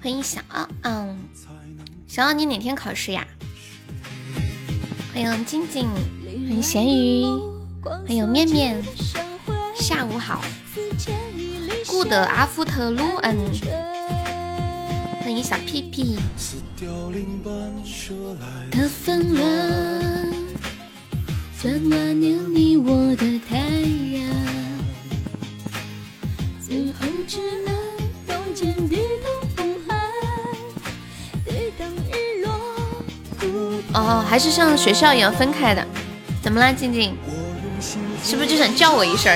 欢迎小奥，嗯，小奥，你哪天考试呀？欢迎静静，欢迎咸鱼，欢迎面面，下午好。Good 阿夫特鲁恩，欢迎小屁屁。的纷乱，怎么念你我的太阳？哦，还是像学校一样分开的？怎么啦，静静？是不是就想叫我一声？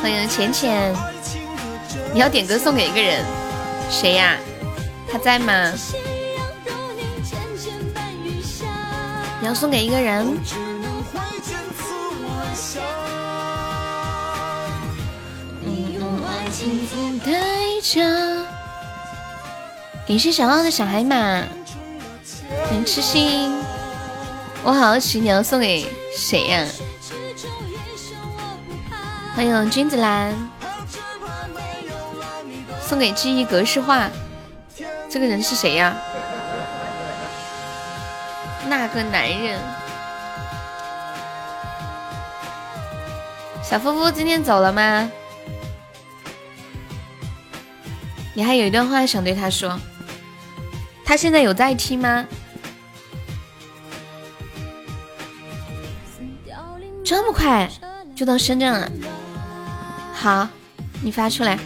欢迎浅浅，你要点歌送给一个人，谁呀？他在吗？你要送给一个人。感谢小奥的小海马，痴心。我好奇你要送给谁呀？欢迎君子兰，送给记忆格式化。这个人是谁呀？那个男人。小夫妇今天走了吗？你还有一段话想对他说？他现在有在听吗？这么快就到深圳了？好，你发出来。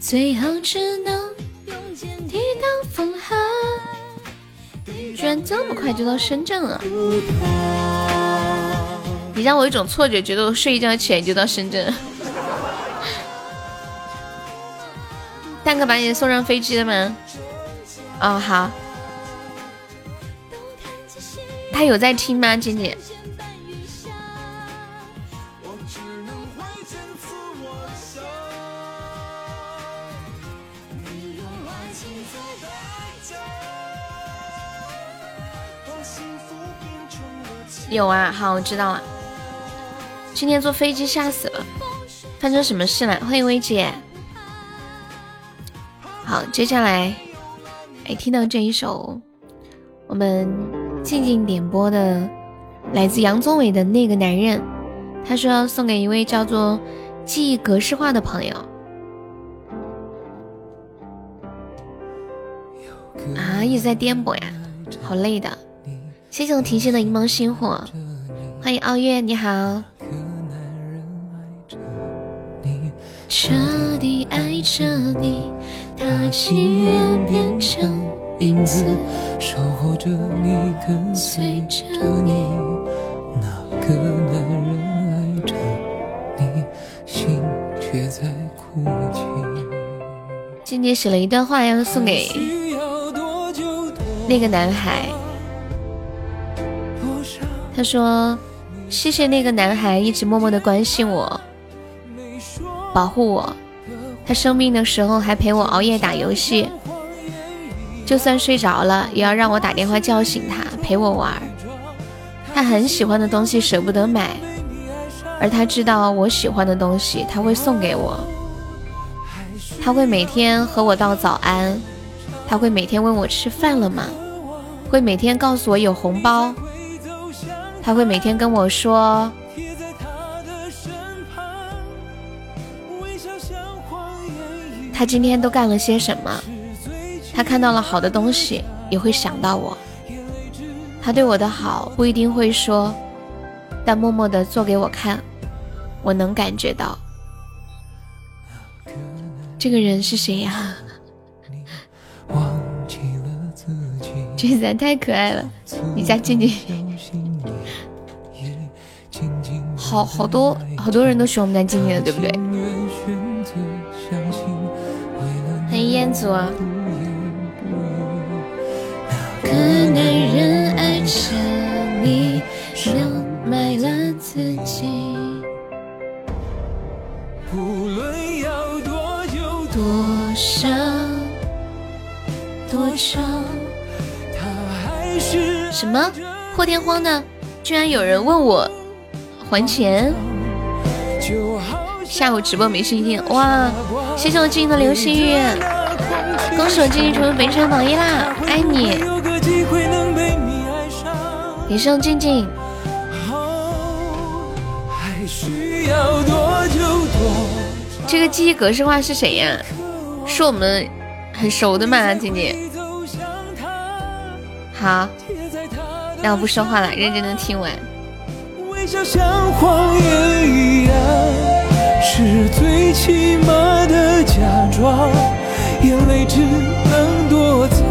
最后只能用剑抵挡风寒。居然这么快就到深圳了！你让我有一种错觉，觉得我睡一觉起来就到深圳。蛋哥把你送上飞机了吗？哦，好。他有在听吗，姐姐？有啊，好，我知道了。今天坐飞机吓死了，发生什么事了？欢迎薇姐。好，接下来，哎，听到这一首我们静静点播的，来自杨宗纬的那个男人，他说要送给一位叫做记忆格式化的朋友。啊，一直在颠簸呀，好累的。谢谢我提醒的柠檬星火，欢迎傲月，你好。彻底爱着你，他情愿变成影子，守护着你，跟随着你。那个男人爱着你，心却在哭泣。今天写了一段话要送给那个男孩。他说：“谢谢那个男孩一直默默的关心我，保护我。他生病的时候还陪我熬夜打游戏，就算睡着了也要让我打电话叫醒他，陪我玩。他很喜欢的东西舍不得买，而他知道我喜欢的东西他会送给我。他会每天和我道早安，他会每天问我吃饭了吗？会每天告诉我有红包。”他会每天跟我说，他今天都干了些什么。他看到了好的东西，也会想到我。他对我的好不一定会说，但默默的做给我看，我能感觉到。这个人是谁呀？这在太可爱了，你家静静。好好多好多人都喜欢我们家静静的，对不对？欢迎彦祖啊！什么破天荒的居然有人问我还钱。下午直播没信心，哇！谢谢我静静的流星雨，恭喜我静静成为本场榜一啦，爱你！给上静静。这个记忆格式化是谁呀？是我们很熟的吗？静静。好，那我不说话了，认真的听完。是最起码的假装，眼泪只能躲藏。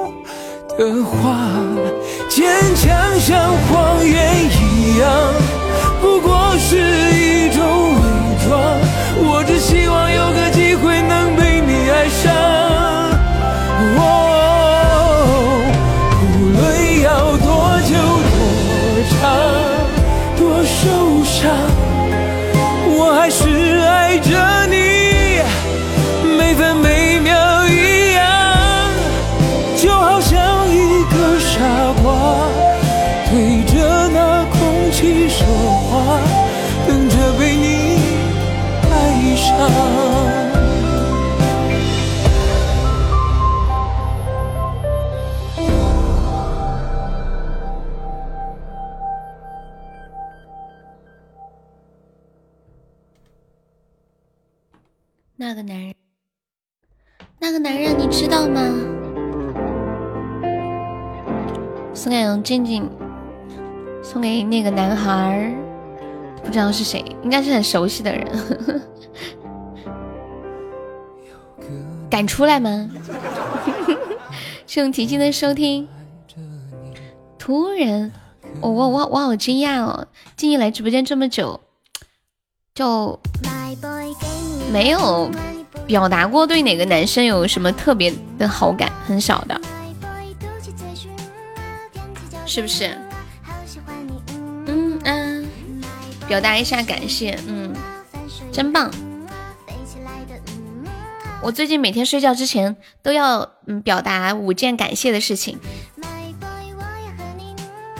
的话？坚强像谎言一样，静静，送给那个男孩不知道是谁，应该是很熟悉的人。敢出来吗？谢谢提静的收听。突然，我我我我好惊讶哦！静静来直播间这么久，就。没有表达过对哪个男生有什么特别的好感，很少的，是不是？嗯嗯，表达一下感谢，嗯，真棒。我最近每天睡觉之前都要嗯表达五件感谢的事情，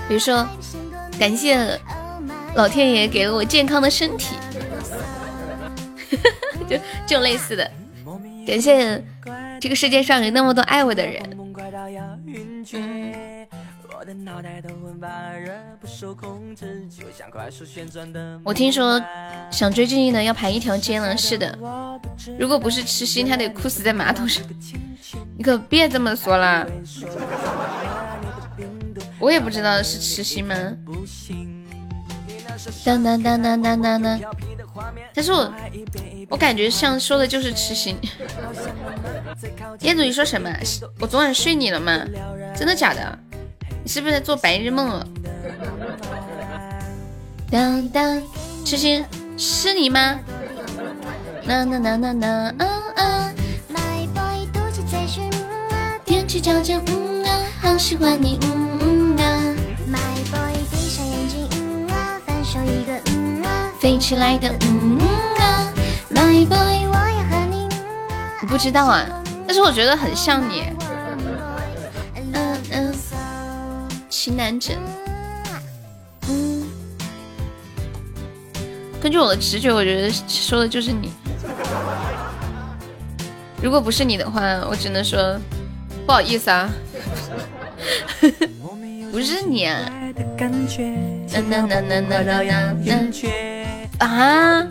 比如说感谢老天爷给了我健康的身体。就就类似的，感谢这个世界上有那么多爱我的人。我听说想追静静的要排一条街了，是的，如果不是痴心，他得哭死在马桶上。你可别这么说啦，我也不知道是痴心吗？当当当当当当当。但是我我感觉像说的就是痴心。燕子，你说什么？我昨晚睡你了吗？真的假的？你是不是在做白日梦了？当当，痴心是你吗？呐呐呐呐呐啊啊！踮起脚尖，嗯啊，好喜欢你，嗯嗯啊。飞起来的，嗯啊，My boy，我要和你。我不知道啊，但是我觉得很像你。奇难枕。嗯，根据我的直觉，我觉得说的就是你。如果不是你的话，我只能说不好意思啊。不是你啊。呐呐呐呐呐呐呐。啊！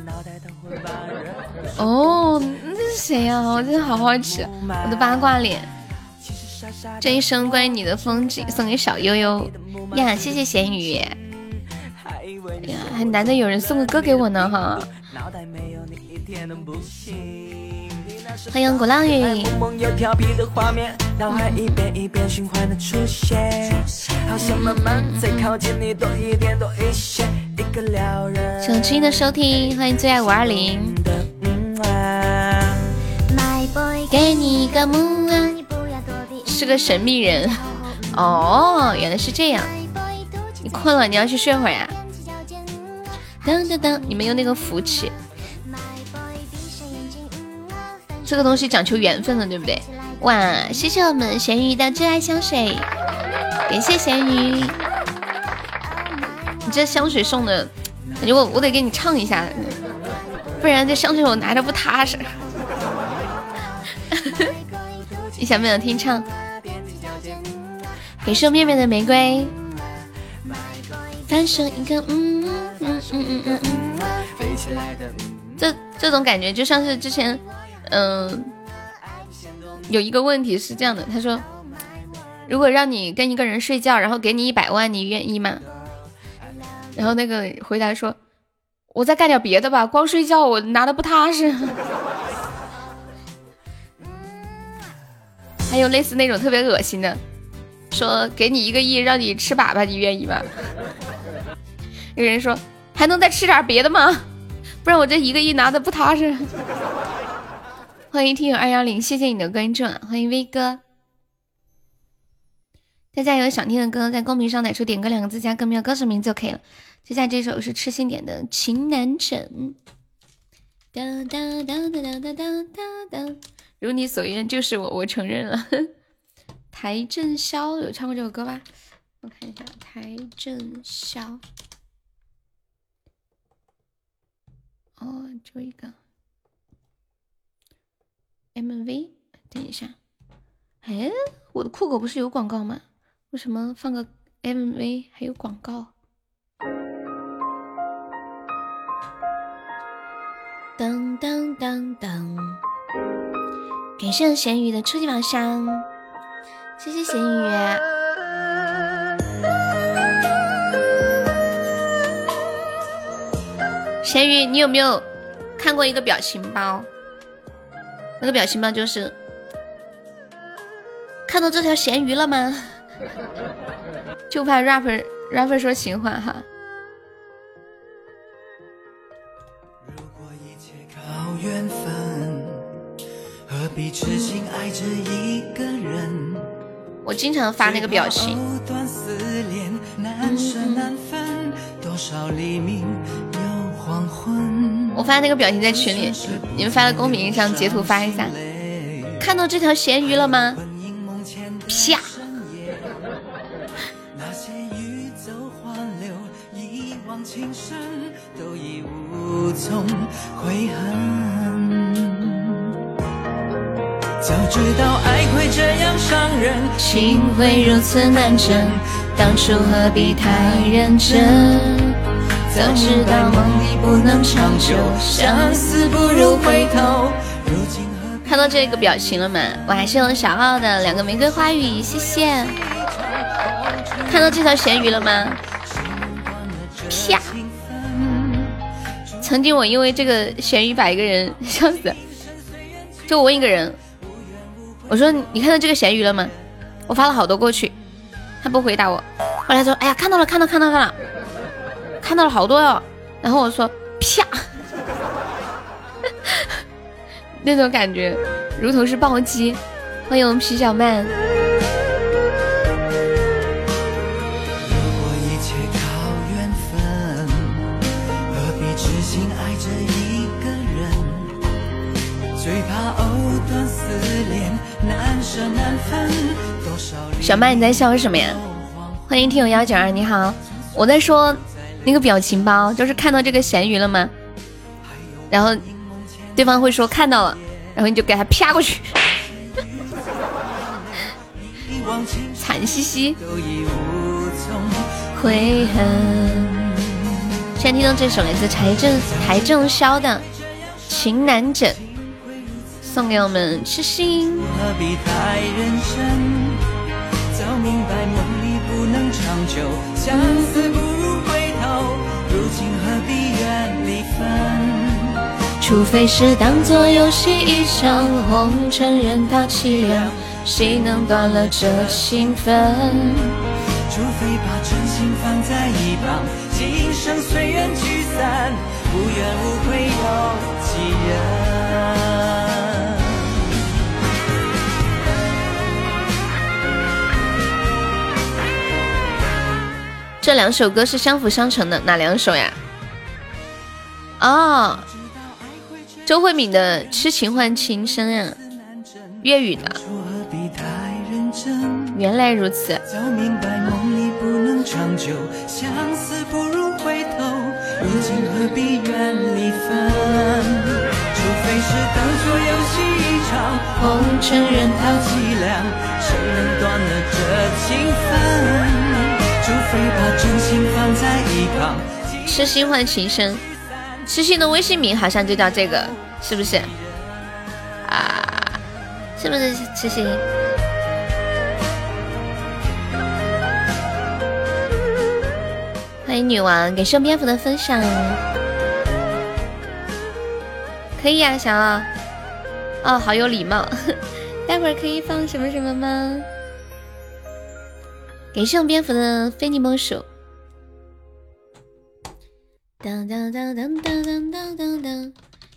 哦，那是谁呀？我真的好好奇，我的八卦脸。这一生关于你的风景，送给小悠悠呀！谢谢咸鱼。呀，还难得有人送个歌给我呢哈。欢迎鼓浪屿。手机的收听，欢迎最爱五二零。给你个木啊，是个神秘人哦，原来是这样。你困了，你要去睡会儿呀。噔噔噔，你们有那个福气。这个东西讲求缘分了，对不对？哇，谢谢我们咸鱼的挚爱香水，感谢咸鱼。你这香水送的，感觉我我得给你唱一下，不然这香水我拿着不踏实。你想不想听唱？给瘦面面的玫瑰。单身一个，嗯嗯嗯嗯嗯嗯。这这种感觉就像是之前，嗯，有一个问题是这样的，他说，如果让你跟一个人睡觉，然后给你一百万，你愿意吗？然后那个回答说，我再干点别的吧，光睡觉我拿的不踏实。还有类似那种特别恶心的，说给你一个亿让你吃粑粑，你愿意吗？有人说还能再吃点别的吗？不然我这一个亿拿的不踏实。欢迎听友二幺零，谢谢你的关注，欢迎威哥。大家有想听的歌，在公屏上打出“点歌”两个字，加歌名、歌手名就可以了。接下来这首是痴心点的《情难枕》。哒哒哒哒哒哒哒哒。如你所愿，就是我，我承认了。邰正宵有唱过这首歌吧？我看一下，邰正宵。哦，就一个 MV。等一下，哎，我的酷狗不是有广告吗？为什么放个 MV 还有广告？噔噔噔噔。感谢咸鱼的初级宝箱，谢谢咸鱼。咸鱼，你有没有看过一个表情包？那个表情包就是看到这条咸鱼了吗？就怕 rapper rapper 说情话哈。如果一切靠缘分。我经常发那个表情。我发那个表情在群里，你们发到公屏上截图发一下。看到这条咸鱼了吗？啪！早知道爱会这样伤人，情会如此难枕，当初何必太认真？早知道梦里不能长久，相思不如回头。看到这个表情了吗？我还是有小号的两个玫瑰花语，谢谢。看到这条咸鱼了吗？啪！曾经我因为这个咸鱼把一个人笑死，就我问一个人。我说你看到这个咸鱼了吗？我发了好多过去，他不回答我。后来说，哎呀，看到了，看到，看到，了，看到了好多哟。然后我说，啪，那种感觉如同是暴击。欢迎我们皮小曼。小麦，你在笑什么呀？欢迎听友幺九二，你好，我在说那个表情包，就是看到这个咸鱼了吗？然后对方会说看到了，然后你就给他啪过去，惨兮兮，悔恨。现在听到这首来自邰正邰正宵的《情难枕》。送给我们痴心。何必太认真，早明白梦里不能长久，相思不回头，如今何必怨离分除非是当作游戏一场，红尘任它凄凉，谁能断了这情分？除非把真心放在一旁，今生随缘聚散，无怨无悔有几人？这两首歌是相辅相成的，哪两首呀？哦，周慧敏的《痴情换情深》呀，粤语的。原来如此。红尘任它凄凉，谁能断了这情分？痴心换情深，痴心的微信名好像就叫这个，是不是？啊，是不是痴心？欢迎女王，感谢蝙蝠的分享。可以呀，小奥。哦，好有礼貌。待会儿可以放什么什么吗？感谢我蝙蝠的非你莫属。当当当当当当当当当，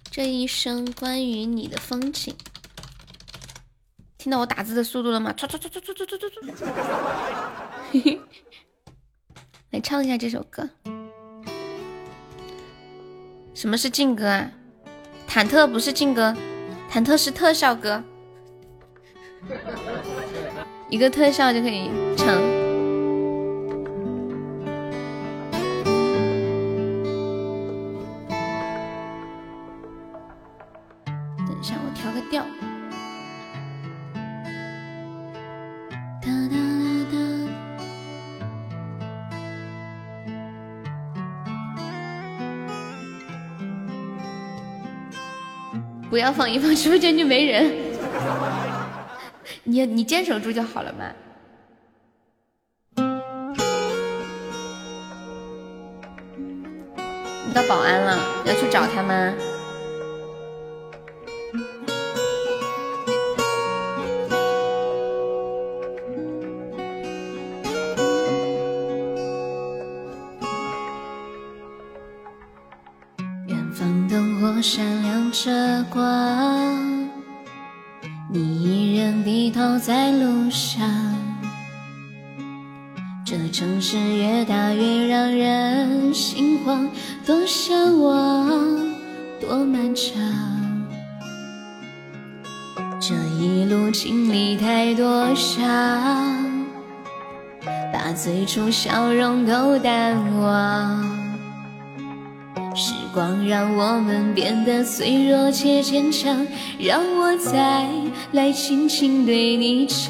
这一生关于你的风景。听到我打字的速度了吗？唰唰唰唰唰唰唰唰。嘿嘿，来唱一下这首歌。什么是劲歌啊？忐忑不是劲歌，忐忑是特效歌。一个特效就可以唱。不要放一放，直播间就没人。你你坚守住就好了嘛。你到保安了，要去找他吗？这城市越大越让人心慌，多向往，多漫长。这一路经历太多伤，把最初笑容都淡忘。时光让我们变得脆弱且坚强，让我再来轻轻对你讲，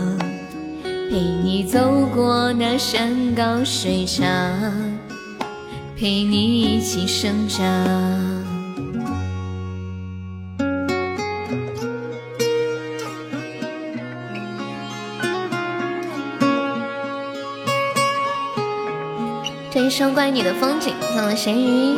陪你走过那山高水长，陪你一起生长。这一生关于你的风景，送了咸鱼。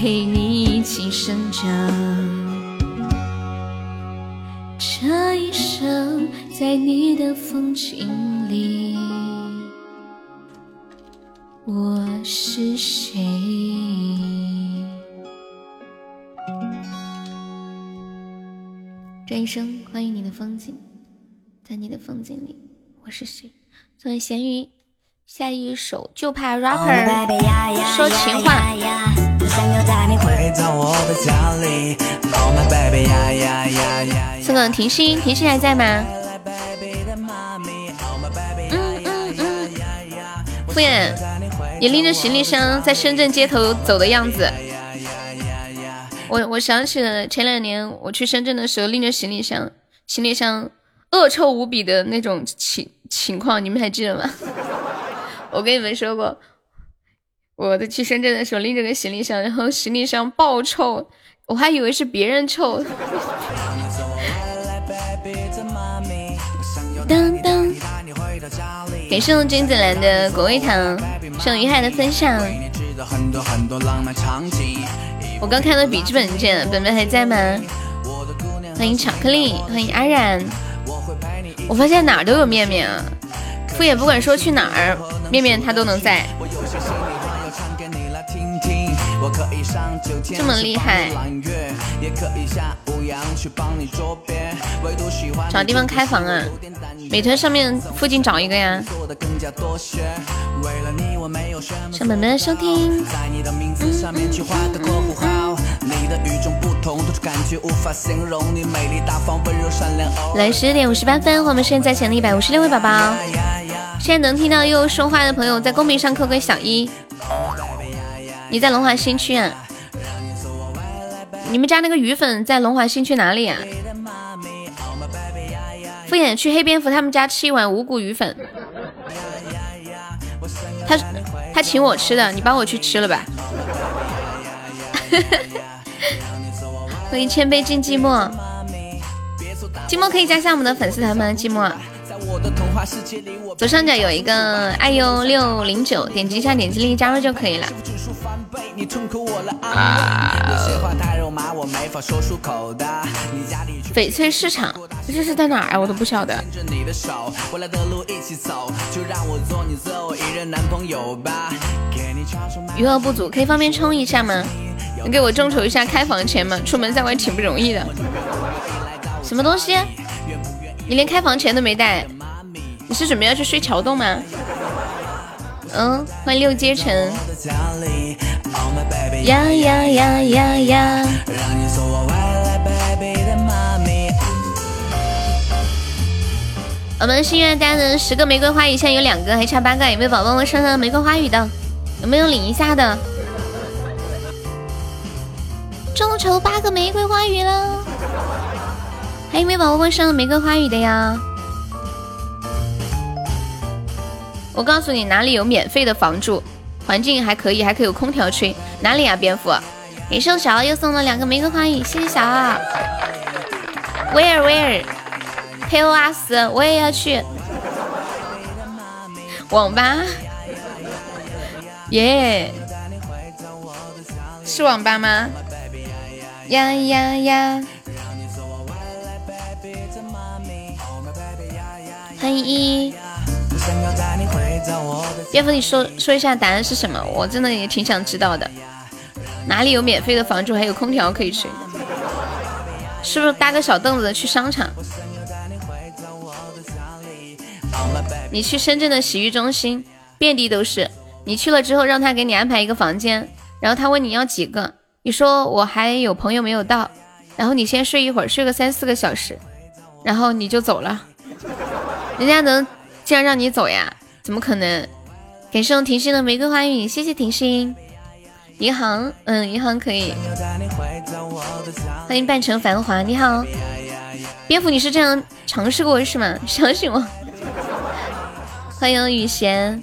陪你一起生长。这一生，在你的风景里，我是谁？这一生，关于你的风景，在你的风景里，我是谁？作为咸鱼，下一首就怕 rapper 说情话。送个婷心，婷心还在吗？嗯嗯嗯。敷衍，你拎着行李箱在深圳街头走的样子。我我想起了前两年我去深圳的时候拎着行李箱，行李箱恶臭无比的那种情情况，你们还记得吗？我跟你们说过，我的去深圳的时候拎着个行李箱，然后行李箱爆臭，我还以为是别人臭。当当，感谢君子兰的果味糖，谢于海的分享。我刚看到笔记本键，本本还在吗？欢迎巧克力，欢迎安然。我发现哪儿都有面面啊，敷衍不管说去哪儿，面面他都能在。这么厉害！找地方开房啊？美团上面附近找一个呀。谢本本收听。来十点五十八分，我们现在前的一百五十六位宝宝。现在能听到悠悠说话的朋友，在公屏上扣个小一。你在龙华新区啊？你们家那个鱼粉在龙华新区哪里啊？敷衍去黑蝙蝠他们家吃一碗五谷鱼粉。他他请我吃的，你帮我去吃了吧。欢迎谦卑进寂寞，寂寞可以加下我们的粉丝团吗？寂寞。左上角有一个爱优六零九，点击一下，点击立即加入就可以了。翡翠市场，这是在哪儿啊？我都不晓得。余额不足，可以方便充一下吗？能给我众筹一下开房钱吗？出门在外挺不容易的。什么东西？你连开房钱都没带？你是准备要去睡桥洞吗？嗯，欢迎六阶城。呀呀呀呀呀！我们心愿单的十个玫瑰花语现在有两个，还差八个，有没有宝宝们上上玫瑰花语的？有没有领一下的？众筹八个玫瑰花语了，还有没有宝宝们上玫瑰花语的呀？我告诉你哪里有免费的房住，环境还可以，还可以有空调吹。哪里啊，蝙蝠？给瘦小又送了两个玫瑰花语，谢谢小二。Where Where？陪我阿斯，我也要去网吧。耶，是网吧吗？呀呀呀！欢迎依依。蝙蝠，你说说一下答案是什么？我真的也挺想知道的。哪里有免费的房住，还有空调可以吹？是不是搭个小凳子去商场？你去深圳的洗浴中心，遍地都是。你去了之后，让他给你安排一个房间，然后他问你要几个，你说我还有朋友没有到，然后你先睡一会儿，睡个三四个小时，然后你就走了。人家能这样让你走呀？怎么可能？感谢我婷心的玫瑰花语，谢谢婷心。银行，嗯，银行可以。欢迎半城繁华，你好，蝙蝠，你是这样尝试过是吗？相信我。欢迎雨贤。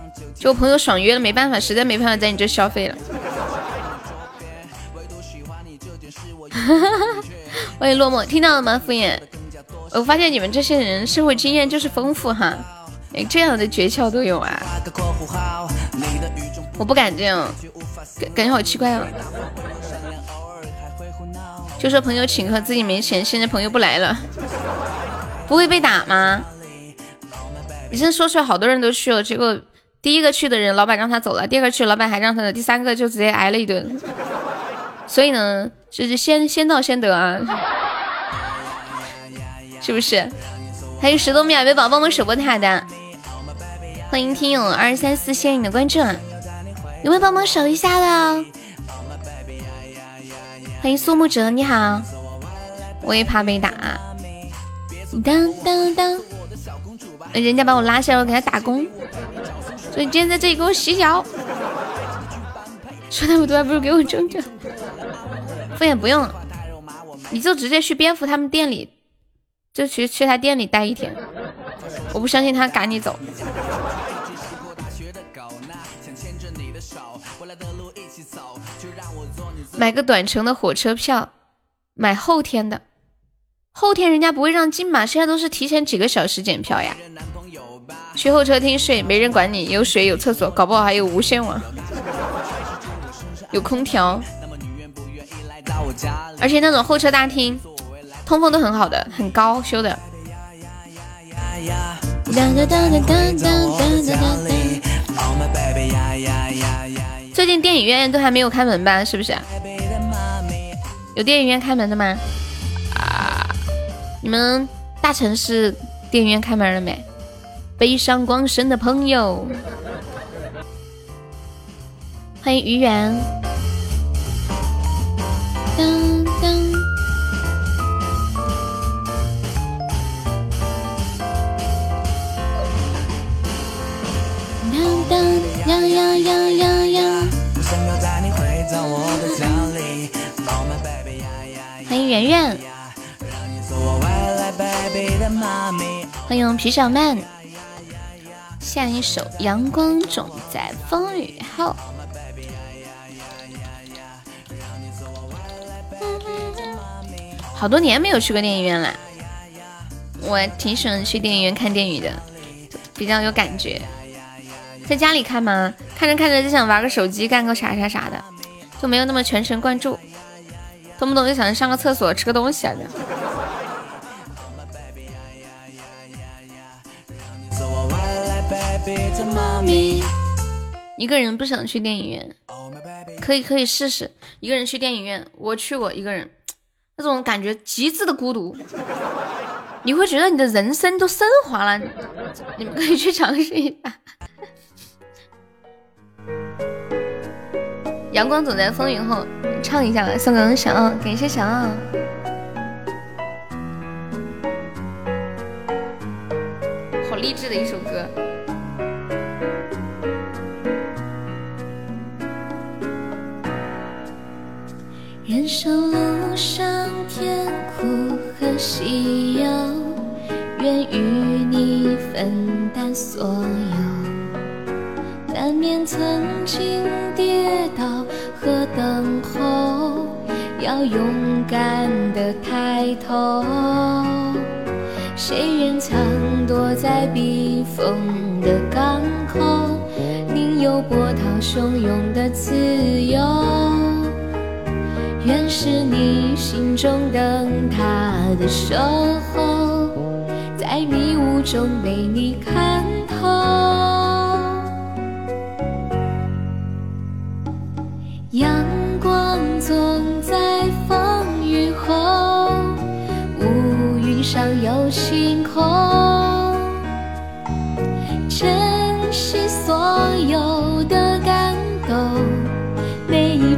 就我朋友爽约了，没办法，实在没办法在你这消费了。欢迎落寞，听到了吗？敷衍。我发现你们这些人社会经验就是丰富哈，连这样的诀窍都有啊！我不敢这样，感感觉好奇怪哦。就说朋友请客，自己没钱，现在朋友不来了，不会被打吗？你这说出来，好多人都去了，结果第一个去的人，老板让他走了；第二个去，老板还让他的；第三个就直接挨了一顿。所以呢，就是先先到先得啊，是不是？还有十多秒，没宝宝们守波塔的，欢迎听友二三四，谢谢你的关注，有没有帮忙守一下的？欢迎苏木哲，你好，我也怕被打。当当当，人家把我拉下来，我给他打工，所以今天在这里给我洗脚。说那么多，还不如给我挣着。敷衍不用，你就直接去蝙蝠他们店里，就去去他店里待一天。我不相信他赶你走。买个短程的火车票，买后天的，后天人家不会让进嘛？现在都是提前几个小时检票呀。去候车厅睡，没人管你，有水有厕所，搞不好还有无线网，有空调，而且那种候车大厅通风都很好的，很高修的。最近电影院都还没有开门吧？是不是？有电影院开门的吗？啊！你们大城市电影院开门了没？悲伤光深的朋友，欢迎于远。当当当当呀呀呀呀呀！欢迎圆圆，欢迎皮小曼。下一首《阳光总在风雨后》。好多年没有去过电影院了，我挺喜欢去电影院看电影的，比较有感觉。在家里看吗？看着看着就想玩个手机，干个啥啥啥的，就没有那么全神贯注。动不动就想上个厕所吃个东西啊！一个人不想去电影院，可以可以试试一个人去电影院。我去过一个人，那种感觉极致的孤独，你会觉得你的人生都升华了。你们可以去尝试一下。阳光总在风雨后，唱一下吧，送给小奥，感谢小奥。好励志的一首歌。人生路上甜苦和喜忧，愿与你分担所有，难免曾经跌倒和等候，要勇敢的抬头。谁人藏躲在避风的港口，宁有波涛汹涌的自由。愿是你心中灯塔的守候，在迷雾中被你看透。阳光总在风雨后，乌云上有晴空。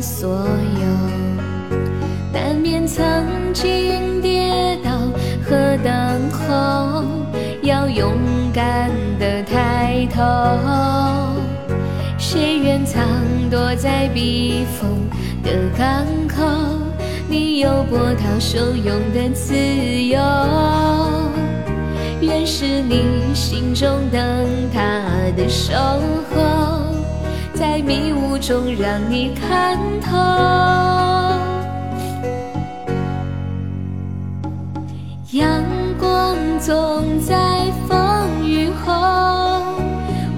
所有，难免曾经跌倒和等候，要勇敢的抬头。谁愿藏躲在避风的港口？你有波涛汹涌的自由。愿是你心中灯塔的守候。在迷雾中让你看透，阳光总在风雨后，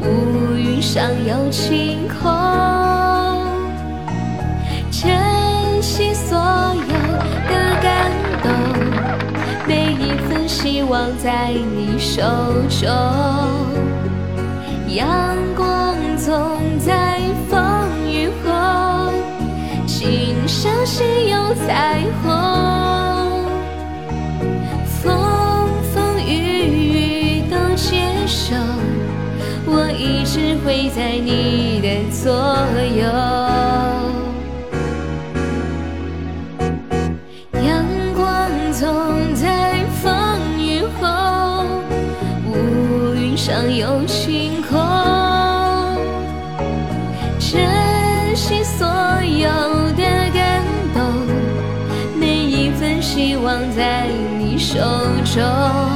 乌云上有晴空。珍惜所有的感动，每一份希望在你手中，阳光总在。相信有彩虹，风风雨雨都接受，我一直会在你的左右。阳光总在风雨后，乌云上有手中，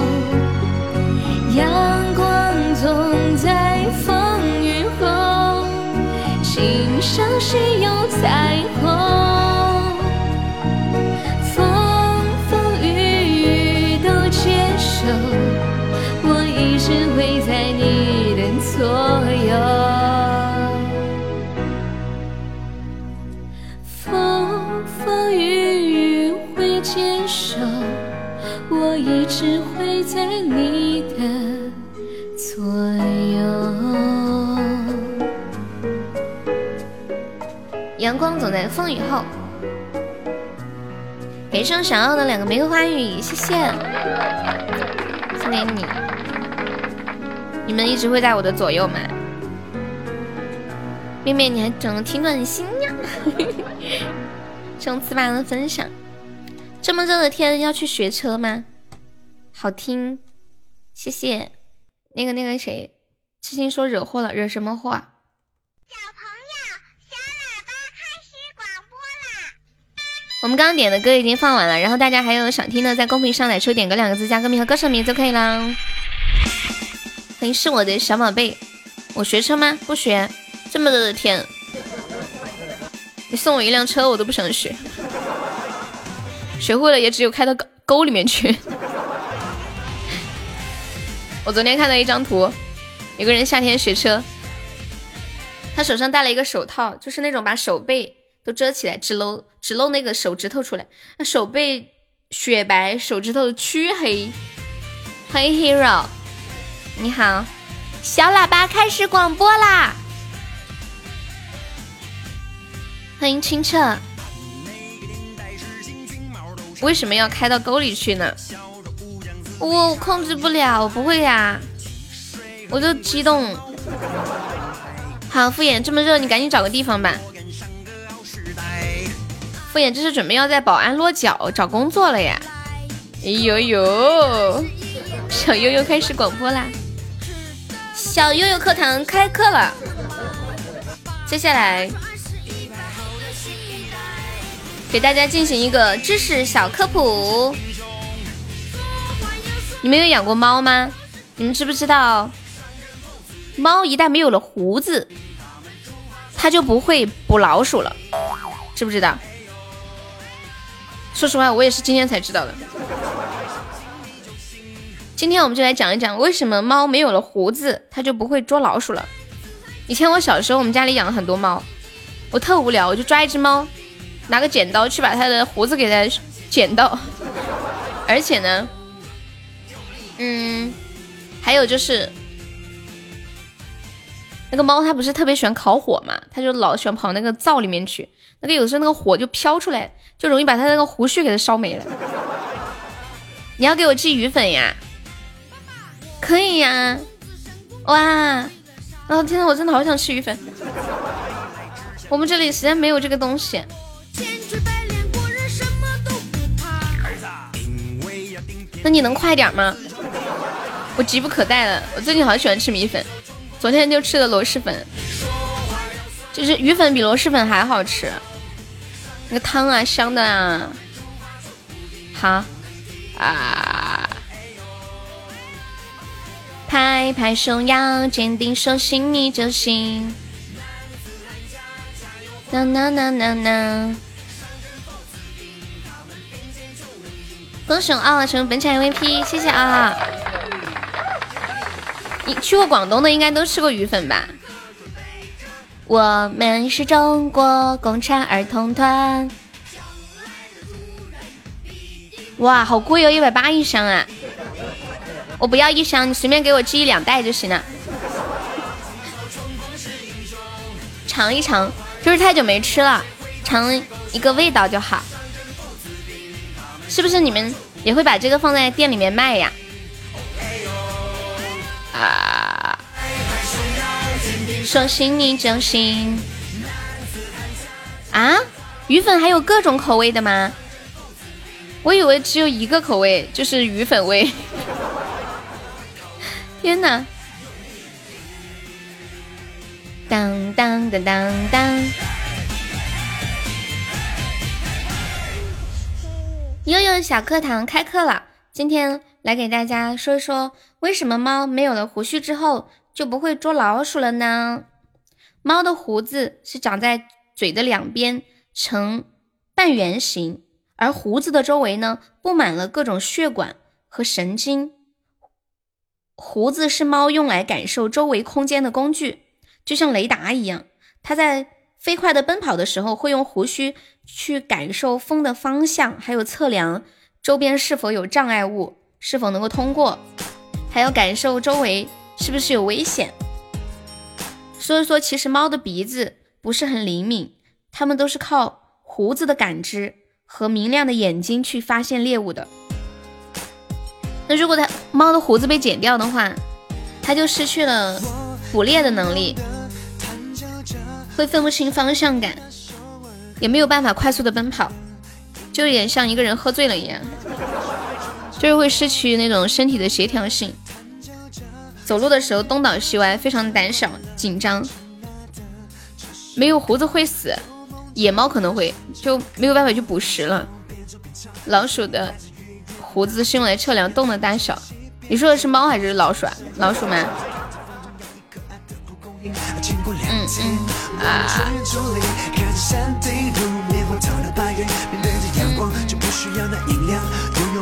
阳光总在风雨后。给上想要的两个玫瑰花语，谢谢，送给你。你们一直会在我的左右吗？妹妹，你还整的挺暖心呀！谢翅膀的分享。这么热的天，要去学车吗？好听，谢谢。那个那个谁，痴心说惹祸了，惹什么祸？小朋友，小喇叭开始广播啦！我们刚刚点的歌已经放完了，然后大家还有想听的，在公屏上来抽点歌两个字，加歌名和歌手名就可以了。欢迎是我的小宝贝，我学车吗？不学。这么热的天，你送我一辆车我都不想学，学会了也只有开到沟沟里面去。我昨天看到一张图，有个人夏天学车，他手上戴了一个手套，就是那种把手背都遮起来，只露只露那个手指头出来，那手背雪白，手指头黢黑。欢迎 Hero，你好，小喇叭开始广播啦！欢迎清澈，为什么要开到沟里去呢？我控制不了，我不会呀，我就激动。好，敷衍，这么热，你赶紧找个地方吧。敷衍，这是准备要在宝安落脚找工作了呀？哎呦呦！小悠悠开始广播啦！小悠悠课堂开课了，接下来给大家进行一个知识小科普。你们有养过猫吗？你们知不知道，猫一旦没有了胡子，它就不会捕老鼠了？知不知道？说实话，我也是今天才知道的。今天我们就来讲一讲，为什么猫没有了胡子，它就不会捉老鼠了。以前我小时候，我们家里养了很多猫，我特无聊，我就抓一只猫，拿个剪刀去把它的胡子给它剪到。而且呢，嗯，还有就是那个猫它不是特别喜欢烤火嘛，它就老喜欢跑那个灶里面去，那个有时候那个火就飘出来，就容易把他那个胡须给它烧没了。你要给我寄鱼粉呀？可以呀，哇！哦天呐，我真的好想吃鱼粉。我们这里实在没有这个东西。那你能快点吗？我急不可待了。我最近好喜欢吃米粉，昨天就吃了螺蛳粉，就是鱼粉比螺蛳粉还好吃，那个汤啊香的啊。好啊。拍拍手，要坚定，手心你就行。呐呐呐呐呐！恭喜啊，成为本场 MVP，谢谢啊！你去过广东的，应该都吃过鱼粉吧？我们是中国共产儿童团。哇，好贵哦，一百八一箱啊！我不要一箱，你随便给我寄一两袋就行了。尝一尝，就是太久没吃了，尝一个味道就好。是不是你们也会把这个放在店里面卖呀？啊！说心你就行。啊？鱼粉还有各种口味的吗？我以为只有一个口味，就是鱼粉味。天呐！当当当当当！悠悠小课堂开课了，今天来给大家说一说，为什么猫没有了胡须之后就不会捉老鼠了呢？猫的胡子是长在嘴的两边，呈半圆形，而胡子的周围呢，布满了各种血管和神经。胡子是猫用来感受周围空间的工具，就像雷达一样。它在飞快的奔跑的时候，会用胡须去感受风的方向，还有测量周边是否有障碍物，是否能够通过，还要感受周围是不是有危险。所以说，其实猫的鼻子不是很灵敏，它们都是靠胡子的感知和明亮的眼睛去发现猎物的。那如果它猫的胡子被剪掉的话，它就失去了捕猎的能力，会分不清方向感，也没有办法快速的奔跑，就有点像一个人喝醉了一样，就是会失去那种身体的协调性，走路的时候东倒西歪，非常胆小紧张。没有胡子会死，野猫可能会就没有办法去捕食了，老鼠的。胡子是用来测量洞的大小，你说的是猫还是老鼠啊？老鼠吗？嗯嗯啊！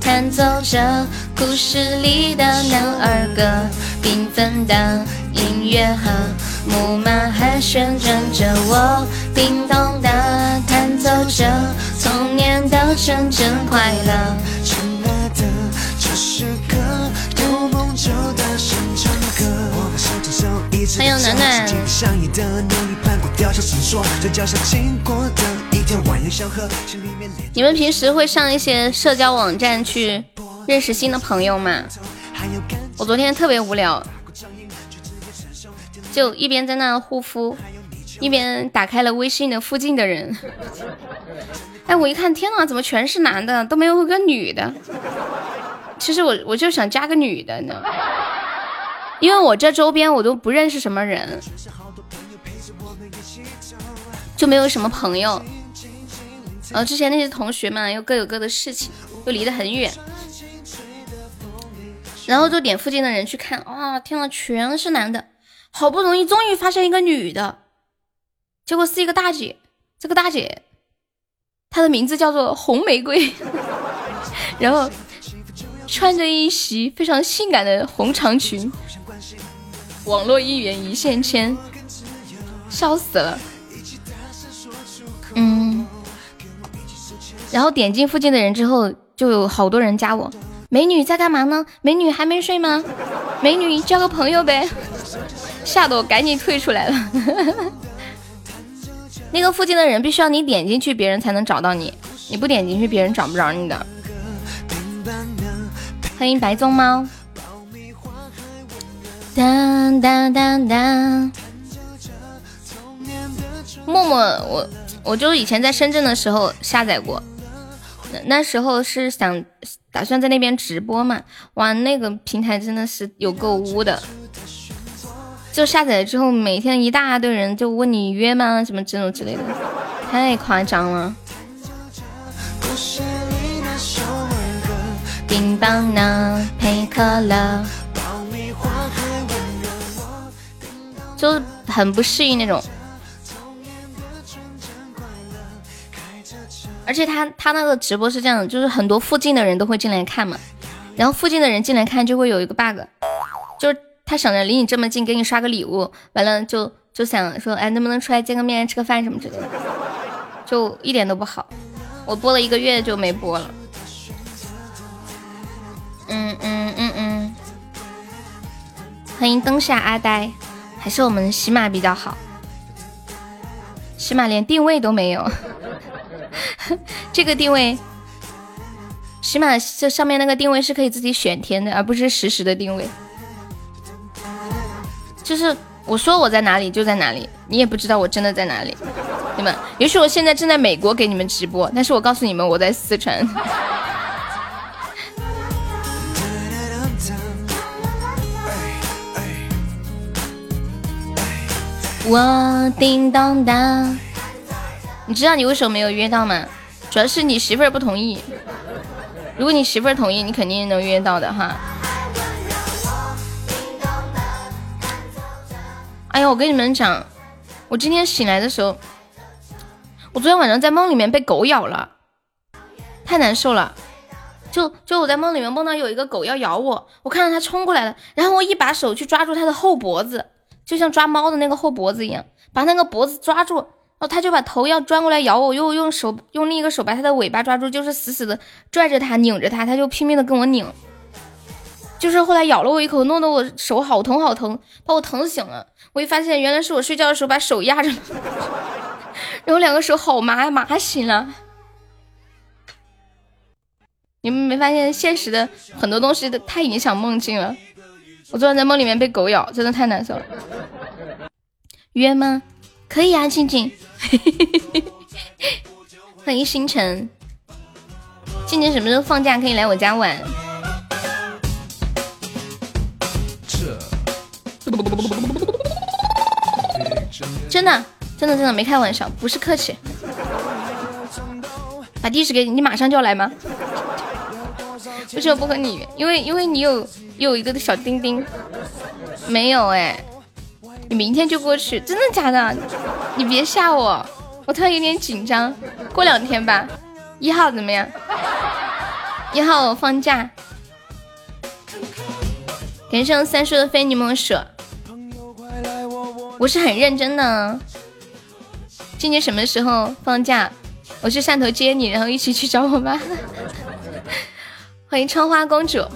弹奏着故事里的男儿歌，缤纷的音乐盒木马还旋转着，我叮咚的弹奏着童年的纯真快乐。亲爱的，这是个有梦就的。欢迎暖暖。你们平时会上一些社交网站去认识新的朋友吗？我昨天特别无聊，就一边在那护肤，一边打开了微信的附近的人。哎，我一看，天哪，怎么全是男的，都没有个女的？其实我我就想加个女的呢。因为我这周边我都不认识什么人，就没有什么朋友。呃，之前那些同学们又各有各的事情，又离得很远。然后就点附近的人去看，哇，天呐，全是男的，好不容易终于发现一个女的，结果是一个大姐。这个大姐，她的名字叫做红玫瑰，然后穿着一袭非常性感的红长裙。网络一元一线牵，笑死了。嗯，然后点进附近的人之后，就有好多人加我。美女在干嘛呢？美女还没睡吗？美女交个朋友呗。吓得我赶紧退出来了。那个附近的人必须要你点进去，别人才能找到你。你不点进去，别人找不着你的。欢迎白棕猫。当当当当，默默，我我就以前在深圳的时候下载过，那时候是想打算在那边直播嘛，哇，那个平台真的是有够污的，就下载了之后，每天一大堆人就问你约吗，什么这种之类的，太夸张了。冰棒呢，配可乐。就很不适应那种，而且他他那个直播是这样的，就是很多附近的人都会进来看嘛，然后附近的人进来看就会有一个 bug，就是他想着离你这么近给你刷个礼物，完了就就想说，哎，能不能出来见个面吃个饭什么之类的，就一点都不好。我播了一个月就没播了。嗯嗯嗯嗯，欢迎灯下阿呆。还是我们喜马比较好，喜马连定位都没有。这个定位，喜马这上面那个定位是可以自己选填的，而不是实时的定位。就是我说我在哪里就在哪里，你也不知道我真的在哪里。你们，也许我现在正在美国给你们直播，但是我告诉你们我在四川。我叮当当，你知道你为什么没有约到吗？主要是你媳妇儿不同意。如果你媳妇儿同意，你肯定能约到的哈。哎呀，我跟你们讲，我今天醒来的时候，我昨天晚上在梦里面被狗咬了，太难受了。就就我在梦里面梦到有一个狗要咬我，我看到它冲过来了，然后我一把手去抓住它的后脖子。就像抓猫的那个后脖子一样，把那个脖子抓住，然后他就把头要钻过来咬我，又用手用另一个手把它的尾巴抓住，就是死死的拽着它，拧着它，它就拼命的跟我拧。就是后来咬了我一口，弄得我手好疼好疼，把我疼醒了。我一发现原来是我睡觉的时候把手压着，然后两个手好麻呀麻醒了。你们没发现现实的很多东西都太影响梦境了？我昨晚在梦里面被狗咬，真的太难受了。约吗？可以啊，静静。欢迎星辰。静静什么时候放假可以来我家玩？真的，真的，真的没开玩笑，不是客气。把地址给你，你马上就要来吗？为什么不和你？因为因为你有有一个小钉钉，没有哎。你明天就过去，真的假的？你别吓我，我突然有点紧张。过两天吧，一号怎么样？一号我放假。连上三叔的非你莫属，我是很认真的。今年什么时候放假？我去汕头接你，然后一起去找我妈。欢迎春花公主，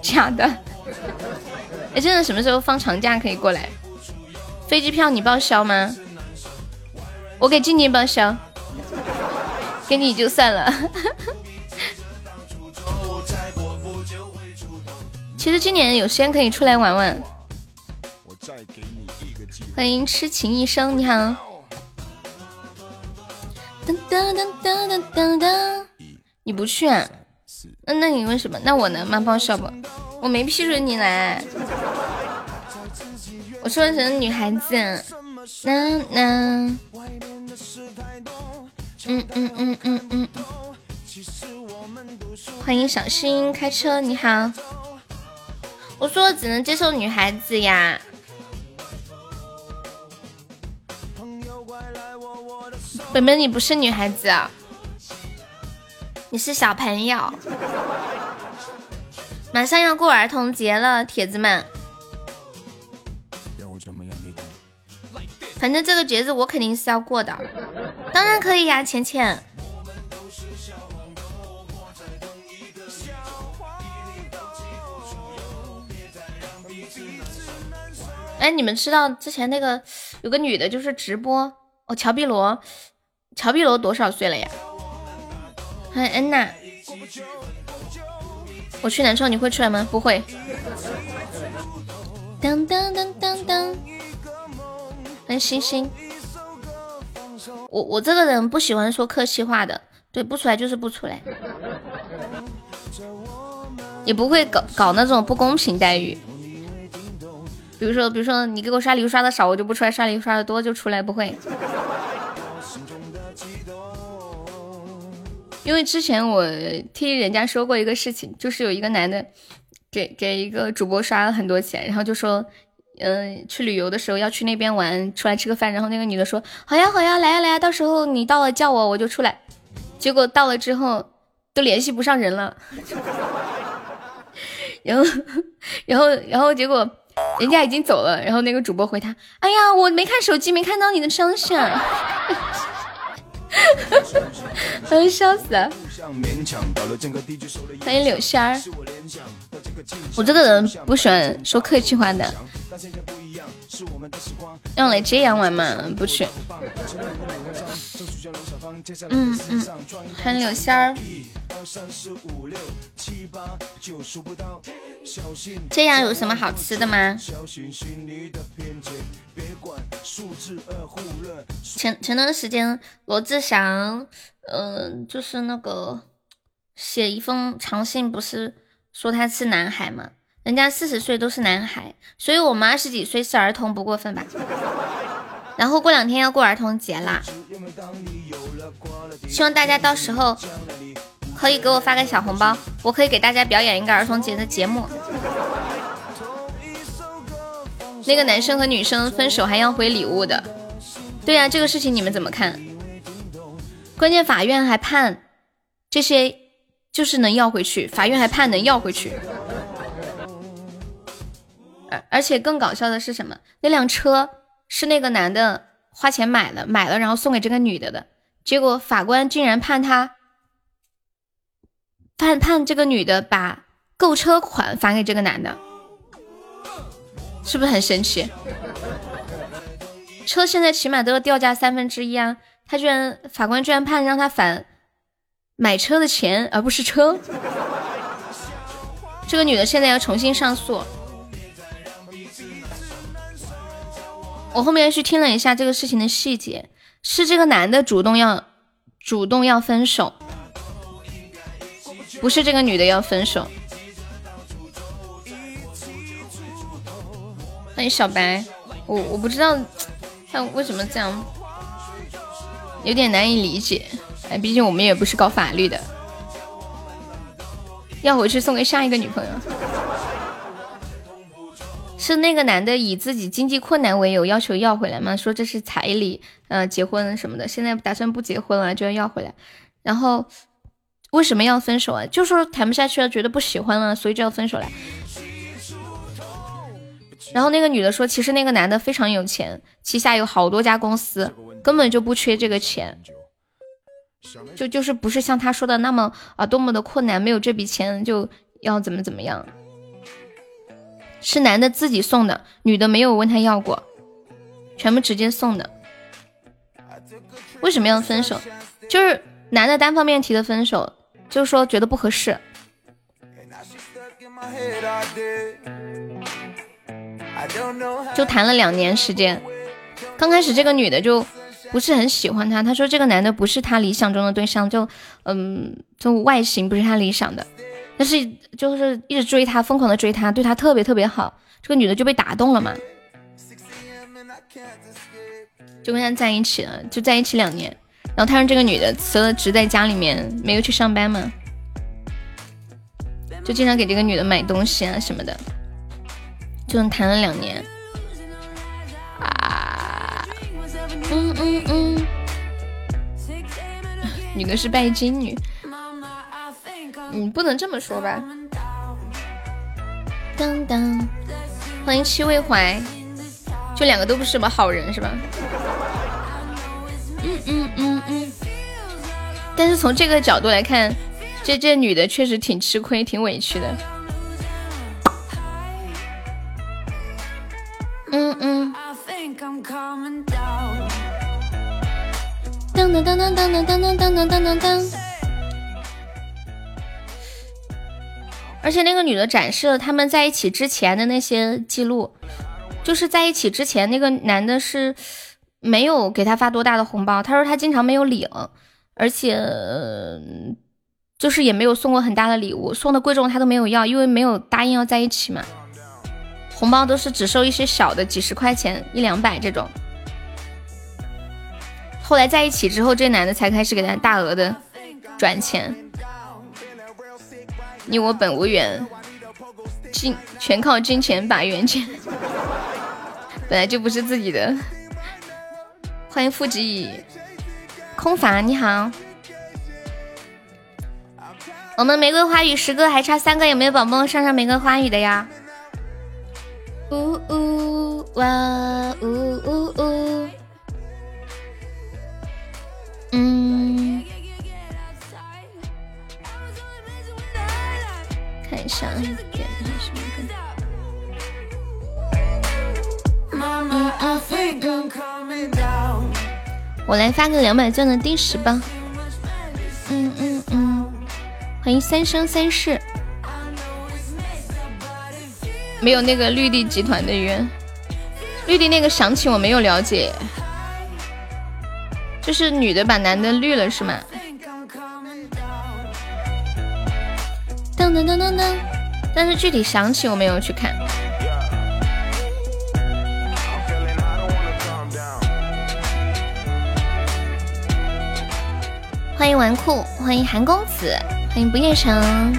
假的。哎，真的什么时候放长假可以过来？飞机票你报销吗？我给静静报销，给你就算了。其实今年有时间可以出来玩玩。欢迎痴情一生，你好。噔噔噔噔噔噔噔，你不去啊？那那你为什么？那我能吗？报销不？我没批准你来。我说成女孩子。那那。嗯嗯嗯嗯嗯。欢迎小新开车，你好。我说只能接受女孩子呀，本本你不是女孩子啊，你是小朋友。马上要过儿童节了，铁子们。反正这个节日我肯定是要过的，当然可以呀，浅浅。哎，你们知道之前那个有个女的，就是直播哦，乔碧萝，乔碧萝多少岁了呀？欢迎安娜，我去南昌，你会出来吗？不会。当当当当当，欢迎星星。我我这个人不喜欢说客气话的，对，不出来就是不出来，也不会搞搞那种不公平待遇。比如说，比如说你给我刷礼物刷的少，我就不出来；刷礼物刷的多就出来。不会，因为之前我听人家说过一个事情，就是有一个男的给给一个主播刷了很多钱，然后就说，嗯，去旅游的时候要去那边玩，出来吃个饭。然后那个女的说，好呀好呀，来呀来呀，到时候你到了叫我，我就出来。结果到了之后都联系不上人了，然后然后然后结果。人家已经走了，然后那个主播回他：“哎呀，我没看手机，没看到你的消息。”欢迎笑死了！欢迎柳仙儿。我这个人不喜欢说客气话的。让我来这样玩嘛？不去。嗯嗯。欢迎柳仙儿。这样有什么好吃的吗？前前段时间罗志祥，嗯，就是那个写一封长信，不是说他是男孩吗？人家四十岁都是男孩，所以我们二十几岁是儿童，不过分吧？然后过两天要过儿童节啦，希望大家到时候。可以给我发个小红包，我可以给大家表演一个儿童节的节目。那个男生和女生分手还要回礼物的，对呀，这个事情你们怎么看？关键法院还判这些就是能要回去，法院还判能要回去。而且更搞笑的是什么？那辆车是那个男的花钱买了，买了然后送给这个女的的，结果法官竟然判他。判判这个女的把购车款返给这个男的，是不是很神奇？车现在起码都要掉价三分之一啊！他居然法官居然判让他返买车的钱，而不是车。这个女的现在要重新上诉。我后面去听了一下这个事情的细节，是这个男的主动要主动要分手。不是这个女的要分手。欢迎小白，我我不知道他为什么这样？有点难以理解。哎，毕竟我们也不是搞法律的。要回去送给下一个女朋友。是那个男的以自己经济困难为由要求要回来吗？说这是彩礼，呃，结婚什么的。现在打算不结婚了，就要要回来。然后为什么要分手啊？就说谈不下去了，觉得不喜欢了，所以就要分手了。然后那个女的说，其实那个男的非常有钱，旗下有好多家公司，根本就不缺这个钱。就就是不是像他说的那么啊，多么的困难，没有这笔钱就要怎么怎么样。是男的自己送的，女的没有问他要过，全部直接送的。为什么要分手？就是男的单方面提的分手，就是说觉得不合适。就谈了两年时间，刚开始这个女的就不是很喜欢他，她说这个男的不是她理想中的对象，就嗯，就外形不是她理想的。但是就是一直追他，疯狂的追他，对他特别特别好，这个女的就被打动了嘛，就跟他在一起了，就在一起两年，然后他让这个女的辞了职，在家里面没有去上班嘛，就经常给这个女的买东西啊什么的，就谈了两年，啊，嗯嗯嗯，女的是拜金女。你不能这么说吧。当当，欢迎七味怀，就两个都不是什么好人是吧？嗯嗯嗯嗯。但是从这个角度来看，这这女的确实挺吃亏，挺委屈的。嗯嗯。当当当当当当当当当当当当。而且那个女的展示了他们在一起之前的那些记录，就是在一起之前那个男的是没有给她发多大的红包，他说他经常没有领，而且就是也没有送过很大的礼物，送的贵重他都没有要，因为没有答应要在一起嘛。红包都是只收一些小的，几十块钱、一两百这种。后来在一起之后，这男的才开始给他大额的转钱。你我本无缘，金全靠金钱把缘牵，本来就不是自己的。欢迎富吉空乏，你好。我们玫瑰花语十个还差三个，有没有宝宝上上玫瑰花语的呀？呜呜哇呜呜呜，嗯。看一下点的是什么歌？我来发个两百钻的第十吧。嗯嗯嗯，欢迎三生三世。没有那个绿地集团的冤，绿地那个详情我没有了解。就是女的把男的绿了是吗？噔噔噔噔噔，但是具体详情我没有去看。欢迎纨绔，欢迎韩公子，欢迎不夜城。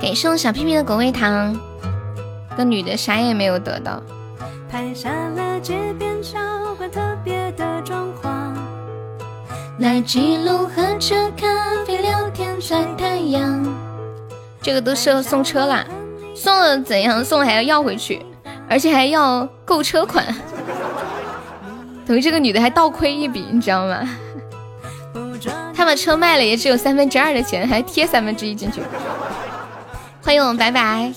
给送小屁屁的果味糖，个女的啥也没有得到。拍下了街边小馆特别的装潢，来记录喝着咖啡聊天晒太阳。这个都适合送车啦，送了怎样？送还要要回去，而且还要购车款，等于这个女的还倒亏一笔，你知道吗？他把车卖了也只有三分之二的钱，还贴三分之一进去。欢迎我们白白。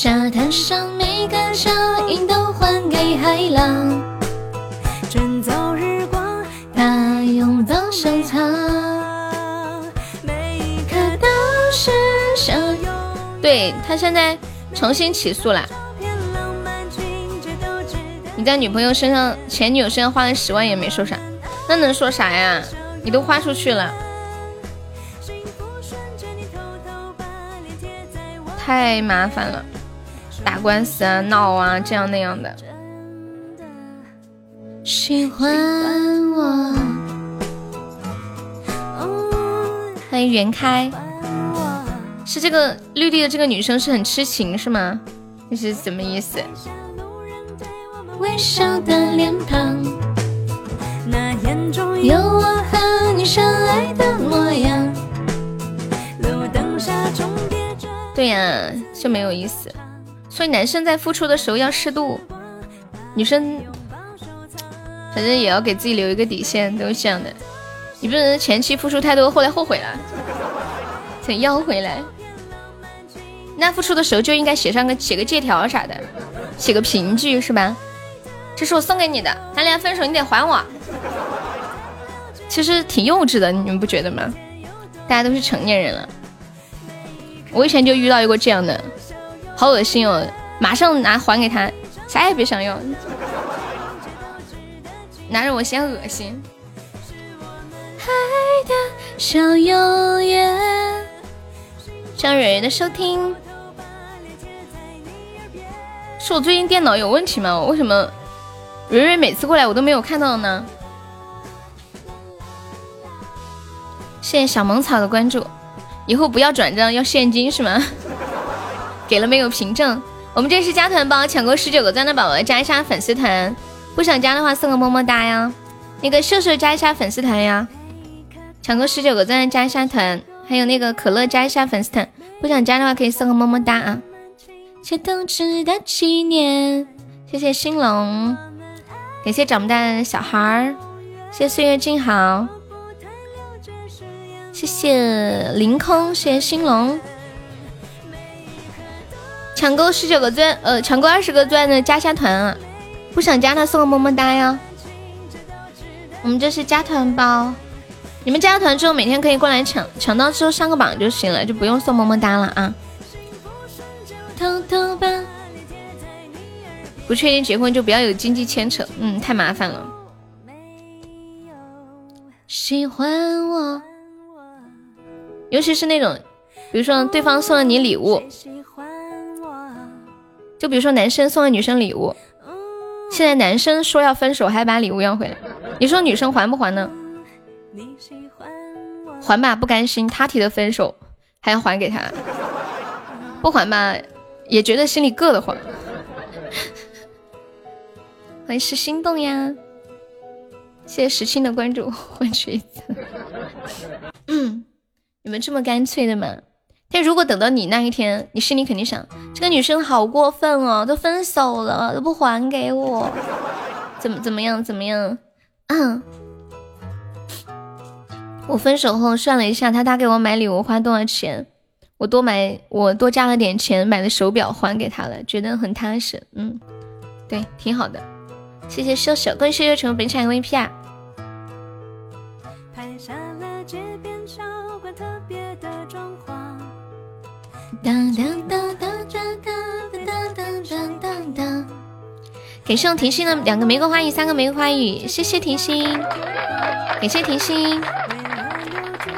沙滩上每个脚印都还给海浪，卷走日光，它拥抱收藏，每一刻都是相拥。对他现在重新起诉了。你在女朋友身上、前女友身上花了十万也没说啥，那能说啥呀？你都花出去了，太麻烦了，打官司啊、闹啊，这样那样的。喜欢我，欢迎袁开，是这个绿地的这个女生是很痴情是吗？这是什么意思？微笑的脸庞，那眼中有我和你相爱的模样。路灯下重叠着。对呀，就没有意思。所以男生在付出的时候要适度，女生反正也要给自己留一个底线，都是这样的。你不能前期付出太多，后来后悔了，想要回来。那付出的时候就应该写上个写个借条啥的，写个凭据是吧？这是我送给你的，咱俩分手你得还我。其实挺幼稚的，你们不觉得吗？大家都是成年人了。我以前就遇到一个这样的，好恶心哦！马上拿还给他，啥也别想要，拿着我嫌恶心。爱的小永远。谢蕊蕊的收听。是我最近电脑有问题吗？为什么蕊蕊每次过来我都没有看到呢？谢谢小萌草的关注，以后不要转账，要现金是吗？给了没有凭证？我们这是加团包，抢够十九个赞的宝宝加一下粉丝团，不想加的话送个么么哒呀。那个秀秀加一下粉丝团呀，抢够十九个赞加一下团，还有那个可乐加一下粉丝团，不想加的话可以送个么么哒啊。谢冬至的纪念，谢谢兴隆，感谢长不大的小孩儿，谢谢岁月静好，谢谢凌空，谢谢兴隆，抢够十九个钻，呃，抢够二十个钻的加下团啊！不想加的送个么么哒呀！我们这是加团包，你们加团之后每天可以过来抢，抢到之后上个榜就行了，就不用送么么哒了啊！偷偷吧，不确定结婚就不要有经济牵扯，嗯，太麻烦了。喜欢我，尤其是那种，比如说对方送了你礼物，就比如说男生送了女生礼物，现在男生说要分手，还把礼物要回来，你说女生还不还呢？还吧，不甘心，他提的分手还要还给他，不还吧。也觉得心里硌得慌。欢迎是心动呀！谢谢石青的关注，换取一次。嗯，你们这么干脆的吗？但如果等到你那一天，你心里肯定想：这个女生好过分哦，都分手了都不还给我，怎么怎么样怎么样？嗯，我分手后算了一下，他他给我买礼物花多少钱？我多买，我多加了点钱买了手表还给他了，觉得很踏实。嗯，对，挺好的。谢谢秀秀，恭喜秀秀成为本场 MVP 啊！当当当当当当当当当当感谢我甜心的两个玫瑰花语，三个玫瑰花语，谢谢甜心，感谢甜心。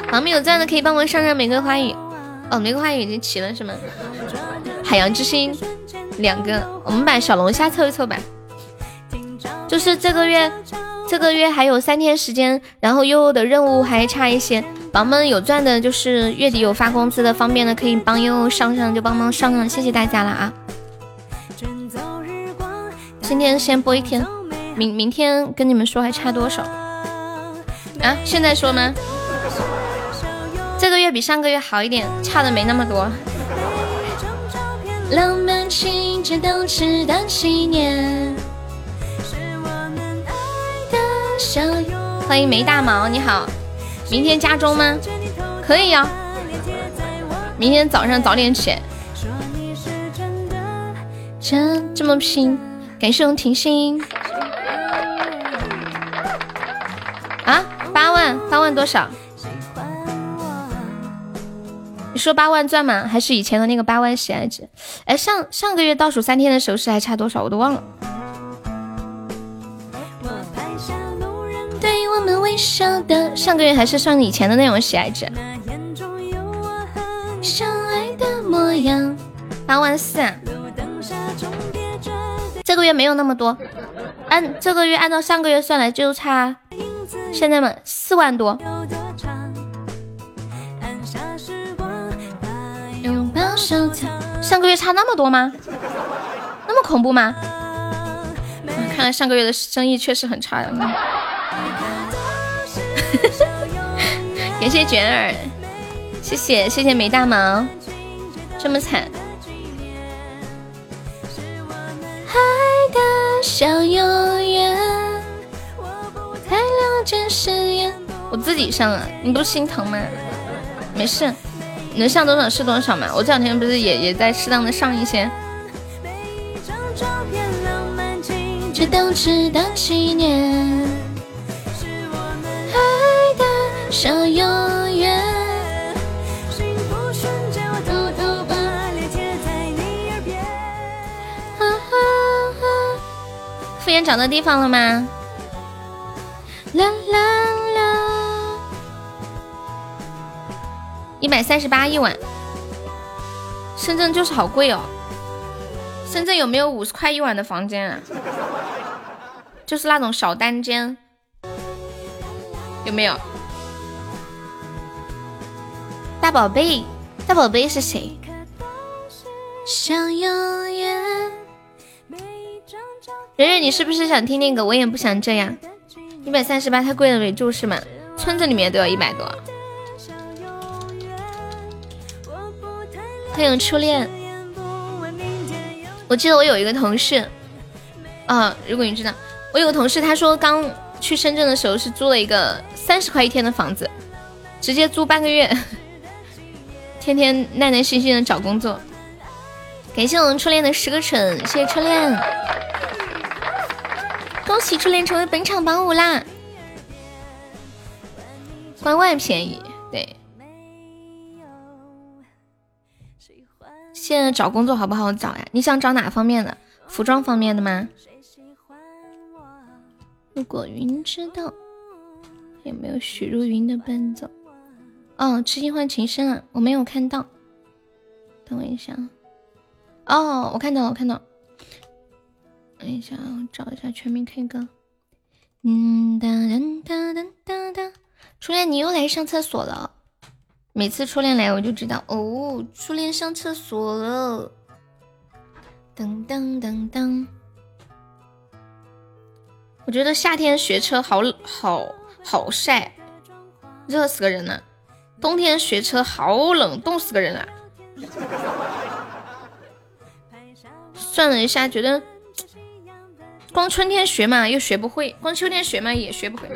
旁边有钻的可以帮忙上上玫瑰花语。哦，玫瑰花语已经齐了是吗？海洋之心两个，我们把小龙虾凑一凑吧。就是这个月，这个月还有三天时间，然后悠悠的任务还差一些。宝宝们有钻的，就是月底有发工资的，方便的可以帮悠悠上上，就帮忙上上，谢谢大家了啊！今天先播一天，明明天跟你们说还差多少啊？现在说吗？这个月比上个月好一点，差的没那么多。欢迎梅大毛，你好，明天加钟吗？可以呀，明天早上早点起。这这么拼，感谢我婷心。啊，八万，八万多少？你说八万钻吗？还是以前的那个八万喜爱值？哎，上上个月倒数三天的时候是还差多少？我都忘了。上个月还是算以前的那种喜爱值。八万四。这个月没有那么多，按这个月按照上个月算来就差，现在嘛四万多。上个月差那么多吗？那么恐怖吗？看来上个月的生意确实很差呀。感谢卷儿，谢谢谢谢梅大毛，这么惨。海的小游园，太了解誓言。我自己上啊，你不心疼吗？没事，能上多少是多少嘛。我这两天不是也也在适当的上一些。这都值得纪念。爱的小游园。敷衍找到地方了吗？啦啦啦！一百三十八一晚，深圳就是好贵哦。深圳有没有五十块一晚的房间啊？就是那种小单间，有没有？大宝贝，大宝贝是谁？小游园。圆圆，你是不是想听那个？我也不想这样。一百三十八太贵了，没住是吗？村子里面都要一百多。欢迎初恋。我记得我有一个同事，啊，如果你知道，我有个同事，他说刚去深圳的时候是租了一个三十块一天的房子，直接租半个月，天天耐耐心心的找工作。感谢我们初恋的十个蠢，谢谢初恋。恭喜初恋成为本场榜五啦！关外便宜，对。现在找工作好不好找呀？你想找哪方面的？服装方面的吗？如果云知道有没有许茹芸的伴奏？哦，痴心换情深啊，我没有看到。等我一下。哦，我看到了，我看到。等一下，我找一下全民 K 歌。嗯哒哒哒哒哒，初恋，你又来上厕所了。每次初恋来，我就知道哦，初恋上厕所了。噔噔噔噔，我觉得夏天学车好好好晒，热死个人了。冬天学车好冷，冻死个人了。算了一下，觉得。光春天学嘛又学不会，光秋天学嘛也学不会，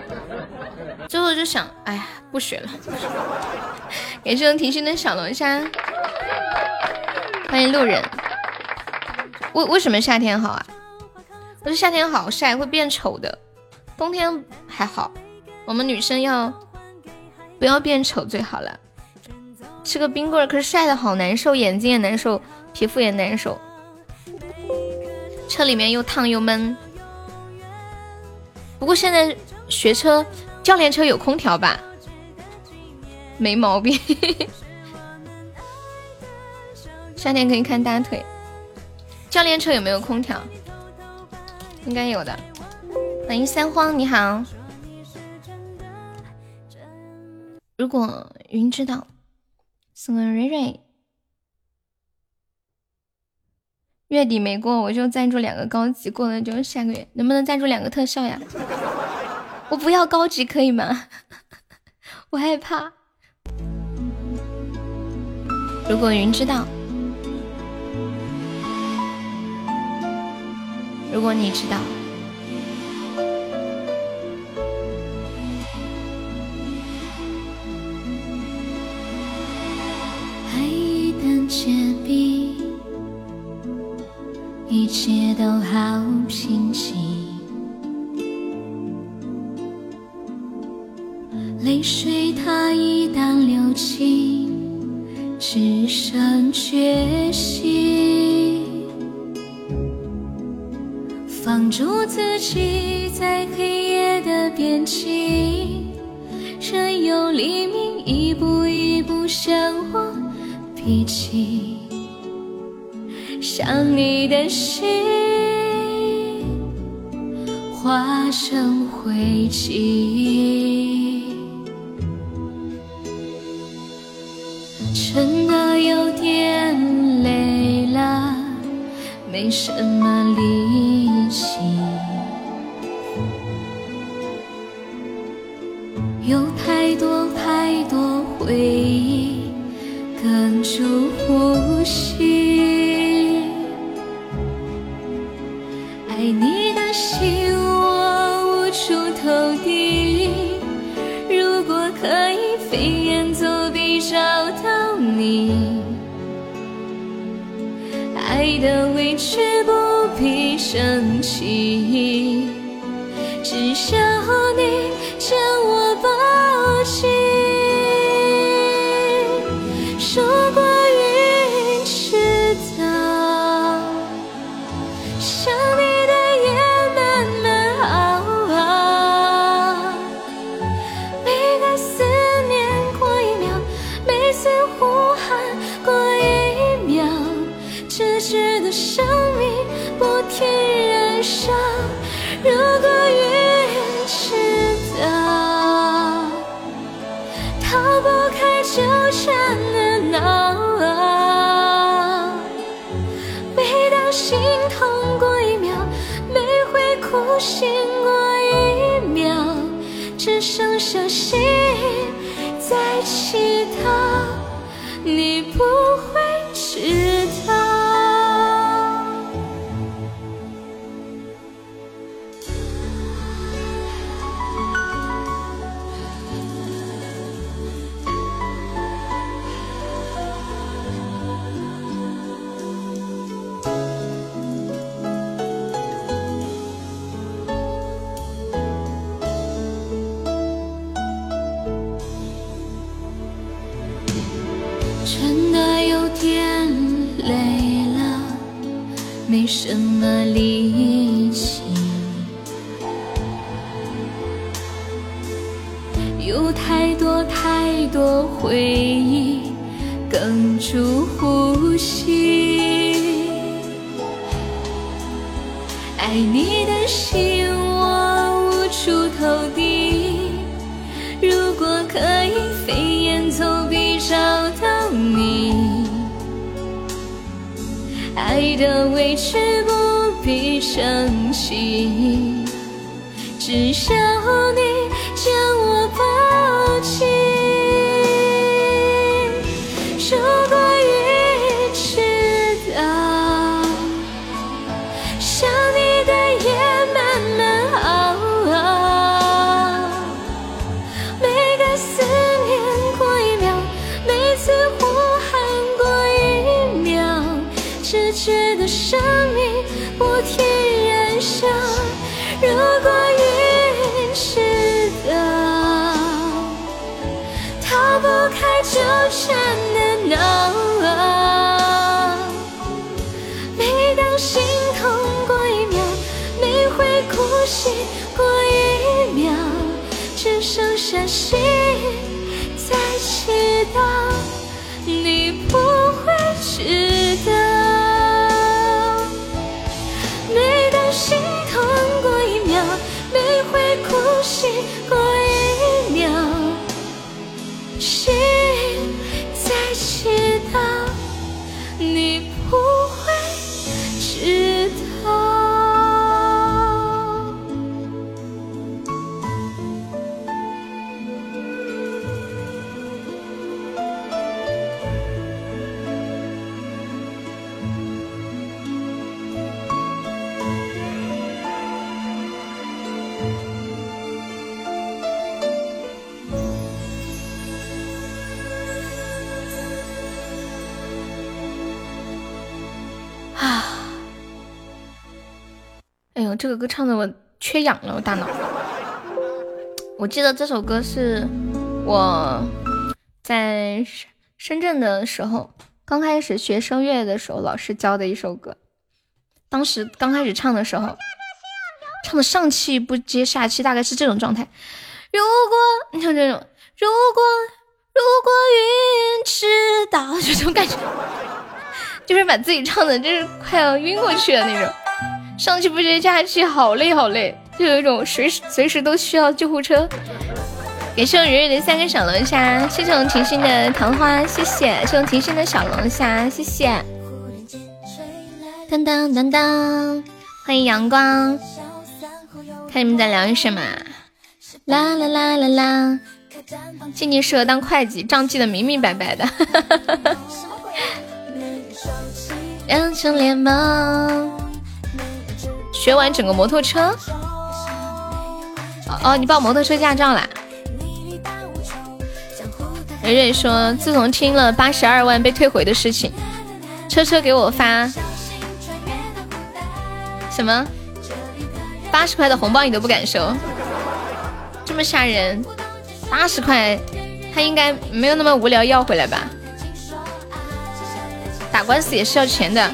最后就想，哎呀，不学了。感谢我甜心的小龙虾，欢迎路人。为为什么夏天好啊？不是夏天好晒会变丑的，冬天还好。我们女生要不要变丑最好了。吃个冰棍儿可是晒的好难受，眼睛也难受，皮肤也难受。车里面又烫又闷。不过现在学车，教练车有空调吧？没毛病。夏天可以看大腿。教练车有没有空调？应该有的。欢迎三荒，你好。如果云知道，送个瑞瑞。月底没过，我就赞助两个高级，过了就下个月，能不能赞助两个特效呀？我不要高级，可以吗？我害怕。如果云知道，如果你知道，结冰一切都好平静泪水它一旦流尽只剩决心放逐自己在黑夜的边境任由黎明一步一步向我一起想你的心化成灰烬。真的有点累了，没什么理由。真歌唱的我缺氧了，我大脑。我记得这首歌是我在深圳的时候刚开始学声乐的时候老师教的一首歌，当时刚开始唱的时候，唱的上气不接下气，大概是这种状态。如果你像这种，如果如果云知道，就这种感觉，就是把自己唱的，就是快要晕过去的那种。上气不接下气，好累好累，就有一种随时随时都需要救护车。感谢我蕊蕊的三个小龙虾，谢谢我甜心的桃花，谢谢，谢谢我甜心的小龙虾，谢谢。当当当当，欢迎阳光，看你们在聊什么？啦啦啦啦啦！静静适合当会计，账记得明明白白的。哈两强联盟，学完整个摩托车。哦，你报摩托车驾照啦？蕊蕊说，自从听了八十二万被退回的事情，车车给我发什么八十块的红包你都不敢收，这么吓人？八十块，他应该没有那么无聊要回来吧？打官司也是要钱的，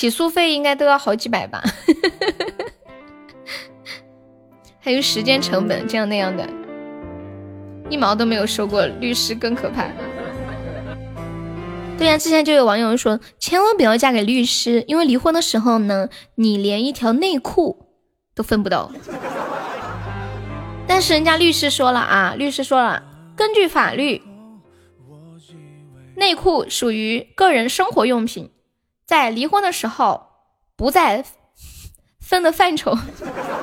起诉费应该都要好几百吧？还有时间成本，这样那样的。一毛都没有收过，律师更可怕。对呀，之前就有网友说，千万不要嫁给律师，因为离婚的时候呢，你连一条内裤都分不到。但是人家律师说了啊，律师说了，根据法律，内裤属于个人生活用品，在离婚的时候不在分的范畴，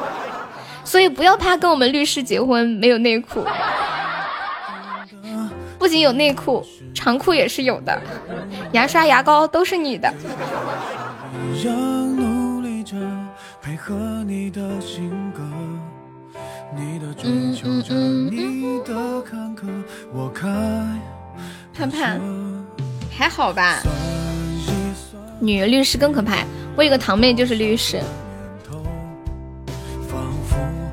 所以不要怕跟我们律师结婚没有内裤。不仅有内裤，长裤也是有的，牙刷、牙膏都是你的。嗯嗯嗯。盼盼，还好吧？女律师更可怕，我有个堂妹就是律师，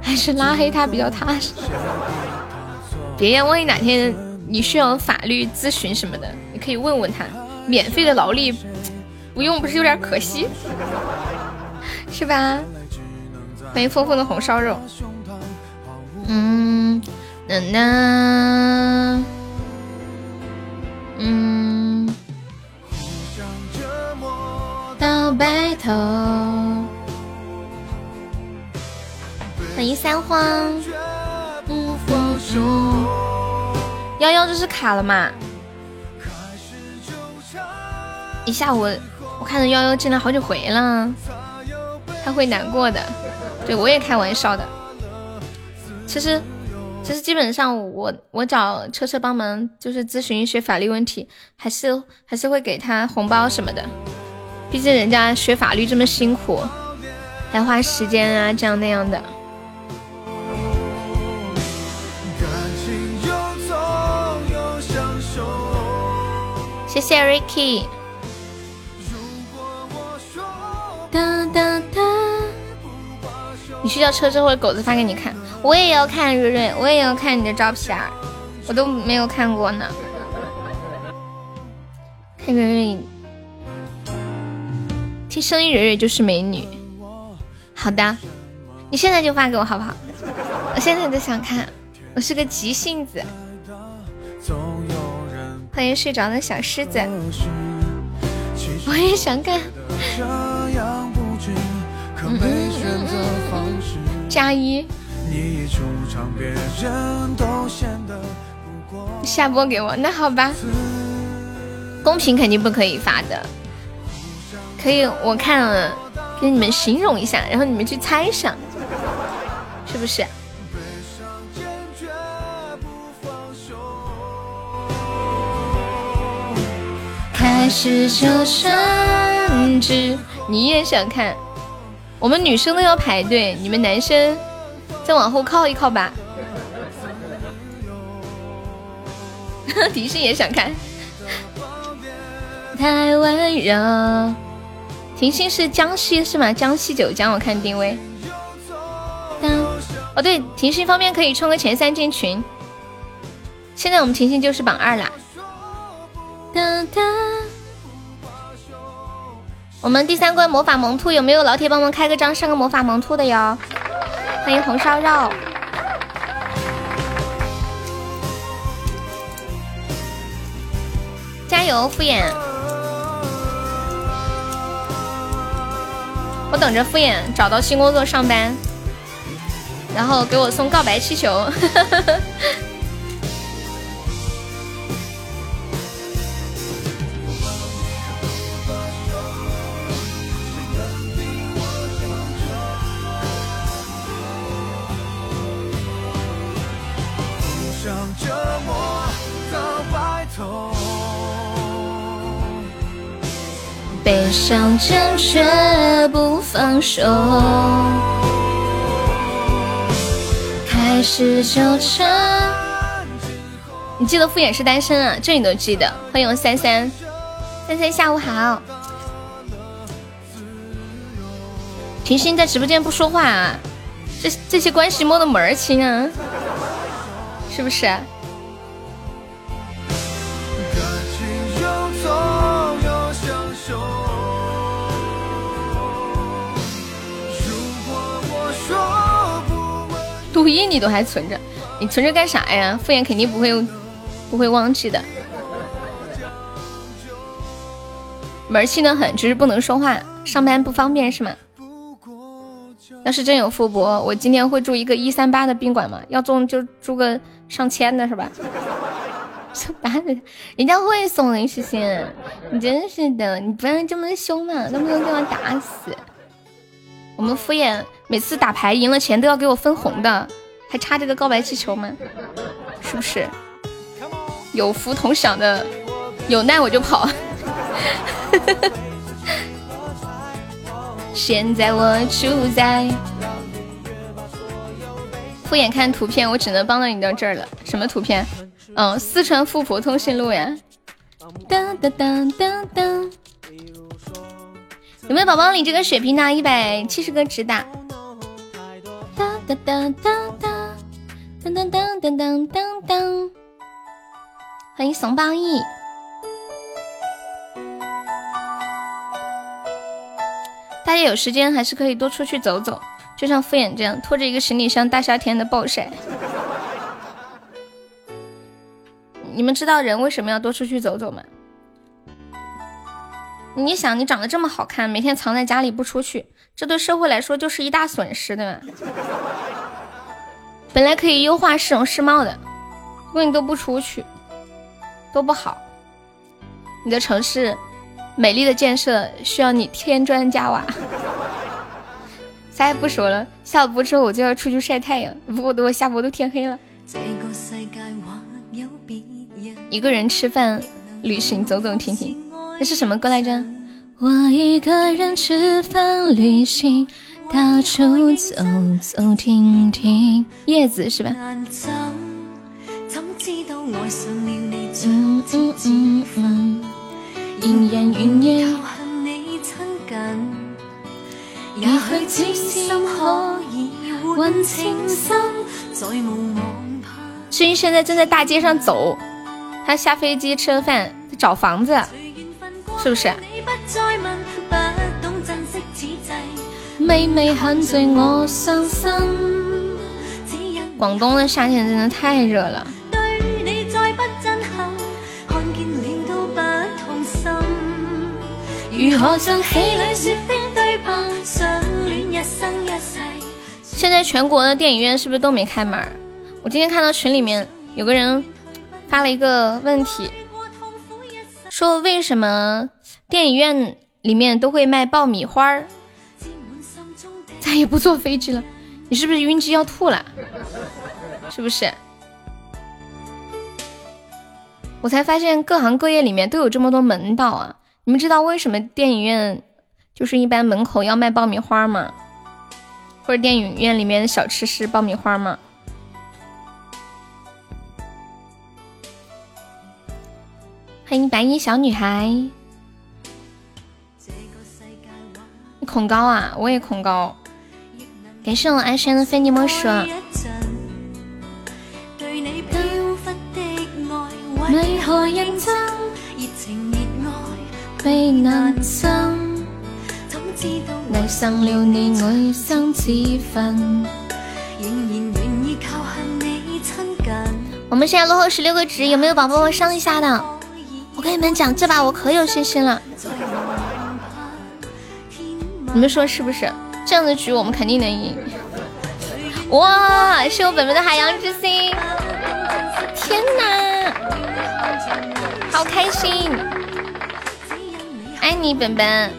还是拉黑她比较踏实。别呀，万一哪天。你需要法律咨询什么的，你可以问问他，免费的劳力不用不是有点可惜，是吧？欢迎丰丰的红烧肉，嗯，呐呐，嗯，到白头，欢迎三荒，不服输。幺幺这是卡了吗？一下午我看着幺幺进来好几回了，他会难过的。对我也开玩笑的。其实其实基本上我我找车车帮忙就是咨询一些法律问题，还是还是会给他红包什么的。毕竟人家学法律这么辛苦，还花时间啊，这样那样的。谢谢 Ricky。哒哒哒。你去叫车车或者狗子发给你看，我也要看瑞瑞，我也要看你的照片儿，我都没有看过呢。看瑞瑞，听声音蕊蕊就是美女。好的，你现在就发给我好不好？我现在就想看，我是个急性子。欢迎睡着的小狮子，我也想看。加一，下播给我，那好吧。公屏肯定不可以发的，可以我看了给你们形容一下，然后你们去猜想，是不是？开始就甚至你也想看，我们女生都要排队，你们男生再往后靠一靠吧。迪士也想看，太温柔。婷婷是江西是吗？江西九江，我看定位。当哦对，婷婷方便可以冲个前三进群。现在我们婷婷就是榜二啦。我们第三关魔法萌兔有没有老铁帮忙开个张上个魔法萌兔的哟？欢迎红烧肉。加油，敷衍！我等着敷衍找到新工作上班，然后给我送告白气球。想折磨到白头悲伤着却不放手，开始纠缠。你记得敷衍是单身啊？这你都记得。欢迎我三三，三三下午好。甜心在直播间不说话啊？这这些关系摸的门儿清啊？是不是？录音你都还存着，你存着干啥呀？敷衍肯定不会不会忘记的。门气的很，只是不能说话，上班不方便是吗？要是真有富婆，我今天会住一个一三八的宾馆吗？要住就住个上千的是吧？上八的，人家会送林，诗欣，你真是的，你不要这么凶嘛，能不能给我打死？我们敷衍每次打牌赢了钱都要给我分红的，还差这个告白气球吗？是不是？有福同享的，有难我就跑。现在我住在敷衍看图片，我只能帮到你到这儿了。什么图片？嗯，四川富婆通讯录呀。当当当当当。有没有宝宝你这个血瓶的？一百七十个直打。当当当当当当当当当当当。欢迎怂包义。大家有时间还是可以多出去走走，就像敷衍这样拖着一个行李箱，大夏天的暴晒。你们知道人为什么要多出去走走吗？你想，你长得这么好看，每天藏在家里不出去，这对社会来说就是一大损失，对吧？本来可以优化市容市貌的，如果你都不出去，多不好。你的城市。美丽的建设需要你添砖加瓦。啥也不说了，下了播之后我就要出去晒太阳，不过等我下播都天黑了。一个人吃饭、旅行、走走停停，那是什么歌来着？我一个人吃饭、旅行，到处走走停停。叶子是吧？嗯嗯嗯嗯。仍然愿意靠向你亲近，也许只心可以换情深，再无望怕。诗音现在正在大街上走，他下飞机吃了饭，找房子，是不是？再问不懂珍惜此际。每每看着我伤心。只因广东的夏天真的太热了。对你再不震撼看见了都不痛心。如何像戏里说冰对碰相恋一生一世。现在全国的电影院是不是都没开门我今天看到群里面有个人发了一个问题说为什么电影院里面都会卖爆米花儿？再也不坐飞机了，你是不是晕机要吐了？是不是？我才发现各行各业里面都有这么多门道啊！你们知道为什么电影院就是一般门口要卖爆米花吗？或者电影院里面的小吃是爆米花吗？欢迎白衣小女孩，恐高啊？我也恐高。感谢我安轩的非你莫属。你何认真？热情热爱被难生了你爱生之分。我们现在落后十六个值，有没有宝宝帮我上一下的？我跟你们讲，这把我可有信心了。你们说是不是？这样的局我们肯定能赢。哇，是我本本的海洋之心！天哪，好开心！爱你本本。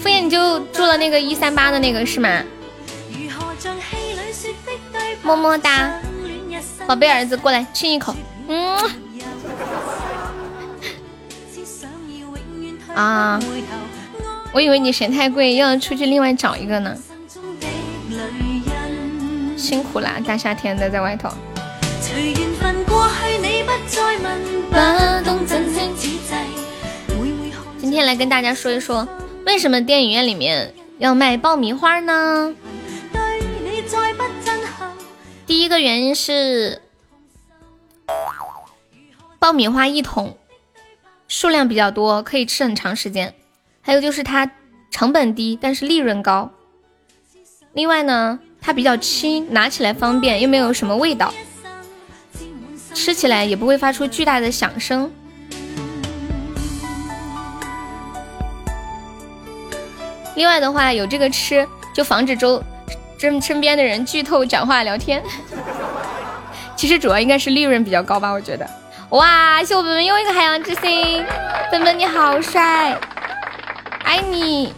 敷衍你就住了那个一三八的那个是吗？么么哒，宝贝儿子过来亲一口。嗯。啊。我以为你嫌太贵，要出去另外找一个呢。辛苦啦，大夏天的在外头。今天来跟大家说一说，为什么电影院里面要卖爆米花呢？第一个原因是爆米花一桶数量比较多，可以吃很长时间。还有就是它成本低，但是利润高。另外呢，它比较轻，拿起来方便，又没有什么味道，吃起来也不会发出巨大的响声。另外的话，有这个吃，就防止周身身边的人剧透、讲话、聊天。其实主要应该是利润比较高吧，我觉得。哇，谢我本本又一个海洋之心，本本你好帅。爱你，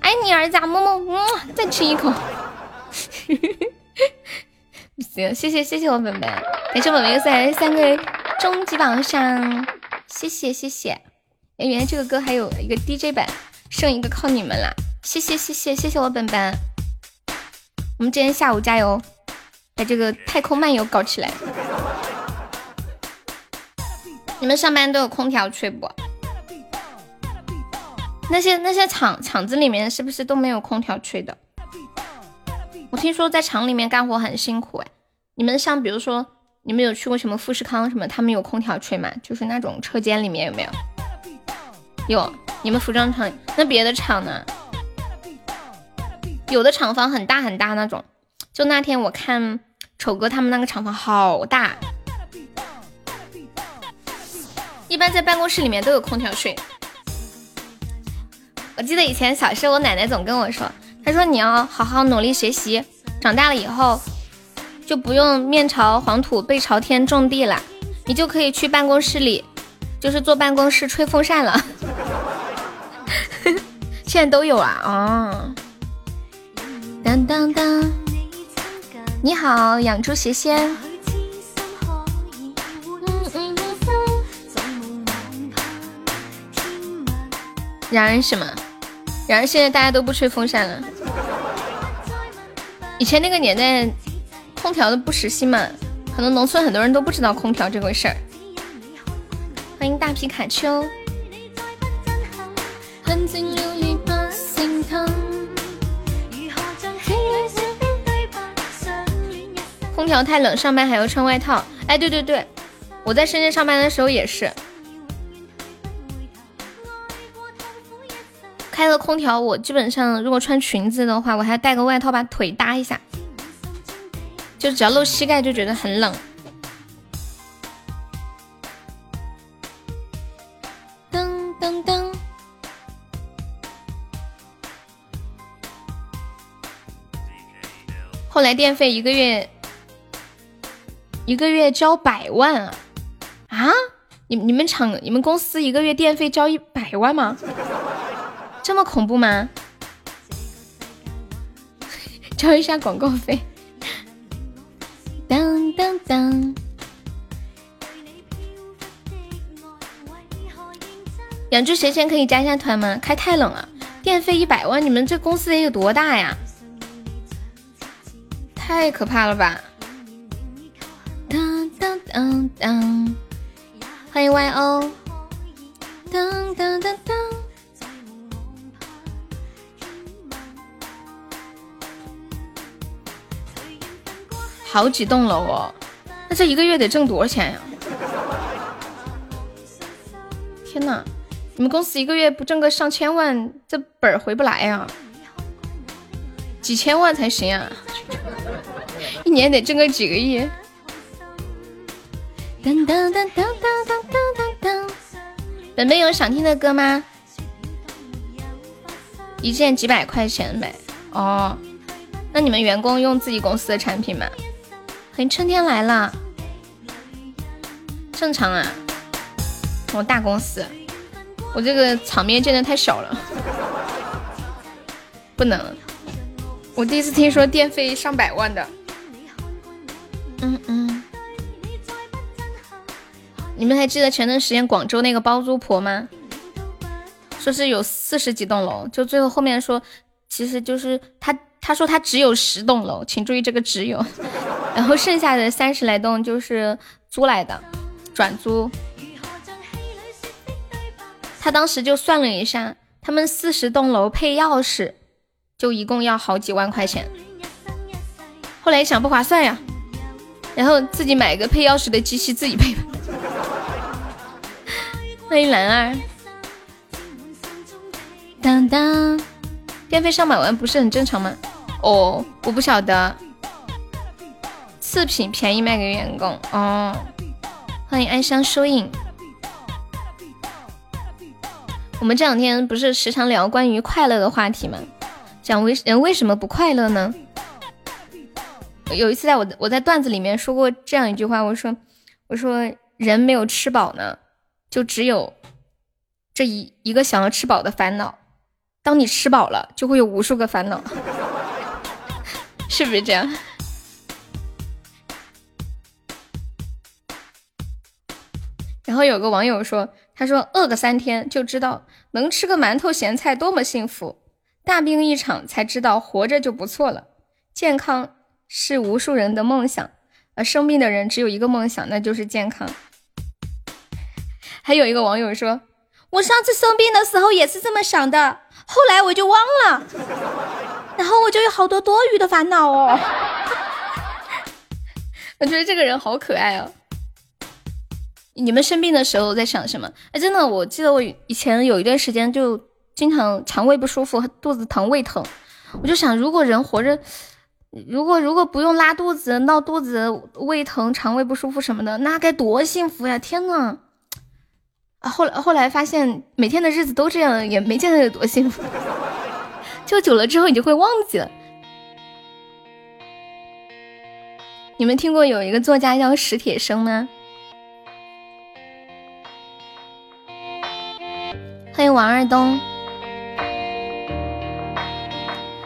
爱你儿子，么么，嗯，再吃一口。行，谢谢谢谢我本本，感谢我们又来三个终极榜上，谢谢谢谢。哎，原来这个歌还有一个 DJ 版，剩一个靠你们了，谢谢谢谢谢谢我本本。我们今天下午加油，把这个太空漫游搞起来。你们上班都有空调吹不？那些那些厂厂子里面是不是都没有空调吹的？我听说在厂里面干活很辛苦哎。你们像比如说，你们有去过什么富士康什么？他们有空调吹吗？就是那种车间里面有没有？有。你们服装厂那别的厂呢？有的厂房很大很大那种。就那天我看丑哥他们那个厂房好大，一般在办公室里面都有空调吹。我记得以前小时候，我奶奶总跟我说，她说你要好好努力学习，长大了以后就不用面朝黄土背朝天种地了，你就可以去办公室里，就是坐办公室吹风扇了。现在都有啊，哦。当当当，你好，养猪邪仙。然而什么？然而现在大家都不吹风扇了。以前那个年代，空调的不时兴嘛，可能农村很多人都不知道空调这回事儿。欢迎大皮卡丘。空调太冷，上班还要穿外套。哎，对对对，我在深圳上班的时候也是。开了空调，我基本上如果穿裙子的话，我还带个外套把腿搭一下，就只要露膝盖就觉得很冷。噔噔噔。后来电费一个月一个月交百万啊！啊？你你们厂你们公司一个月电费交一百万吗？这么恐怖吗？交一下广告费。当当当。养猪神仙可以加一下团吗？开太冷了，电费一百万，你们这公司得有多大呀？太可怕了吧！当当当当，欢迎 YO。当当当当。好几栋楼哦，那这一个月得挣多少钱呀？天哪，你们公司一个月不挣个上千万，这本儿回不来呀？几千万才行啊，一年得挣个几个亿。噔噔噔噔噔噔噔噔。本本有想听的歌吗？一件几百块钱呗哦。那你们员工用自己公司的产品吗？欢迎春天来了。正常啊。我大公司，我这个场面建的太小了，不能。我第一次听说电费上百万的。嗯嗯。你们还记得前段时间广州那个包租婆吗？说是有四十几栋楼，就最后后面说，其实就是他他说他只有十栋楼，请注意这个只有，然后剩下的三十来栋就是租来的，转租。他当时就算了一下，他们四十栋楼配钥匙，就一共要好几万块钱。后来一想不划算呀，然后自己买个配钥匙的机器自己配。欢迎兰儿。当当，电费上百万不是很正常吗？哦，我不晓得。次品便宜卖给员工哦。欢迎安香疏影。我们这两天不是时常聊关于快乐的话题吗？讲为人为什么不快乐呢？有一次在我我在段子里面说过这样一句话，我说我说人没有吃饱呢，就只有这一一个想要吃饱的烦恼。当你吃饱了，就会有无数个烦恼，是不是这样？然后有个网友说。他说：“饿个三天就知道能吃个馒头咸菜多么幸福，大病一场才知道活着就不错了。健康是无数人的梦想，而生病的人只有一个梦想，那就是健康。”还有一个网友说：“我上次生病的时候也是这么想的，后来我就忘了，然后我就有好多多余的烦恼哦。”我觉得这个人好可爱哦。你们生病的时候在想什么？哎，真的，我记得我以前有一段时间就经常肠胃不舒服，肚子疼、胃疼，我就想，如果人活着，如果如果不用拉肚子、闹肚子、胃疼、肠胃不舒服什么的，那该多幸福呀！天呐！啊，后来后来发现，每天的日子都这样，也没见得有多幸福。就久了之后，你就会忘记了。你们听过有一个作家叫史铁生吗？欢迎王二东，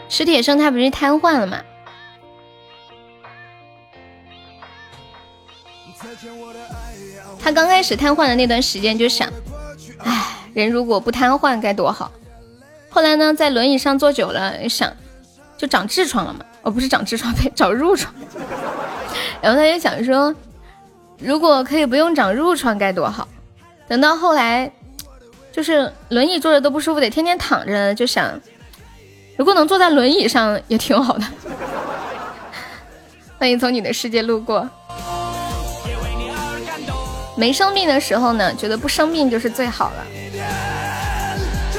史铁生他不是瘫痪了吗？他刚开始瘫痪的那段时间就想，唉，人如果不瘫痪该多好。后来呢，在轮椅上坐久了，想就长痔疮了嘛，哦，不是长痔疮，呸，长褥疮。然后他就想说，如果可以不用长褥疮该多好。等到后来。就是轮椅坐着都不舒服，得天天躺着。就想，如果能坐在轮椅上也挺好的。欢迎从你的世界路过。没生病的时候呢，觉得不生病就是最好了。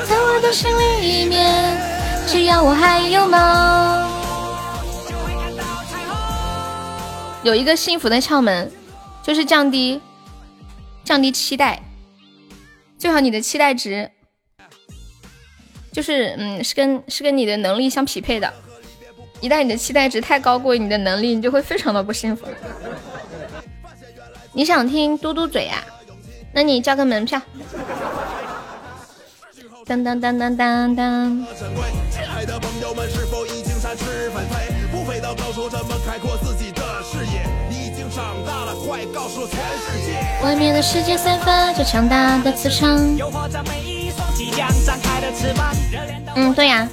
在我的心里面，只要我还有梦。有一个幸福的窍门，就是降低降低期待。最好你的期待值，就是嗯，是跟是跟你的能力相匹配的。一旦你的期待值太高过于你的能力，你就会非常的不幸福。你想听嘟嘟嘴呀？那你交个门票。当当当当当当。外面的世界散发着强大的磁场。嗯，对呀。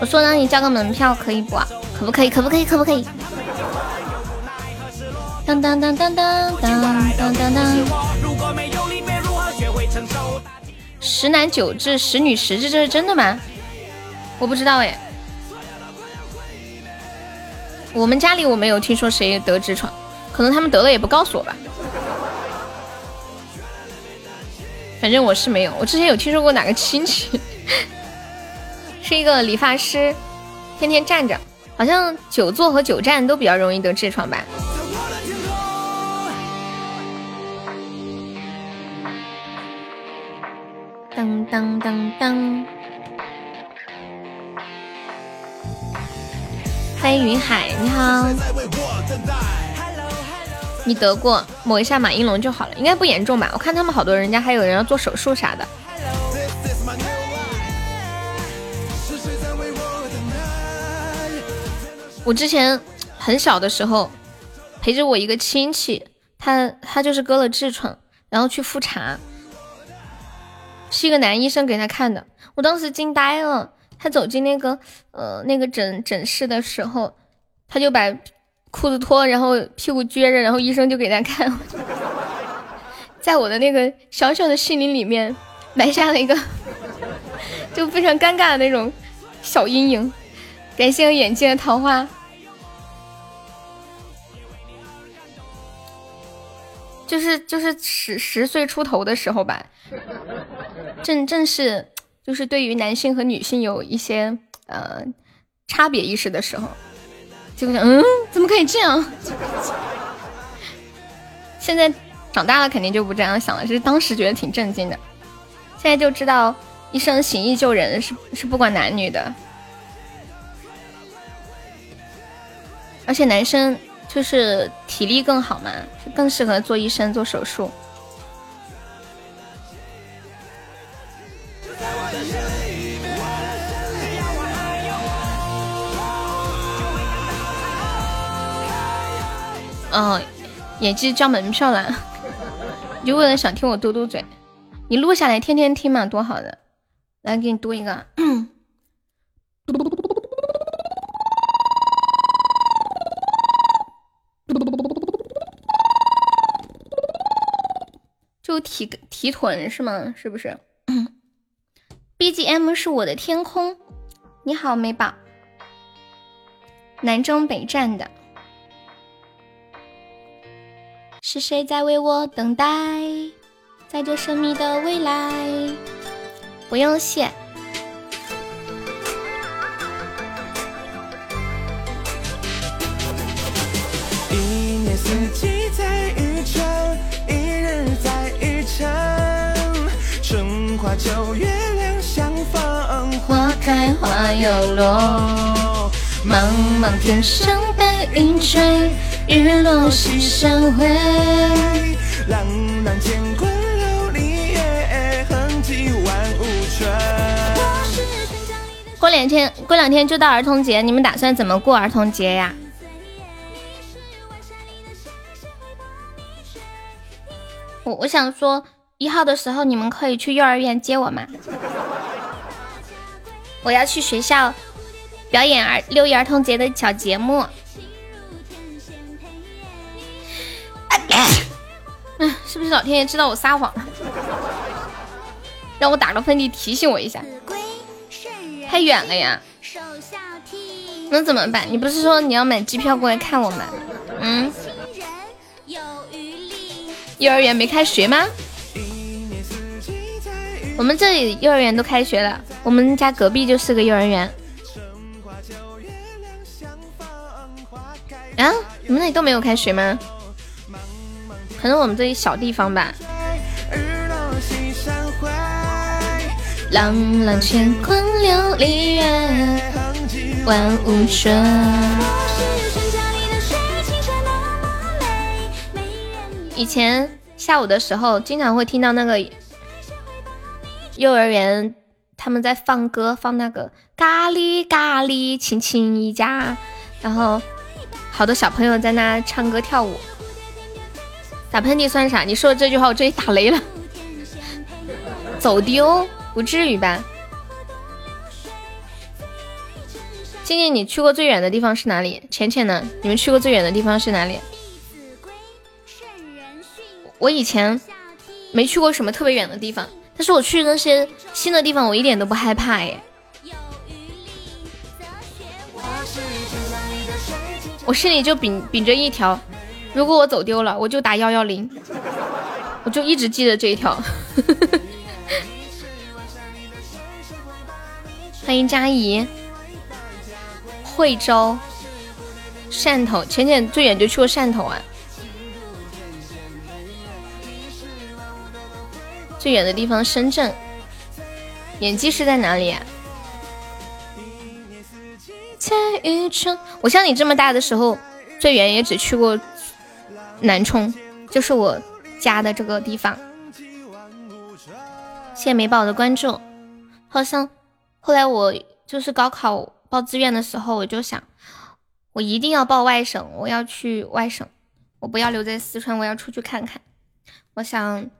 我说让你交个门票可以不？可不可以？可不可以？可不可以？当当当当当当当当当。十男九痔，十女十痔，这是真的吗？我不知道哎。我们家里我没有听说谁得痔疮，可能他们得了也不告诉我吧。反正我是没有，我之前有听说过哪个亲戚 是一个理发师，天天站着，好像久坐和久站都比较容易得痔疮吧。当当当当！欢迎云海，你好。你得过，抹一下马应龙就好了，应该不严重吧？我看他们好多人家还有人要做手术啥的。我之前很小的时候，陪着我一个亲戚，他他就是割了痔疮，然后去复查，是一个男医生给他看的，我当时惊呆了。他走进那个呃那个诊诊室的时候，他就把裤子脱，然后屁股撅着，然后医生就给他看，在我的那个小小的心灵里面埋下了一个 就非常尴尬的那种小阴影。感谢我眼镜的桃花，就是就是十十岁出头的时候吧，正正是就是对于男性和女性有一些呃差别意识的时候，就想嗯，怎么可以这样？现在长大了肯定就不这样想了，是当时觉得挺震惊的，现在就知道医生行医救人是是不管男女的。而且男生就是体力更好嘛，更适合做医生做手术。哦，演技交门票了，就为了想听我嘟嘟嘴，你录下来天天听嘛，多好的！来给你嘟一个。就提提臀是吗？是不是？BGM 是我的天空。你好，美宝。南征北战的，是谁在为我等待？在这神秘的未来，不用谢。一年四季在一场。春花秋月两相逢，花开花又落。茫茫天上白云追，日落西山回。浪浪乾坤流离月，痕迹万物春。过两天，过两天就到儿童节，你们打算怎么过儿童节呀？我我想说，一号的时候你们可以去幼儿园接我吗？我要去学校表演儿六一儿童节的小节目。嗯，是不是老天爷知道我撒谎了，让我打个喷嚏提醒我一下？太远了呀，那怎么办？你不是说你要买机票过来看我吗？嗯。幼儿园没开学吗？我们这里幼儿园都开学了，我们家隔壁就是个幼儿园。啊，你们那里都没有开学吗？可能我们这里小地方吧。朗朗乾坤流离月，万物生。以前下午的时候，经常会听到那个幼儿园他们在放歌，放那个咖喱咖喱亲亲一家，然后好多小朋友在那唱歌跳舞。打喷嚏算啥？你说的这句话，我这里打雷了。走丢？不至于吧？静静，你去过最远的地方是哪里？浅浅呢？你们去过最远的地方是哪里？我以前没去过什么特别远的地方，但是我去那些新的地方，我一点都不害怕耶。我心里就秉秉着一条，如果我走丢了，我就打幺幺零，我就一直记得这一条。欢迎佳怡，惠州、汕头，浅浅最远就去过汕头啊。最远的地方，深圳。演技是在哪里？在雨中，我像你这么大的时候，最远也只去过南充，就是我家的这个地方。谢谢美宝的关注。好像后来我就是高考报志愿的时候，我就想，我一定要报外省，我要去外省，我不要留在四川，我要出去看看。我想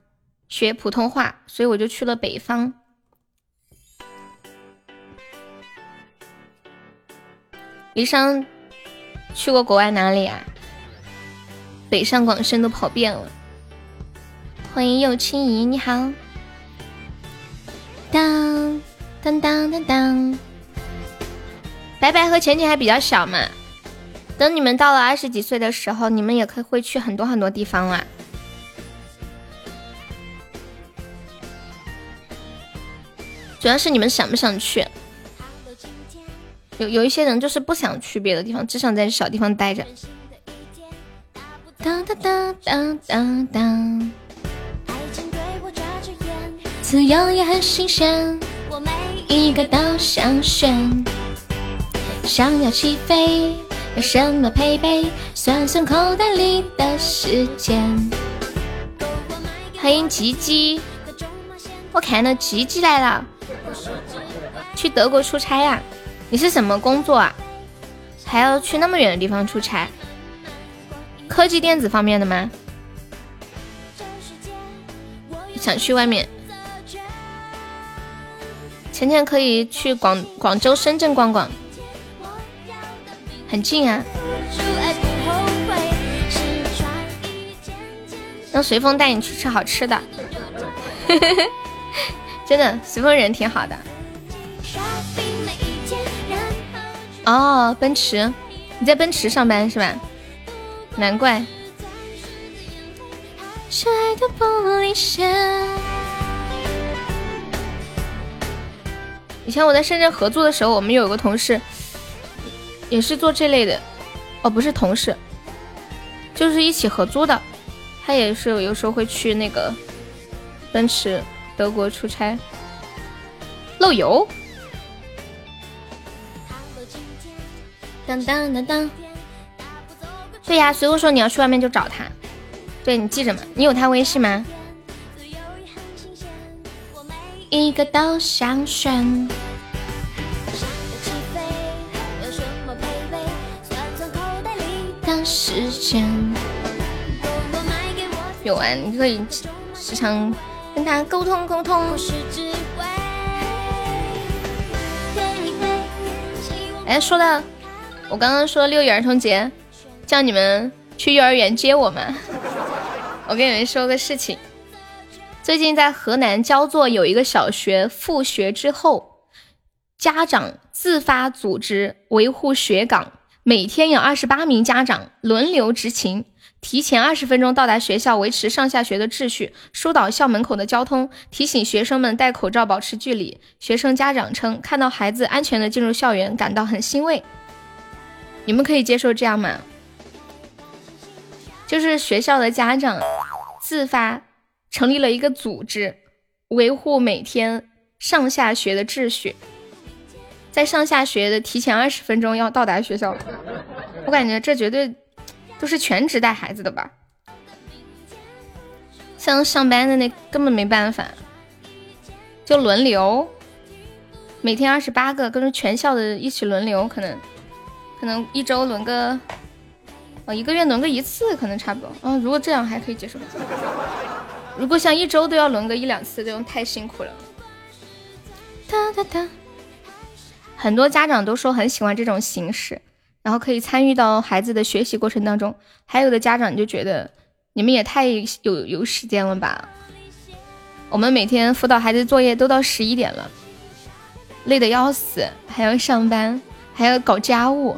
学普通话，所以我就去了北方。李商去过国外哪里啊？北上广深都跑遍了。欢迎右青怡，你好。当当当当当，白白和浅浅还比较小嘛，等你们到了二十几岁的时候，你们也可以会去很多很多地方啦。主要是你们想不想去？有有一些人就是不想去别的地方，只想在小地方待着。当当当当当当。自由也很新鲜，我每一个都想选。想要起飞，要什么配备？算算口袋里的时间。欢迎吉吉，我看到吉吉来了，去德国出差呀？你是什么工作啊？还要去那么远的地方出差？科技电子方面的吗？想去外面？前天可以去广广州、深圳逛逛，很近啊。让随风带你去吃好吃的，真的，随风人挺好的。哦，奔驰，你在奔驰上班是吧？难怪。以前我在深圳合租的时候，我们有个同事，也是做这类的，哦，不是同事，就是一起合租的，他也是有时候会去那个奔驰德国出差，漏油。当当当当，对呀，所以我说你要去外面就找他，对你记着嘛，你有他微信吗？一个都想选。时间有啊，你可以时常跟他沟通沟通。哎，说到我刚刚说六一儿童节，叫你们去幼儿园接我们。我跟你们说个事情。最近在河南焦作有一个小学复学之后，家长自发组织维护学岗，每天有二十八名家长轮流执勤，提前二十分钟到达学校，维持上下学的秩序，疏导校门口的交通，提醒学生们戴口罩、保持距离。学生家长称，看到孩子安全的进入校园，感到很欣慰。你们可以接受这样吗？就是学校的家长自发。成立了一个组织，维护每天上下学的秩序。在上下学的提前二十分钟要到达学校。我感觉这绝对都是全职带孩子的吧。像上班的那根本没办法，就轮流，每天二十八个，跟着全校的一起轮流，可能可能一周轮个，哦，一个月轮个一次，可能差不多。嗯，如果这样还可以接受。如果像一周都要轮个一两次，这种太辛苦了。哒哒哒，很多家长都说很喜欢这种形式，然后可以参与到孩子的学习过程当中。还有的家长就觉得你们也太有有时间了吧？我们每天辅导孩子作业都到十一点了，累得要死，还要上班，还要搞家务，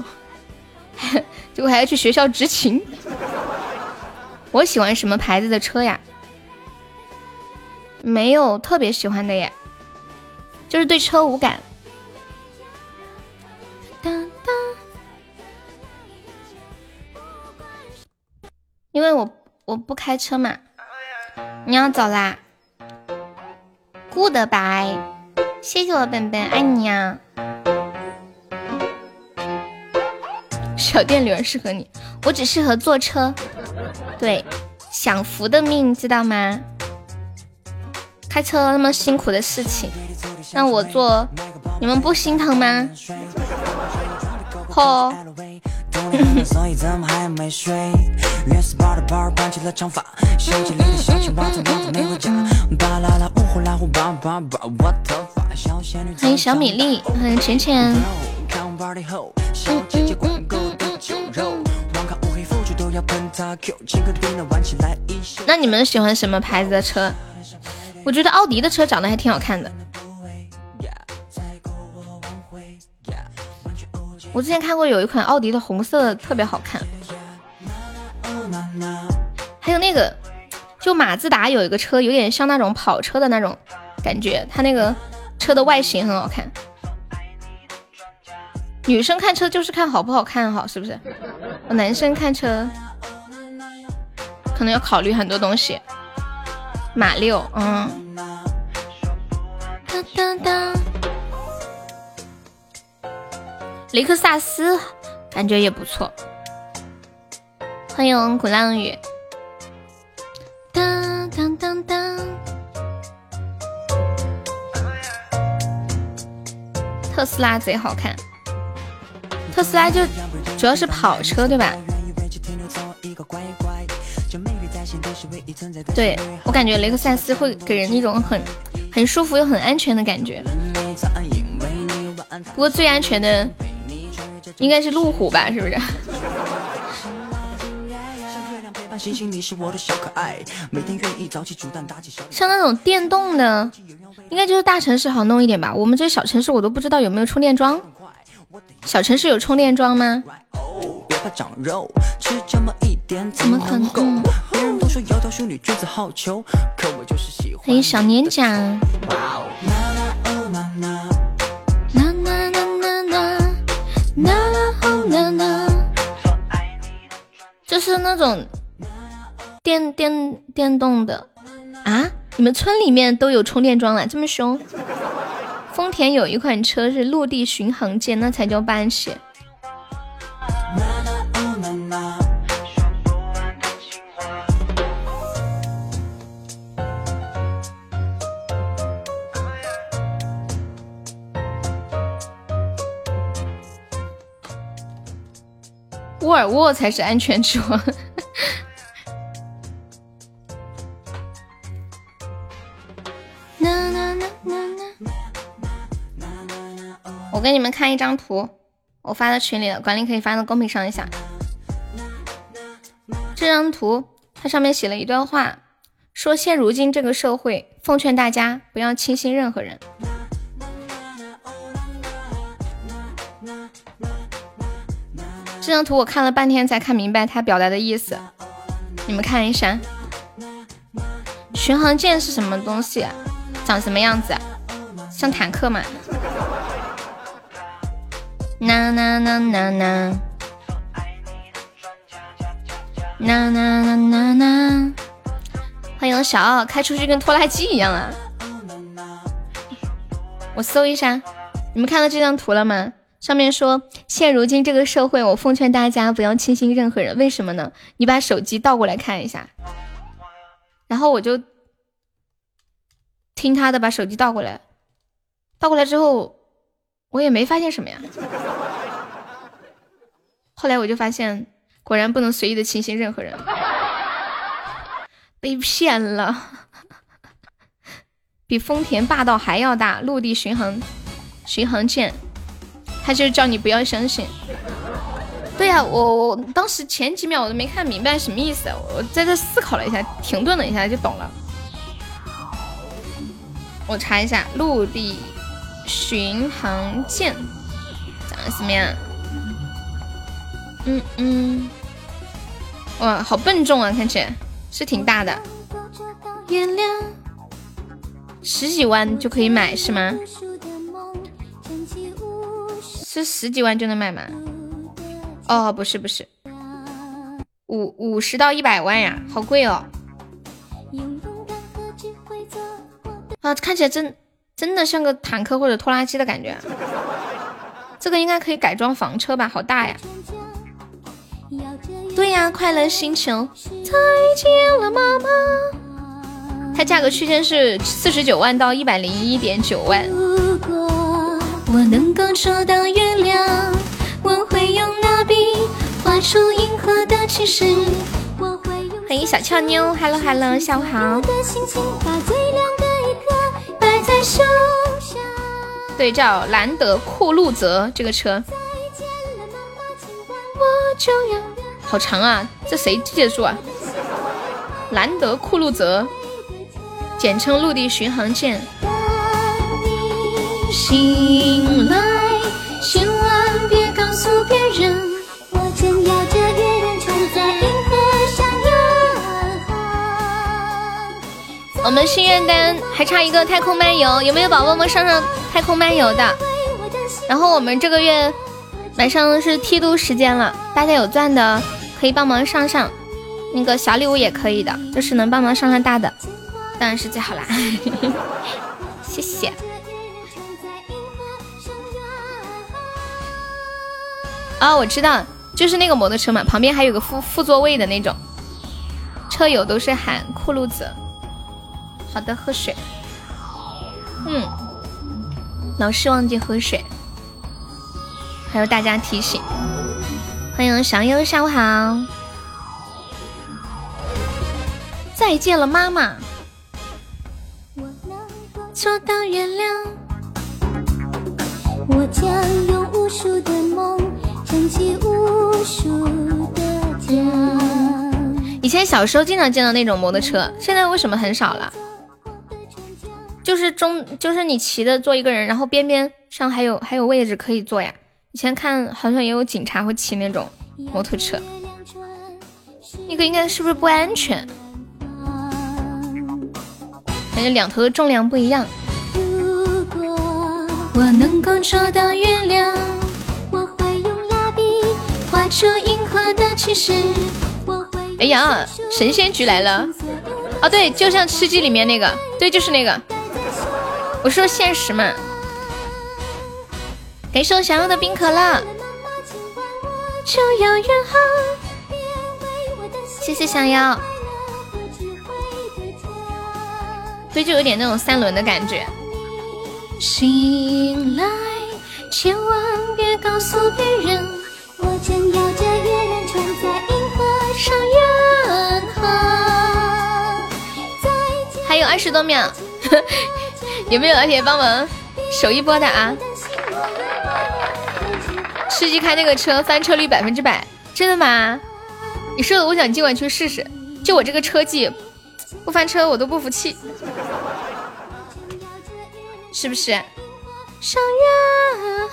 结果还要去学校执勤。我喜欢什么牌子的车呀？没有特别喜欢的耶，就是对车无感。因为我我不开车嘛。你要走啦？Goodbye。谢谢我本本，爱你呀。小电驴适合你，我只适合坐车。对，享福的命，知道吗？开车那么辛苦的事情，让我做，你们不心疼吗？吼！欢迎小米粒，欢迎浅浅。那你们喜欢什么牌子的车？我觉得奥迪的车长得还挺好看的。我之前看过有一款奥迪的红色特别好看，还有那个就马自达有一个车有点像那种跑车的那种感觉，它那个车的外形很好看。女生看车就是看好不好看好，是不是？男生看车可能要考虑很多东西。马六，嗯。当当当。雷克萨斯感觉也不错。欢迎鼓浪屿。当当当当。特斯拉贼好看。特斯拉就主要是跑车，对吧？对我感觉雷克萨斯会给人一种很很舒服又很安全的感觉。不过最安全的应该是路虎吧？是不是？像那种电动的，应该就是大城市好弄一点吧？我们这小城市我都不知道有没有充电桩。小城市有充电桩吗？怎么可能？欢迎小年长。就是那种电电电动的啊？你们村里面都有充电桩了？这么凶？丰田有一款车是陆地巡航舰，那才叫霸气。沃尔沃才是安全车。我给你们看一张图，我发到群里了，管理可以发到公屏上一下。这张图它上面写了一段话，说现如今这个社会，奉劝大家不要轻信任何人。这张图我看了半天才看明白它表达的意思，你们看一下，巡航舰是什么东西？长什么样子？像坦克吗？呐呐呐呐呐，呐呐呐呐呐！欢迎小奥，开出去跟拖拉机一样啊！我搜一下，你们看到这张图了吗？上面说，现如今这个社会，我奉劝大家不要轻信任何人。为什么呢？你把手机倒过来看一下，然后我就听他的，把手机倒过来，倒过来之后。我也没发现什么呀，后来我就发现，果然不能随意的轻信任何人，被骗了，比丰田霸道还要大，陆地巡航巡航舰，他就叫你不要相信。对呀，我我当时前几秒我都没看明白什么意思，我在这思考了一下，停顿了一下就懂了。我查一下陆地。巡航舰长什么样？嗯嗯，哇，好笨重啊，看起来是挺大的。十几万就可以买是吗？是十几万就能买吗？哦，不是不是，五五十到一百万呀，好贵哦。啊，看起来真。真的像个坦克或者拖拉机的感觉。这个应该可以改装房车吧？好大呀！对呀，快乐星球。再见了，妈妈。它价格区间是四十九万到一百零一点九万。如果我能够捉到月亮，我会用那笔画出银河的骑士。欢迎小俏妞，Hello Hello，下午好。对，叫兰德酷路泽这个车。好长啊，这谁记得住啊？兰德酷路泽，简称陆地巡航舰。醒来，千万别告诉别人，我。们心愿单还差一个太空漫游，有没有宝宝们上上太空漫游的？然后我们这个月马上是梯度时间了，大家有钻的。可以帮忙上上，那个小礼物也可以的，就是能帮忙上上大的，当然是最好啦。谢谢。啊，我知道，就是那个摩托车嘛，旁边还有个副副座位的那种，车友都是喊酷路子。好的，喝水。嗯，老是忘记喝水，还有大家提醒。欢迎小优，下午好。再见了，妈妈。做到我将用无数的梦撑起无数的家。以前小时候经常见到那种摩托车，现在为什么很少了？就是中，就是你骑的坐一个人，然后边边上还有还有位置可以坐呀。以前看好像也有警察会骑那种摩托车，那个应该是不是不安全？感觉两头的重量不一样。哎呀，神仙局来了！哦，对，就像吃鸡里面那个，对，就是那个。我说现实嘛。感谢我想要的冰可乐，谢谢想要，对，就有点那种三轮的感觉。醒来，千万别告诉别人，我正摇着月亮船在银河上远航。还有二十多秒，有没有老铁帮忙守一波的啊？吃鸡开那个车翻车率百分之百，真的吗？你说的，我想今晚去试试。就我这个车技，不翻车我都不服气，是不是？上远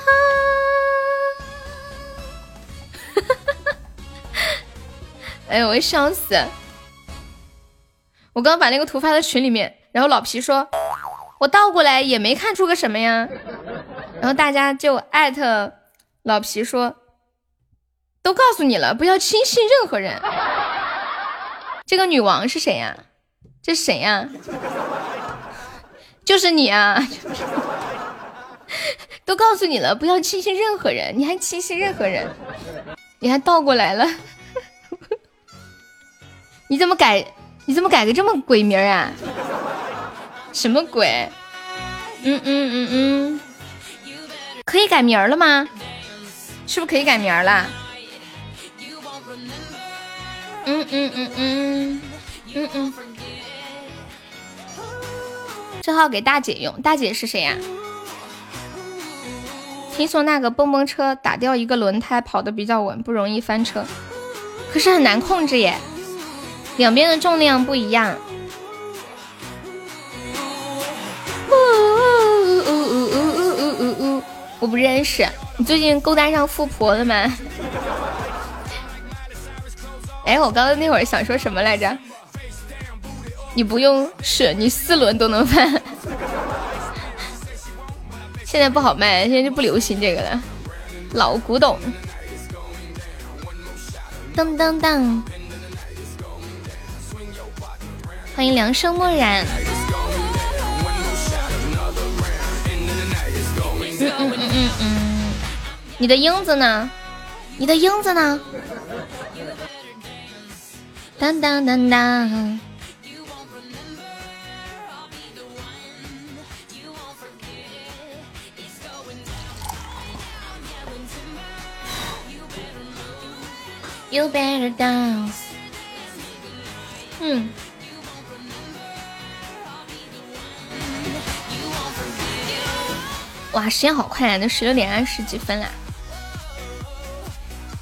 航，哎呦，我笑死！我刚把那个图发到群里面，然后老皮说，我倒过来也没看出个什么呀。然后大家就艾特。老皮说：“都告诉你了，不要轻信任何人。这个女王是谁呀？这谁呀？就是你啊！都告诉你了，不要轻信任何人，你还轻信任何人？你还倒过来了？你怎么改？你怎么改个这么鬼名啊？什么鬼？嗯嗯嗯嗯，可以改名了吗？”是不是可以改名了？嗯嗯嗯嗯嗯嗯。正好给大姐用。大姐是谁呀？听说那个蹦蹦车打掉一个轮胎，跑得比较稳，不容易翻车，可是很难控制耶，两边的重量不一样。我不认识。你最近勾搭上富婆了吗？哎，我刚刚那会儿想说什么来着？你不用是，你四轮都能翻。现在不好卖，现在就不流行这个了，老古董。当当当！欢迎凉生漠然。嗯嗯你的英子呢？你的英子呢？当当当当。You better dance。哇，时间好快啊，都十六点二十几分了。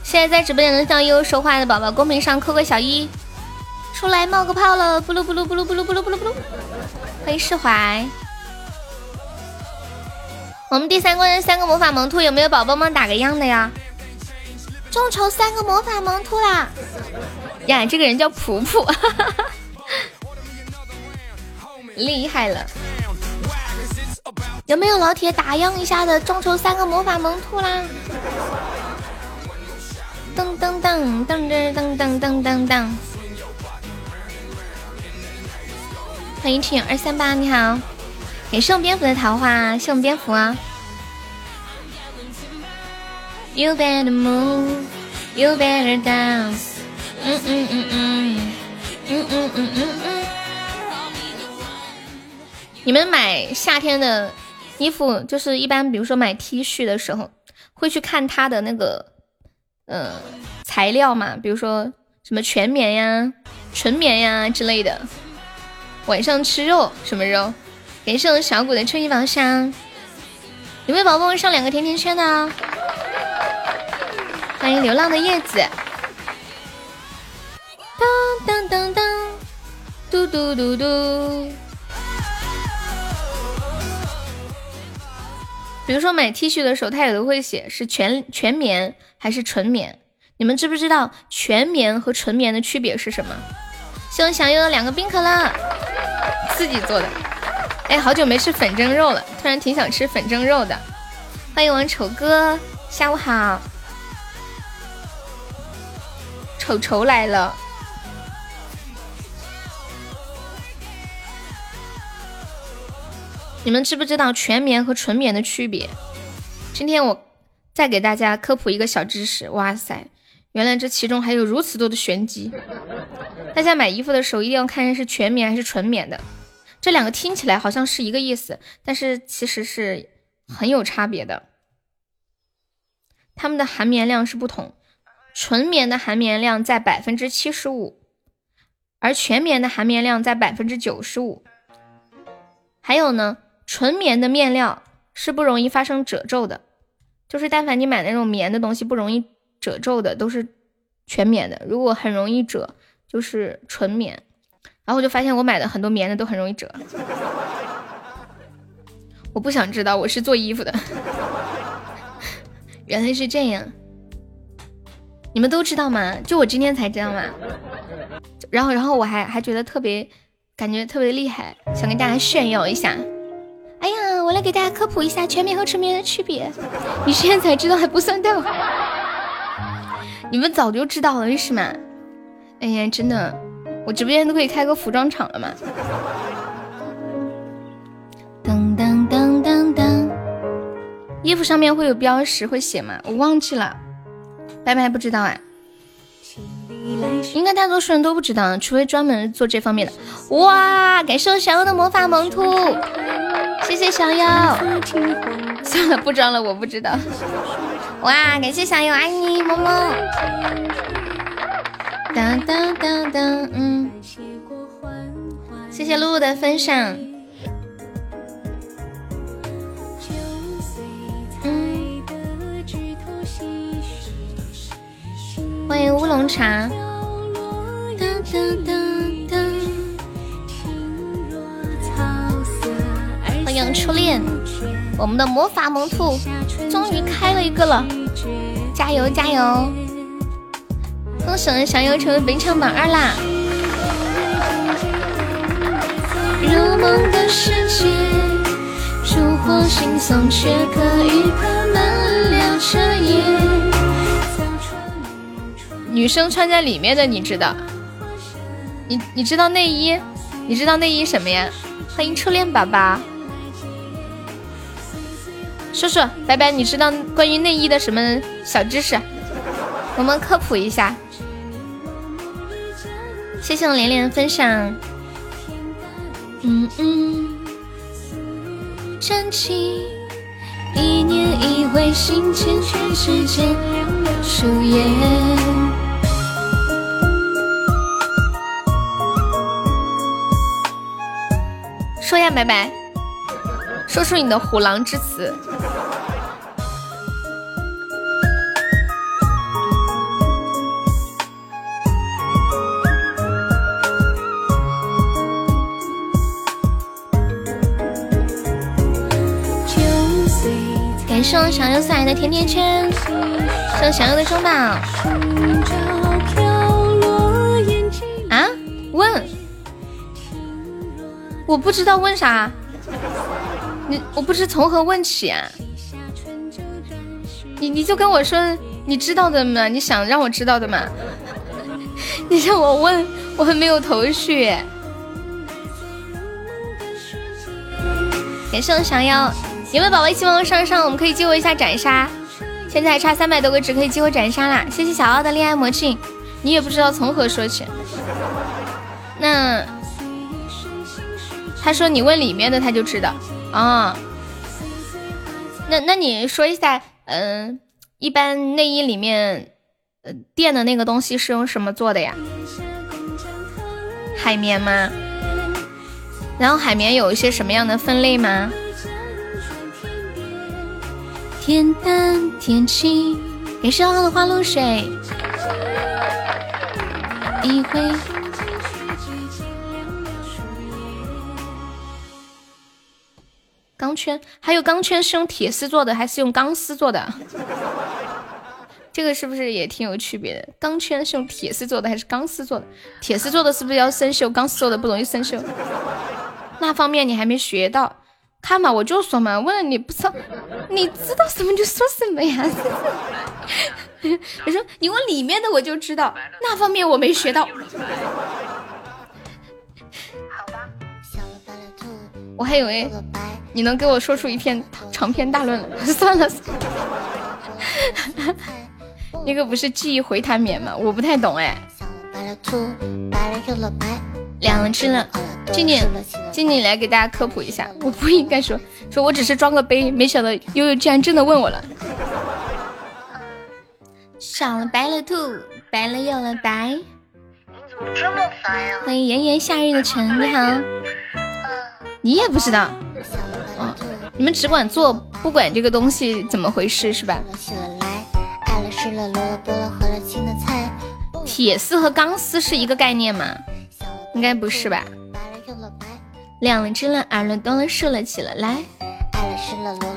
现在在直播间能向悠悠说话的宝宝，公屏上扣个小一，出来冒个泡了。布噜布噜布噜布噜布噜布噜布噜。欢迎释怀。我们第三关三个魔法萌兔，有没有宝宝们打个样的呀？众筹三个魔法萌兔啦！呀，这个人叫普普，厉害了！有没有老铁打样一下的？众筹三个魔法萌兔啦！噔噔噔噔噔噔噔噔噔！欢迎听友二三八，你好！感谢我蝙蝠的桃花，谢我们蝙蝠啊！You better move, you better dance. 嗯嗯嗯嗯嗯嗯嗯嗯嗯。你们买夏天的衣服，就是一般，比如说买 T 恤的时候，会去看它的那个呃材料嘛？比如说什么全棉呀、纯棉呀之类的。晚上吃肉什么肉？感谢我小谷的春意宝箱。有没有宝宝上两个甜甜圈的？欢迎流浪的叶子。当当当当，嘟嘟嘟嘟。比如说买 T 恤的时候，它有的会写是全全棉还是纯棉。你们知不知道全棉和纯棉的区别是什么？希望享有两个冰可乐，自己做的。哎，好久没吃粉蒸肉了，突然挺想吃粉蒸肉的。欢迎王丑哥，下午好。丑丑来了！你们知不知道全棉和纯棉的区别？今天我再给大家科普一个小知识。哇塞，原来这其中还有如此多的玄机！大家买衣服的时候一定要看是全棉还是纯棉的，这两个听起来好像是一个意思，但是其实是很有差别的，它们的含棉量是不同。纯棉的含棉量在百分之七十五，而全棉的含棉量在百分之九十五。还有呢，纯棉的面料是不容易发生褶皱的，就是但凡你买那种棉的东西不容易褶皱的，都是全棉的。如果很容易褶，就是纯棉。然后我就发现我买的很多棉的都很容易褶。我不想知道，我是做衣服的。原来是这样。你们都知道吗？就我今天才知道嘛。然后，然后我还还觉得特别，感觉特别厉害，想跟大家炫耀一下。我来给大家科普一下全棉和纯棉的区别。你现在才知道还不算逗。你们早就知道了，为什么？哎呀，真的，我直播间都可以开个服装厂了嘛。当当当当当，衣服上面会有标识，会写吗？我忘记了。白白不知道哎，应该大多数人都不知道，除非专门做这方面的。哇，感谢小妖的魔法萌兔，谢谢小妖。算了，不装了，我不知道。哇，感谢小妖，爱你，么么。当当当当，嗯。谢谢露露的分享。欢迎乌龙茶，欢迎初恋，我们的魔法萌兔终于开了一个了，加油加油！恭喜我们小优成为本场榜二啦！入梦的世界，烛火惺忪，却可与他们聊彻夜。女生穿在里面的，你知道？你你知道内衣？你知道内衣什么呀？欢迎初恋宝宝。叔叔，白白，你知道关于内衣的什么小知识？我们科普一下。谢谢我连连分享。嗯嗯。真情，一念一回，心间全世界树叶。说呀，白白，说出你的虎狼之词。感谢我小优送来的甜甜圈，谢谢小优的中宝。啊？问？我不知道问啥。你我不知从何问起啊。你你就跟我说你知道的嘛，你想让我知道的嘛。你让我问，我还没有头绪。感谢我小妖。有没有宝宝一起帮我上上？我们可以激活一下斩杀，现在还差三百多个值可以激活斩杀啦！谢谢小奥的恋爱魔镜，你也不知道从何说起。那他说你问里面的他就知道啊。那那你说一下，嗯，一般内衣里面呃垫的那个东西是用什么做的呀？海绵吗？然后海绵有一些什么样的分类吗？天淡天轻，感谢我的花露水。一回。钢圈，还有钢圈是用铁丝做的还是用钢丝做的？这个是不是也挺有区别的？钢圈是用铁丝做的还是钢丝做的？铁丝做的是不是要生锈？钢丝做的不容易生锈？那方面你还没学到。看嘛，我就说嘛，问了你不知道，你知道什么就说什么呀。你说你问里面的我就知道，那方面我没学到。我还以为你能给我说出一篇长篇大论了。算了，那个不是记忆回弹棉吗？我不太懂哎。两只了，静静，静静来给大家科普一下。我不应该说，说我只是装个杯，没想到悠悠竟然真的问我了。少了白了兔，白了又了白。你怎么这么烦呀？欢迎炎炎夏日的晨，你好。你也不知道，嗯，你们只管做，不管这个东西怎么回事，是吧？铁丝和钢丝是一个概念吗？应该不是吧？两了只了，耳了多了，竖了起了来。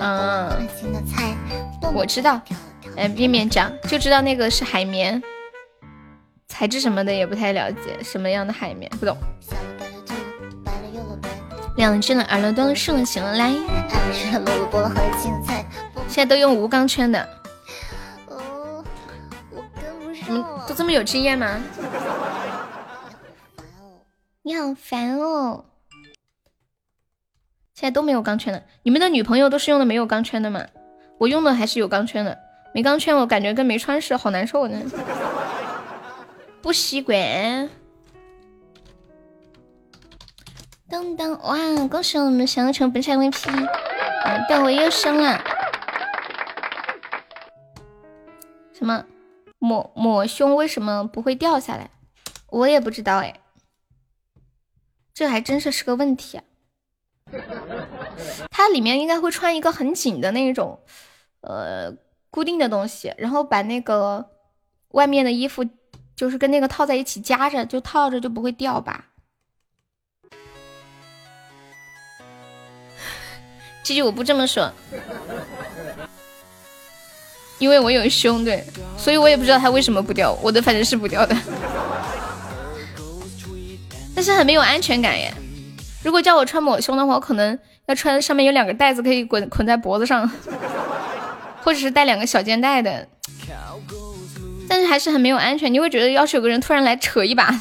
嗯，我知道。哎，面面讲就知道那个是海绵，材质什么的也不太了解，什么样的海绵不懂。两只的，耳了多了，竖了起了来。现在都用无钢圈的哦。你们都这么有经验吗？你好烦哦！现在都没有钢圈的，你们的女朋友都是用的没有钢圈的吗？我用的还是有钢圈的，没钢圈我感觉跟没穿似的，好难受呢。不习惯。噔噔，哇！恭喜我们小成本场 VP，嗯，对我又升了。什么？抹抹胸为什么不会掉下来？我也不知道哎。这还真是是个问题，啊 它里面应该会穿一个很紧的那种，呃，固定的东西，然后把那个外面的衣服就是跟那个套在一起夹着，就套着就不会掉吧？其实，我不这么说，因为我有胸，对，所以我也不知道它为什么不掉，我的反正是不掉的。但是很没有安全感耶！如果叫我穿抹胸的话，我可能要穿上面有两个带子可以捆捆在脖子上，或者是带两个小肩带的。但是还是很没有安全，你会觉得要是有个人突然来扯一把。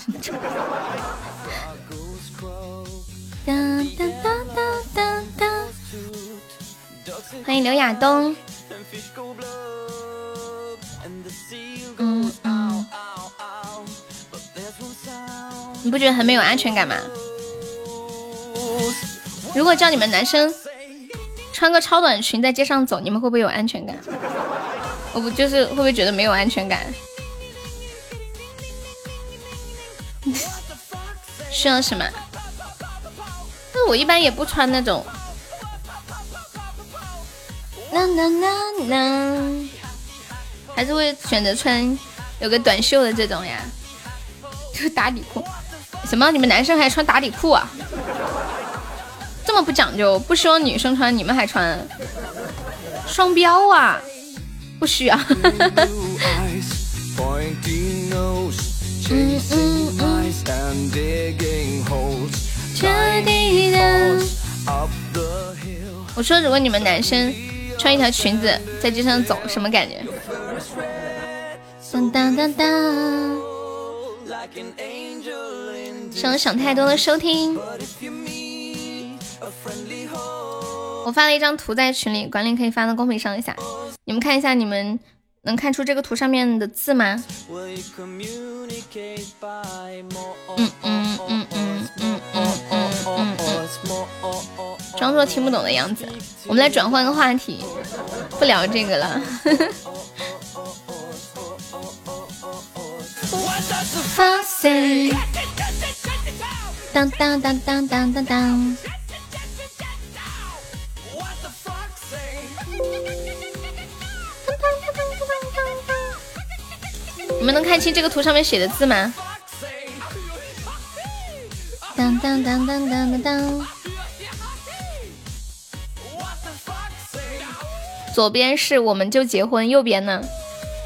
欢迎刘亚东。嗯嗯。你不觉得很没有安全感吗？如果叫你们男生穿个超短裙在街上走，你们会不会有安全感？我不就是会不会觉得没有安全感？需要什么？那我一般也不穿那种。啦啦啦啦，还是会选择穿有个短袖的这种呀，就是打底裤。什么？你们男生还穿打底裤啊？这么不讲究，不希望女生穿，你们还穿？双标啊！不需要。我说，如果你们男生穿一条裙子在街上走，什么感觉？当当当当！想想太多了，收听。我发了一张图在群里，管理可以发到公屏上一下。你们看一下，你们能看出这个图上面的字吗？嗯嗯嗯嗯嗯嗯嗯嗯，装作听不懂的样子。我们来转换个话题，不聊这个了。当当当当当当当。你们能看清这个图上面写的字吗？当当当当当当当。左边是我们就结婚，右边呢？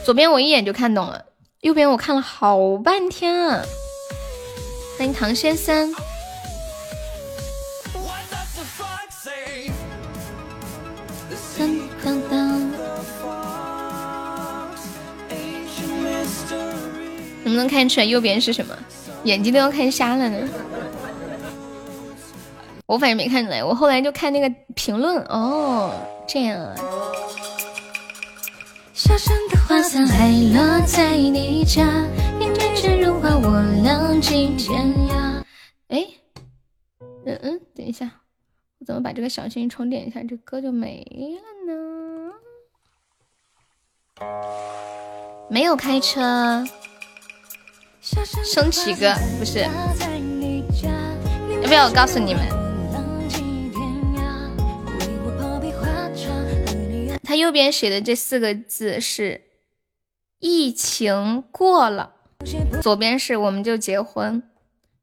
左边我一眼就看懂了，右边我看了好半天啊！欢迎唐先生。当当当。能不能看出来右边是什么？眼睛都要看瞎了呢。我反正没看出来，我后来就看那个评论哦，这样啊。哎，嗯嗯，等一下，我怎么把这个小心心重点一下，这歌就没了呢？没有开车。升旗哥不是，要不要我告诉你们？他右边写的这四个字是“疫情过了”，左边是我们就结婚。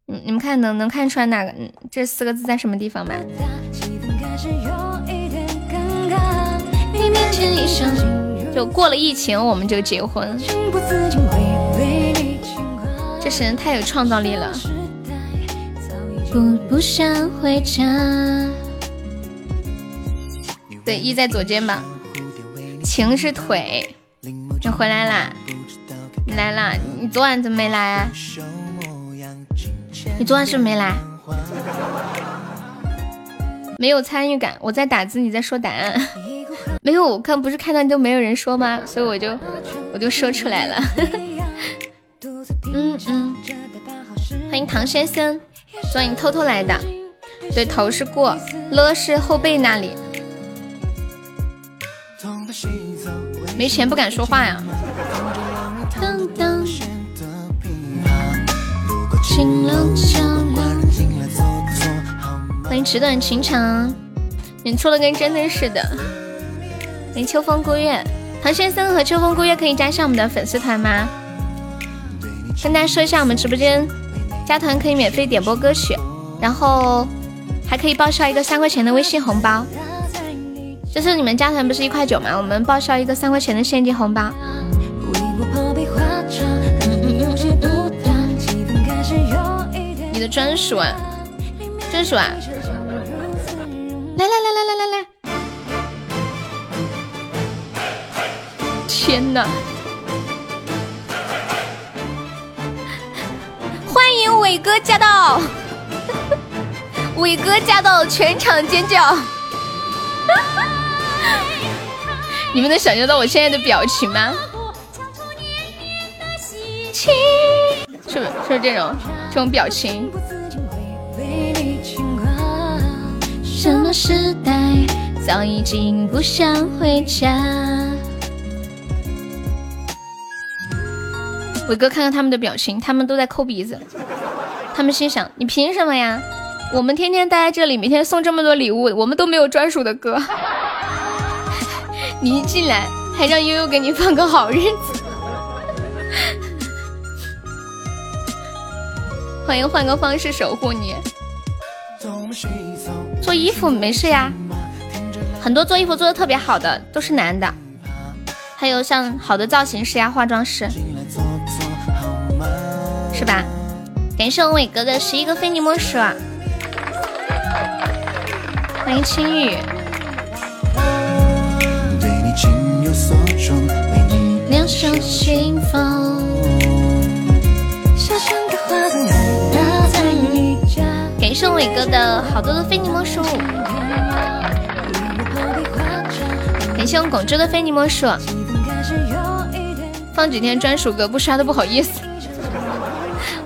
你你们看能能看出来哪个这四个字在什么地方吗？就过了疫情，我们就结婚。这神人太有创造力了。不不想回家。对，一在左肩膀，情是腿。你回来啦？你来啦？你昨晚怎么没来啊？你昨晚是不是没来？没有参与感。我在打字，你在说答案。没有，我刚不是看到都没有人说吗？所以我就我就说出来了。嗯嗯，欢迎唐先生，昨晚你偷偷来的。对，头是过，了是后背那里。没钱不敢说话呀。欢迎纸短情长，你出了跟真的似的。欢迎秋风孤月，唐先生和秋风孤月可以加上我们的粉丝团吗？跟大家说一下，我们直播间加团可以免费点播歌曲，然后还可以报销一个三块钱的微信红包。就是你们加团不是一块九吗？我们报销一个三块钱的现金红包。你的专属啊，专属啊！来来来来来来来！天哪！欢迎伟哥驾到，伟哥驾到，全场尖叫！你们能想象到我现在的表情吗？是不是是这种这种表情？什么时代早已经不想回家？伟哥，看看他们的表情，他们都在抠鼻子。他们心想：你凭什么呀？我们天天待在这里，每天送这么多礼物，我们都没有专属的歌。你一进来，还让悠悠给你放个好日子。欢迎换个方式守护你。做衣服没事呀，很多做衣服做的特别好的都是男的，还有像好的造型师呀、化妆师，是吧？感谢我伟哥的十一个非你莫属，欢迎青玉。两手清风。感谢伟哥的好多的非你莫属，感谢我广州的非你莫属，放几天专属歌不刷都不好意思。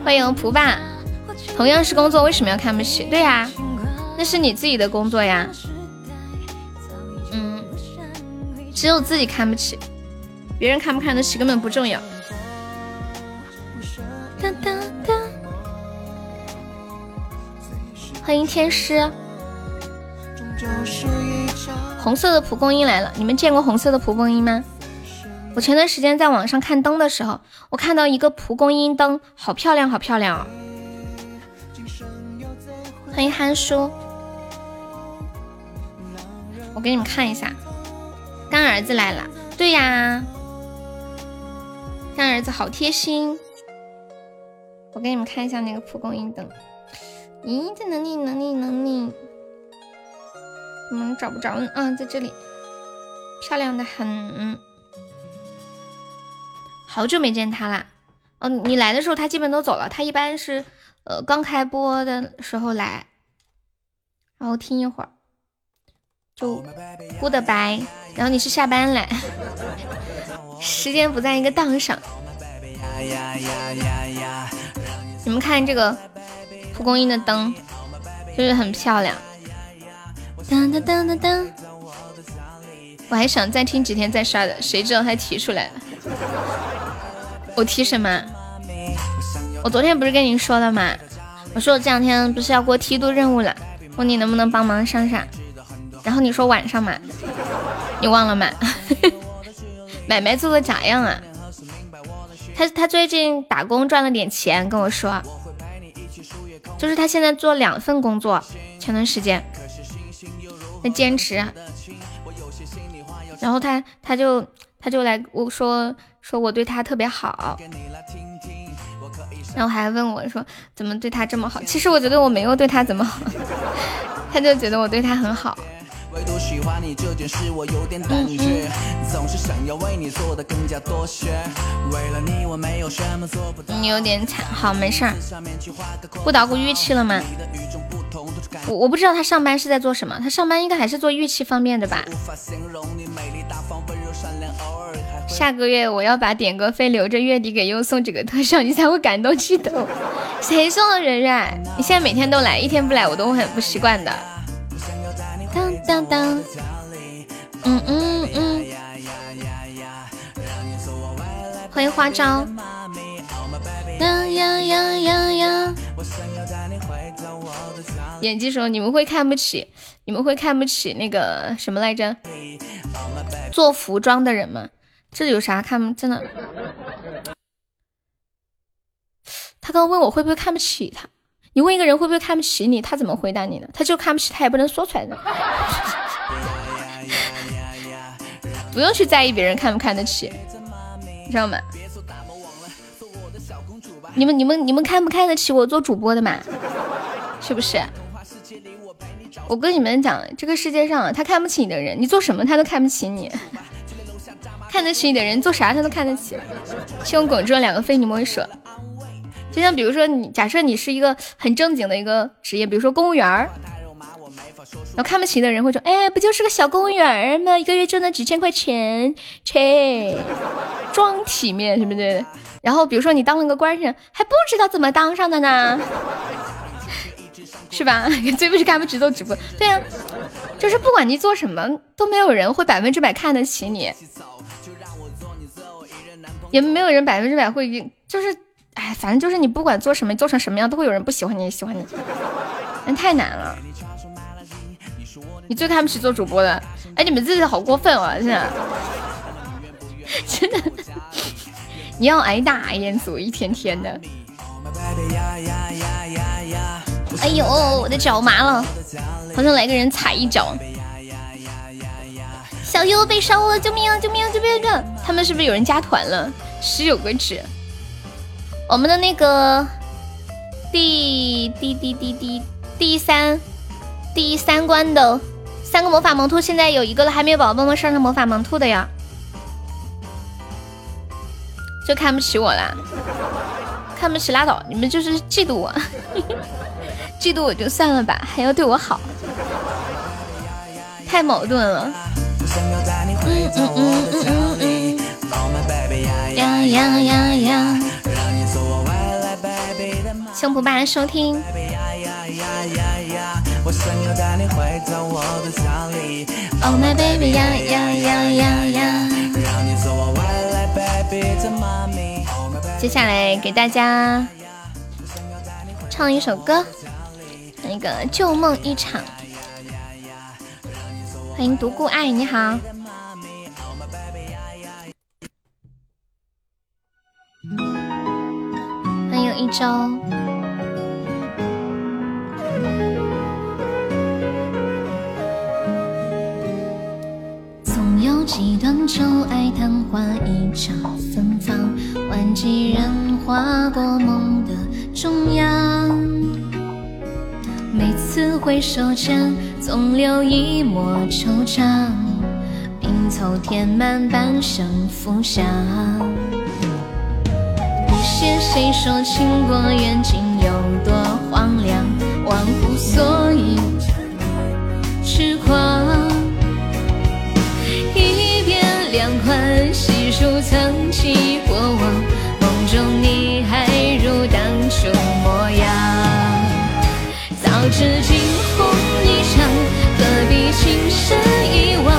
欢迎蒲爸，同样是工作为什么要看不起？对呀，那是你自己的工作呀。嗯，只有自己看不起，别人看不看得起根本不重要。哒哒哒。欢迎天师，红色的蒲公英来了。你们见过红色的蒲公英吗？我前段时间在网上看灯的时候，我看到一个蒲公英灯，好漂亮，好漂亮哦！欢迎憨叔，我给你们看一下，干儿子来了。对呀，干儿子好贴心。我给你们看一下那个蒲公英灯。咦，在哪里？哪里？哪里？怎么找不着呢？啊，在这里，漂亮的很。好久没见他啦。哦，你来的时候他基本都走了。他一般是呃刚开播的时候来，然后听一会儿，就 goodbye。然后你是下班来，时间不在一个档上。你们看这个。蒲公英的灯就是很漂亮？当当当当当！我还想再听几天再刷的，谁知道他提出来了。我提什么？我昨天不是跟你说了吗？我说我这两天不是要过梯度任务了，问你能不能帮忙上上。然后你说晚上嘛，你忘了吗？买卖做的咋样啊？他他最近打工赚了点钱，跟我说。就是他现在做两份工作，前段时间在坚持，然后他他就他就来我说说我对他特别好，然后还问我说怎么对他这么好？其实我觉得我没有对他怎么好，他就觉得我对他很好。你这件事，我有点胆怯，总是想要为你做的更加多些。为了你，我没有什么做不到。你有点惨，好，没事儿。不捣鼓玉器了吗？我我不知道他上班是在做什么，他上班应该还是做玉器方面的吧。下个月我要把点歌费留着，月底给优送几个特效，你才会感动激动。谁送的人然？你现在每天都来，一天不来我都会很不习惯的。当当。嗯嗯嗯，欢迎花招。呀呀呀呀呀！演技说你们会看不起，你们会看不起那个什么来着？做服装的人吗？这有啥看？真的？他刚问我会不会看不起他？你问一个人会不会看不起你，他怎么回答你呢？他就看不起，他也不能说出来的。不用去在意别人看不看得起，知道吗？你们、你们、你们看不看得起我做主播的嘛？是不是？我跟你们讲，这个世界上他看不起你的人，你做什么他都看不起你；看得起你的人，做啥他都看得起。希望广州两个非你莫属。就像比如说，你假设你是一个很正经的一个职业，比如说公务员儿。然后看不起的人会说：“哎，不就是个小公务员儿吗？一个月挣那几千块钱，切，装体面是不是？”然后比如说你当了个官人，还不知道怎么当上的呢，是吧？最不是看不起做直播，对呀，就是不管你做什么，都没有人会百分之百看得起你，也没有人百分之百会，就是哎，反正就是你不管做什么，做成什么样，都会有人不喜欢你，喜欢你，那太难了。你最看不起做主播的，哎，你们这是好过分哦！现在，真的，你要挨打，彦祖一天天的。哎呦，我的脚麻了，好想来个人踩一脚。小优被烧了，救命啊！救命啊！救命啊！他们是不是有人加团了？十九个纸，我们的那个第第第第第第三第三关的。三个魔法萌兔现在有一个了，还没有宝宝帮忙上上魔法萌兔的呀？就看不起我啦？看不起拉倒，你们就是嫉妒我，嫉妒我就算了吧，还要对我好，太矛盾了。嗯嗯嗯嗯嗯呀呀呀呀！幸福爸收听。Oh my baby 呀呀呀呀呀！接下来给大家唱一首歌，那个《旧梦一场》。欢迎独孤爱，你好。欢迎一周。有几段旧爱昙花一刹芬芳，万几人划过梦的中央。每次回首间，总留一抹惆怅，拼凑填满半生浮想。不屑谁说情过缘尽有多荒凉，忘乎所以痴狂。欢细数曾起过往，梦中你还如当初模样。早知惊鸿一场，何必情深一往？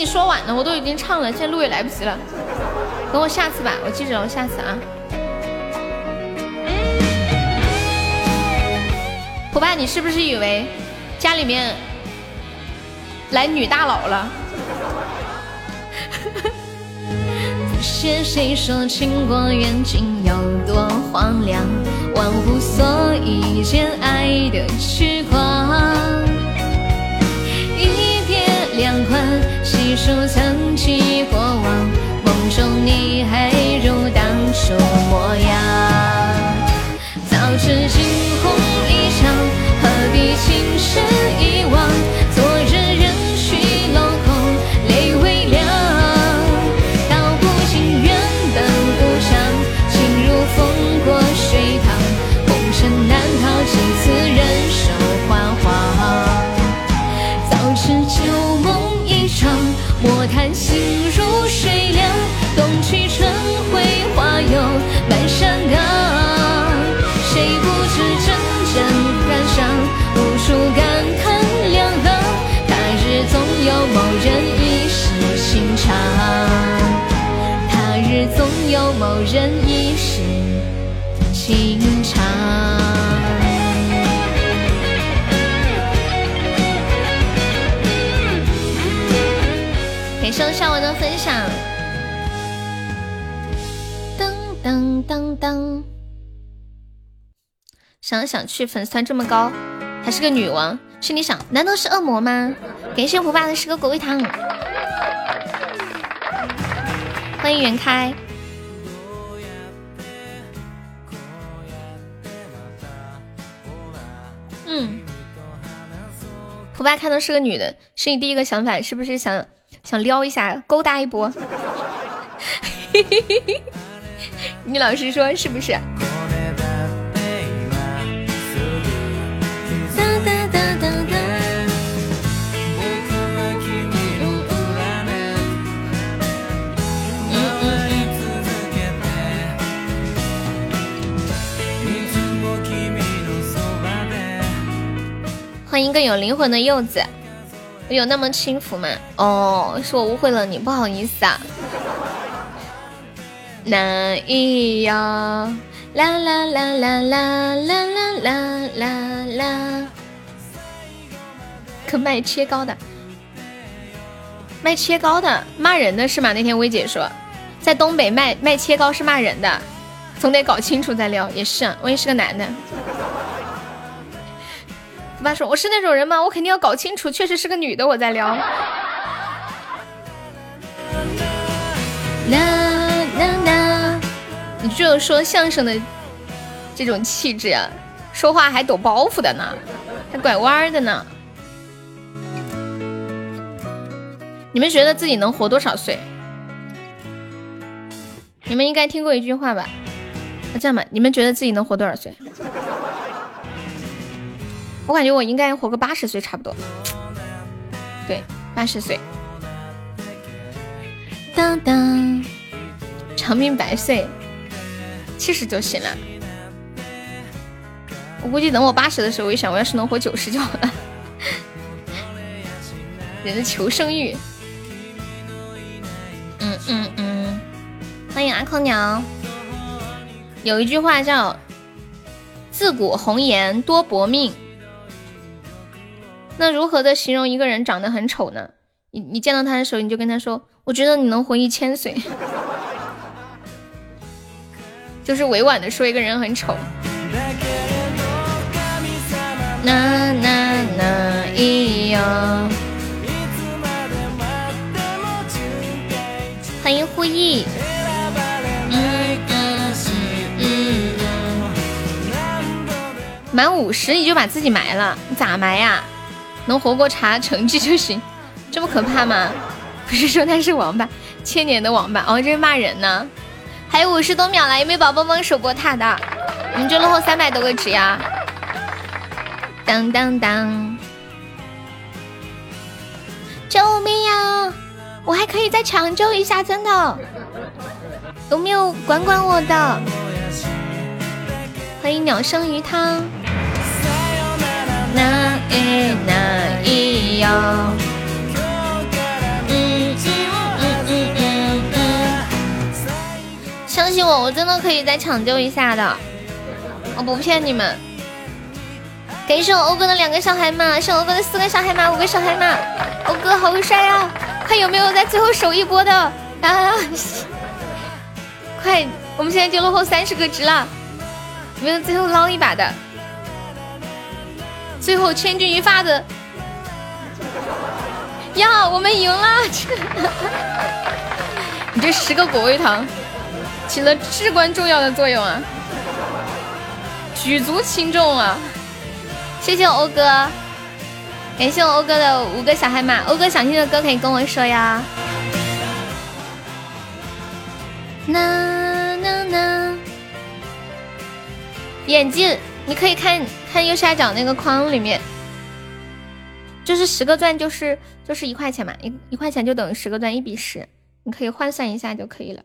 你说晚了，我都已经唱了，现在录也来不及了。等我下次吧，我记着了，下次啊。伙伴，你是不是以为家里面来女大佬了？不屑谁说情过缘尽有多荒凉，忘乎所以间爱的痴狂。两宽细数曾起过往，梦中你还如当初模样。早知惊鸿一场，何必情深一往？谢谢夏文的分享。噔噔噔噔，想想去，粉丝团这么高，还是个女王，心里想，难道是恶魔吗？感谢胡爸的十个果味糖，欢迎袁开。嗯胡巴看到是个女的，是你第一个想法是不是想想撩一下，勾搭一波？你老实说是不是？欢迎更有灵魂的柚子，有那么轻浮吗？哦，是我误会了你，不好意思啊。那咿呀，啦啦啦啦啦啦啦啦啦。可卖切糕的，卖切糕的骂人的是吗？那天薇姐说，在东北卖卖切糕是骂人的，总得搞清楚再聊。也是，我也是个男的。我爸说：“我是那种人吗？我肯定要搞清楚，确实是个女的，我再聊。”啦啦啦！你就有说相声的这种气质啊，说话还抖包袱的呢，还拐弯的呢。你们觉得自己能活多少岁？你们应该听过一句话吧？那这样吧，你们觉得自己能活多少岁？我感觉我应该活个八十岁差不多，对，八十岁。当当，长命百岁，七十就行了。我估计等我八十的时候，我一想，我要是能活九十就好了。人的求生欲。嗯嗯嗯，欢迎阿空鸟。有一句话叫“自古红颜多薄命”。那如何的形容一个人长得很丑呢？你你见到他的时候，你就跟他说：“我觉得你能活一千岁。”就是委婉的说一个人很丑。那那那咿呀！欢迎呼意。嗯嗯嗯嗯。满五十你就把自己埋了？你咋埋呀？能活过查成绩就行，这么可怕吗？不是说他是王八，千年的王八哦，这是骂人呢。还有五十多秒了，有没有宝宝帮守过塔的？我们就落后三百多个值呀！当当当！救命呀！我还可以再抢救一下，真的。有没有管管我的？欢迎鸟生鱼汤。那一那一哟，嗯嗯嗯嗯嗯嗯，相信我，我真的可以再抢救一下的，我不骗你们。感谢我欧哥的两个小海马，是欧哥的四个小海马，五个小海马，欧哥好帅啊！看有没有在最后守一波的啊！快，我们现在就落后三十个值了，有没有最后捞一把的？最后千钧一发的呀，我们赢了！你这十个果味糖起了至关重要的作用啊，举足轻重啊！谢谢欧哥，感谢我欧哥的五个小海马。欧哥想听的歌可以跟我说呀。呐呐呐，眼镜，你可以看。看右下角那个框里面，就是十个钻，就是就是一块钱嘛，一一块钱就等于十个钻，一比十，你可以换算一下就可以了。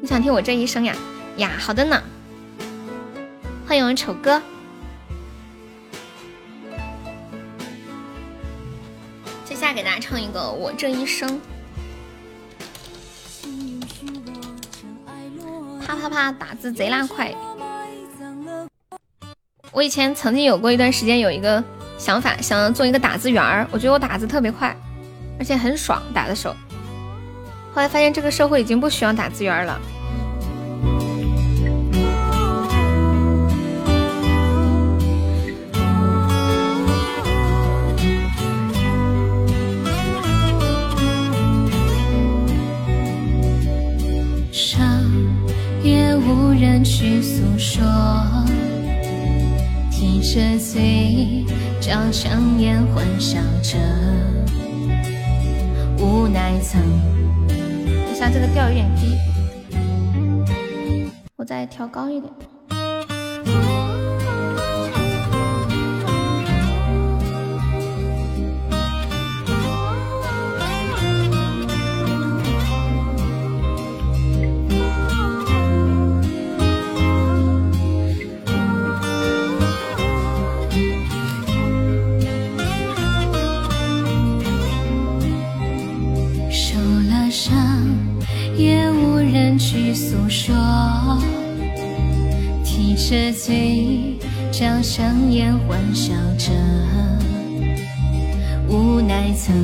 你想听我这一生呀？呀，好的呢。欢迎我丑哥，接下来给大家唱一个《我这一生》。啪啪啪，打字贼拉快。我以前曾经有过一段时间有一个想法，想要做一个打字员儿。我觉得我打字特别快，而且很爽，打的时候。后来发现这个社会已经不需要打字员了。也无人去诉说。提着醉将香烟欢笑着，无奈曾。等下这个调有点低，我再调高一点。说，提着嘴角香烟欢笑着，无奈曾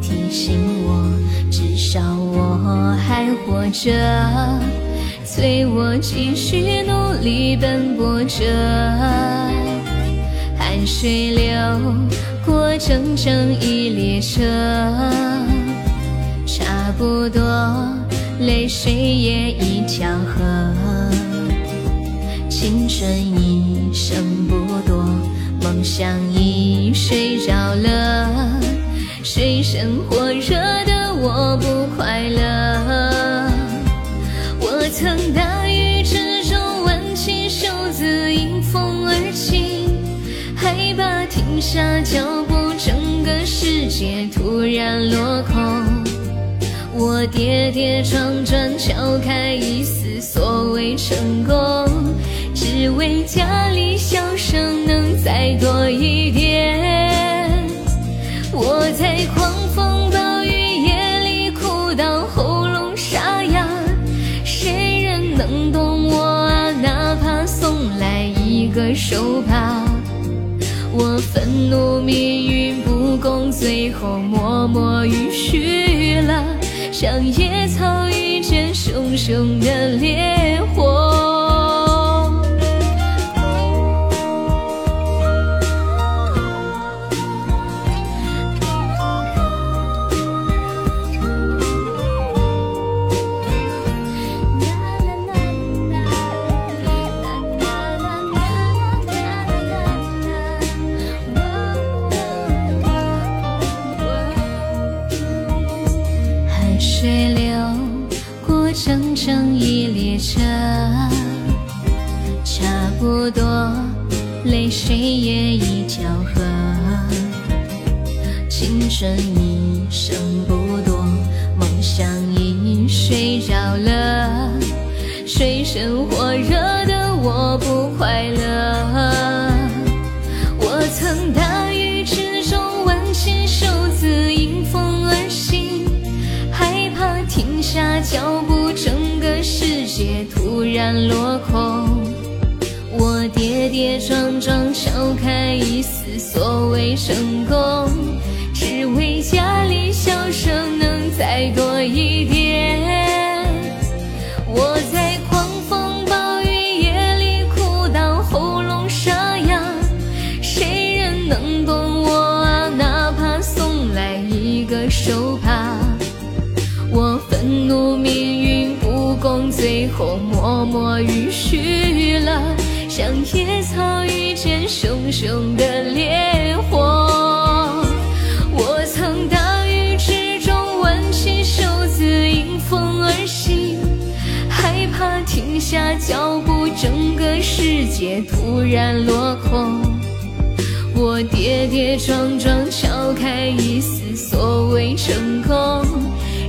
提醒我，至少我还活着，催我继续努力奔波着，汗水流过整整一列车，差不多。泪水也已交合，青春一生不多，梦想已睡着了，水深火热的我不快乐。我曾大雨之中挽起袖子迎风而起，害怕停下脚步，整个世界突然落空。我跌跌撞撞敲开一丝所谓成功，只为家里笑声能再多一点。我在狂风暴雨夜里哭到喉咙沙哑，谁人能懂我啊？哪怕送来一个手帕。我愤怒命运不公，最后默默允许了。像野草遇见熊熊的烈泪水也已交合。青春一生不多，梦想已睡着了。水深火热的我不快乐。我曾大雨之中挽起袖子迎风而行，害怕停下脚步。整个世界突然落空，跌跌撞撞撬开一丝所谓成功，只为家里笑声能再多一点。草遇见熊熊的烈火。我曾大雨之中挽起袖子迎风而行，害怕停下脚步，整个世界突然落空。我跌跌撞撞敲开一丝所谓成功，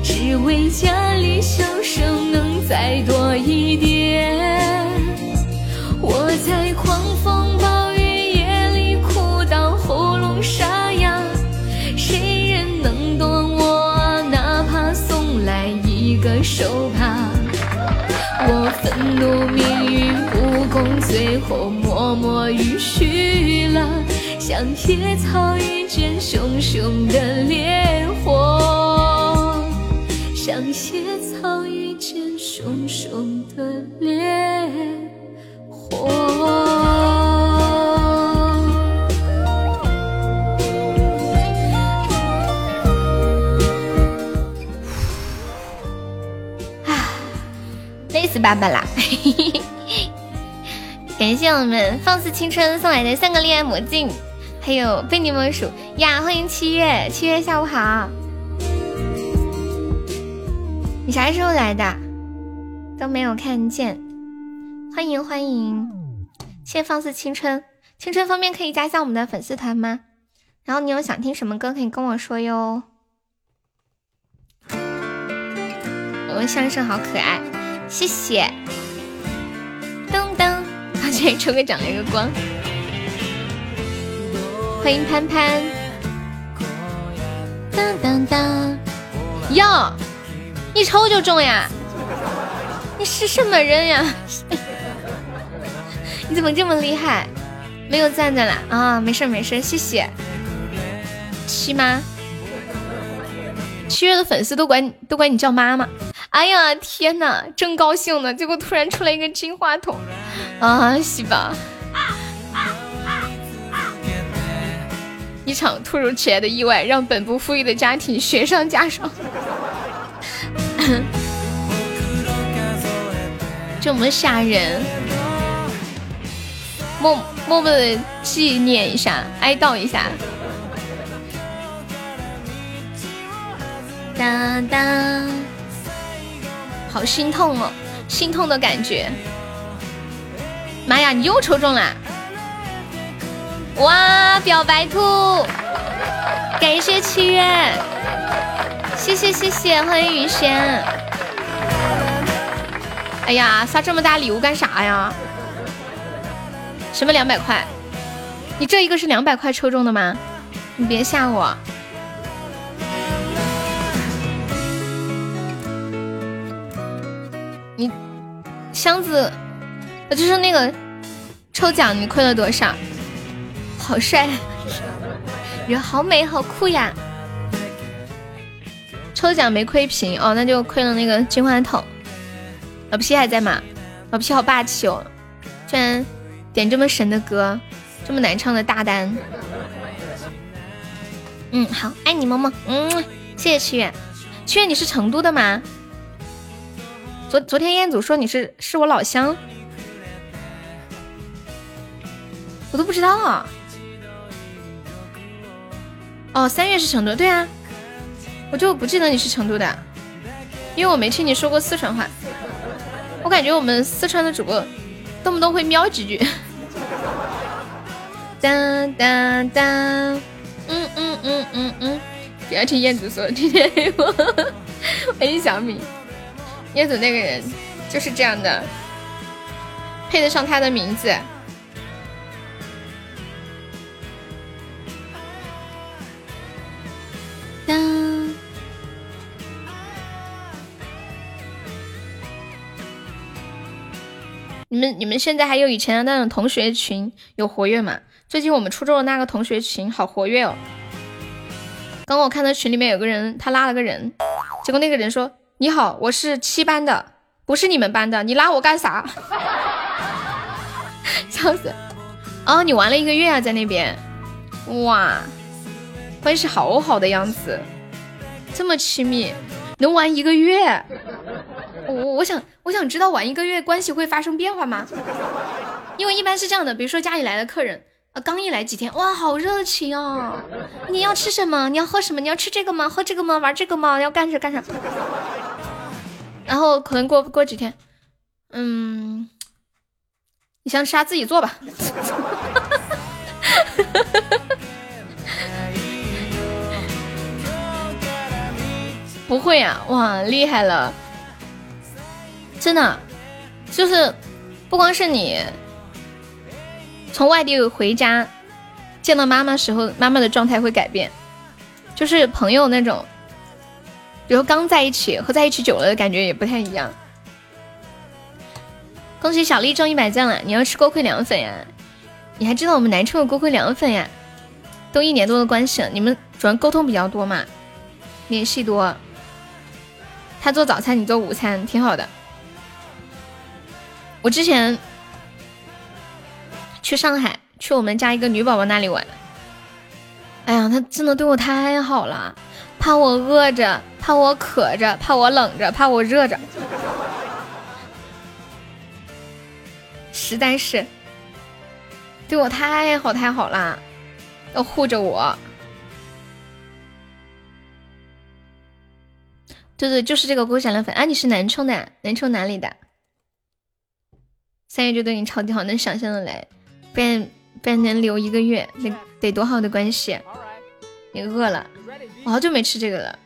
只为家里笑声能。再多一点，我在狂愤怒命运不公，最后默默允许了，像野草遇见熊熊的烈火，像野草遇见。熊熊的烈火。爸爸啦！感谢我们放肆青春送来的三个恋爱魔镜，还有被你们数呀！欢迎七月，七月下午好。你啥时候来的？都没有看见。欢迎欢迎，谢放肆青春，青春方面可以加一下我们的粉丝团吗？然后你有想听什么歌可以跟我说哟。我们相声好可爱，谢谢。噔噔，而且抽个奖了一个光。欢迎潘潘。当当当，哟，一抽就中呀！你是什么人呀？你怎么这么厉害？没有赞赞啦啊！没事没事，谢谢。七妈，七月的粉丝都管你都管你叫妈妈。哎呀天哪，正高兴呢！结果突然出来一个金话筒啊，西吧。一场突如其来的意外，让本不富裕的家庭雪上加霜。这么吓人，默默默的纪念一下，哀悼一下。当当，好心痛哦，心痛的感觉。妈呀，你又抽中了！哇，表白兔，感谢七月，谢谢谢谢，欢迎雨轩。哎呀，刷这么大礼物干啥呀？什么两百块？你这一个是两百块抽中的吗？你别吓我。箱子，就是那个抽奖，你亏了多少？好帅，人好美，好酷呀！抽奖没亏屏哦，那就亏了那个金话筒。老皮还在吗？老皮好霸气哦，居然点这么神的歌，这么难唱的大单。嗯，好，爱你么么，嗯，谢谢七月。七月你是成都的吗？昨昨天彦祖说你是是我老乡，我都不知道啊。哦，三月是成都，对啊，我就不记得你是成都的，因为我没听你说过四川话。我感觉我们四川的主播动不动会喵几句。当当当，嗯嗯嗯嗯嗯，不要听燕子说，天天黑我。欢迎小米，燕子那个人就是这样的，配得上他的名字。你们你们现在还有以前的那种同学群有活跃吗？最近我们初中的那个同学群好活跃哦。刚我看到群里面有个人，他拉了个人，结果那个人说：“你好，我是七班的，不是你们班的，你拉我干啥？” 笑死！哦，你玩了一个月啊，在那边，哇！关系好好的样子，这么亲密，能玩一个月？我我想我想知道玩一个月关系会发生变化吗？因为一般是这样的，比如说家里来的客人，刚一来几天，哇，好热情哦！你要吃什么？你要喝什么？你要吃这个吗？喝这个吗？玩这个吗？要干啥干啥？然后可能过过几天，嗯，你想吃啥自己做吧。不会呀，哇，厉害了！真的，就是不光是你从外地回家见到妈妈时候，妈妈的状态会改变，就是朋友那种，比如刚在一起和在一起久了的感觉也不太一样。恭喜小丽中一百赞了！你要吃锅盔凉粉呀？你还知道我们南充有锅盔凉粉呀？都一年多的关系了，你们主要沟通比较多嘛，联系多。他做早餐，你做午餐，挺好的。我之前去上海，去我们家一个女宝宝那里玩。哎呀，他真的对我太好了，怕我饿着，怕我渴着，怕我冷着，怕我热着，实在是对我太好太好啦。要护着我。对对，就是这个郭闪亮粉啊！你是南充的，南充哪里的？三月就对你超级好，能想象的来，不然不然能留一个月，得得多好的关系？你饿了？我好久没吃这个了，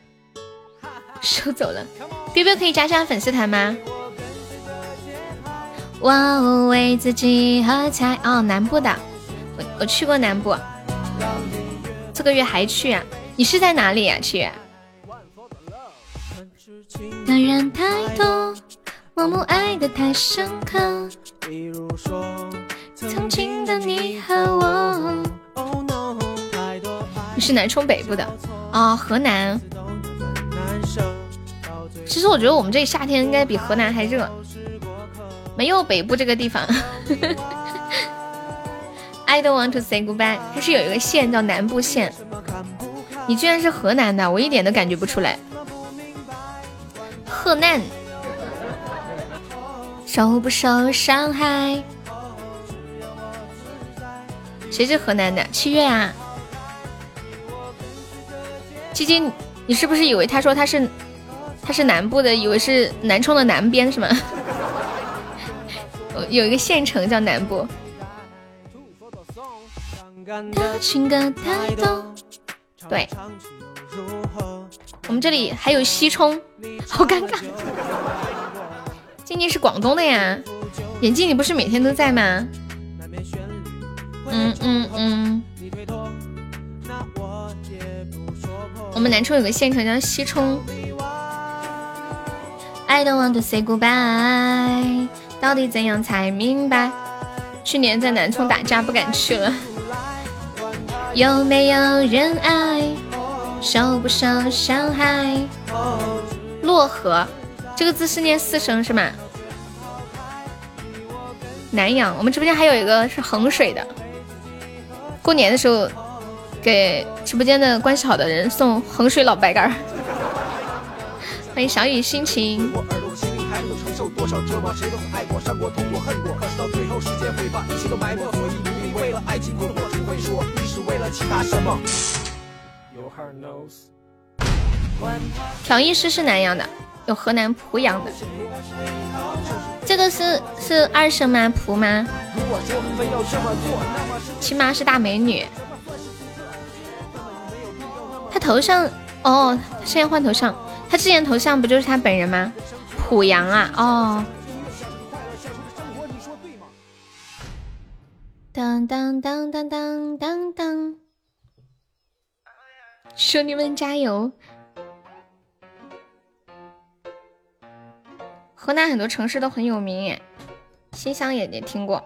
收走了。彪彪可以加下粉丝团吗？哇哦，为自己喝彩哦，南部的，我我去过南部，这个月还去啊？你是在哪里呀？七月？的人太多，盲目爱的太深刻。比如说，曾经的你和我。你是南充北部的啊？河南。其实我觉得我们这里夏天应该比河南还热，没有北部这个地方。I don't want to say goodbye。它是有一个县叫南部县。你居然是河南的，我一点都感觉不出来。河南，受不受伤害？谁是河南的？七月啊，七七，你是不是以为他说他是他是南部的，以为是南充的南边是吗？有一个县城叫南部。对。我们这里还有西充，好尴尬。静静是广东的呀，眼镜你不是每天都在吗？嗯嗯嗯。我们南充有个县城叫西充。I don't want to say goodbye，到底怎样才明白？去年在南充打架不敢去了。有没有人爱？受不受伤害？漯河这个字是念四声是吗？南阳，我们直播间还有一个是衡水的。过年的时候，给直播间的关系好的人送衡水老白干。欢迎小雨心情。调音师是南阳的，有河南濮阳的。这个是是二声吗？仆吗？起码是大美女。他头像哦，现在换头像。他之前头像不就是他本人吗？濮阳啊，哦。当当当当当当当。兄弟们加油！河南很多城市都很有名耶，新乡也也听过。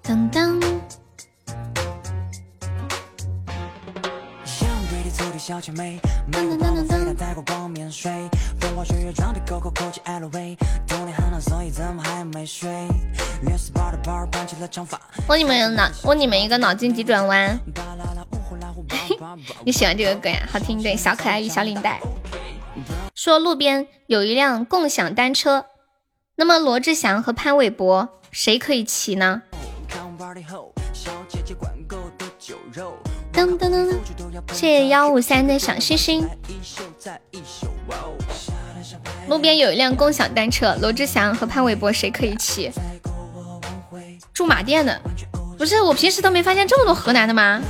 当当。问你们脑，问你们一个脑筋急转弯。你喜欢这个歌呀？好听，对，小可爱与小领带。说路边有一辆共享单车，那么罗志祥和潘玮柏谁可以骑呢？谢谢幺五三的小星星。路边有一辆共享单车，罗志祥和潘玮柏谁可以骑？驻马店的，不是我平时都没发现这么多河南的吗？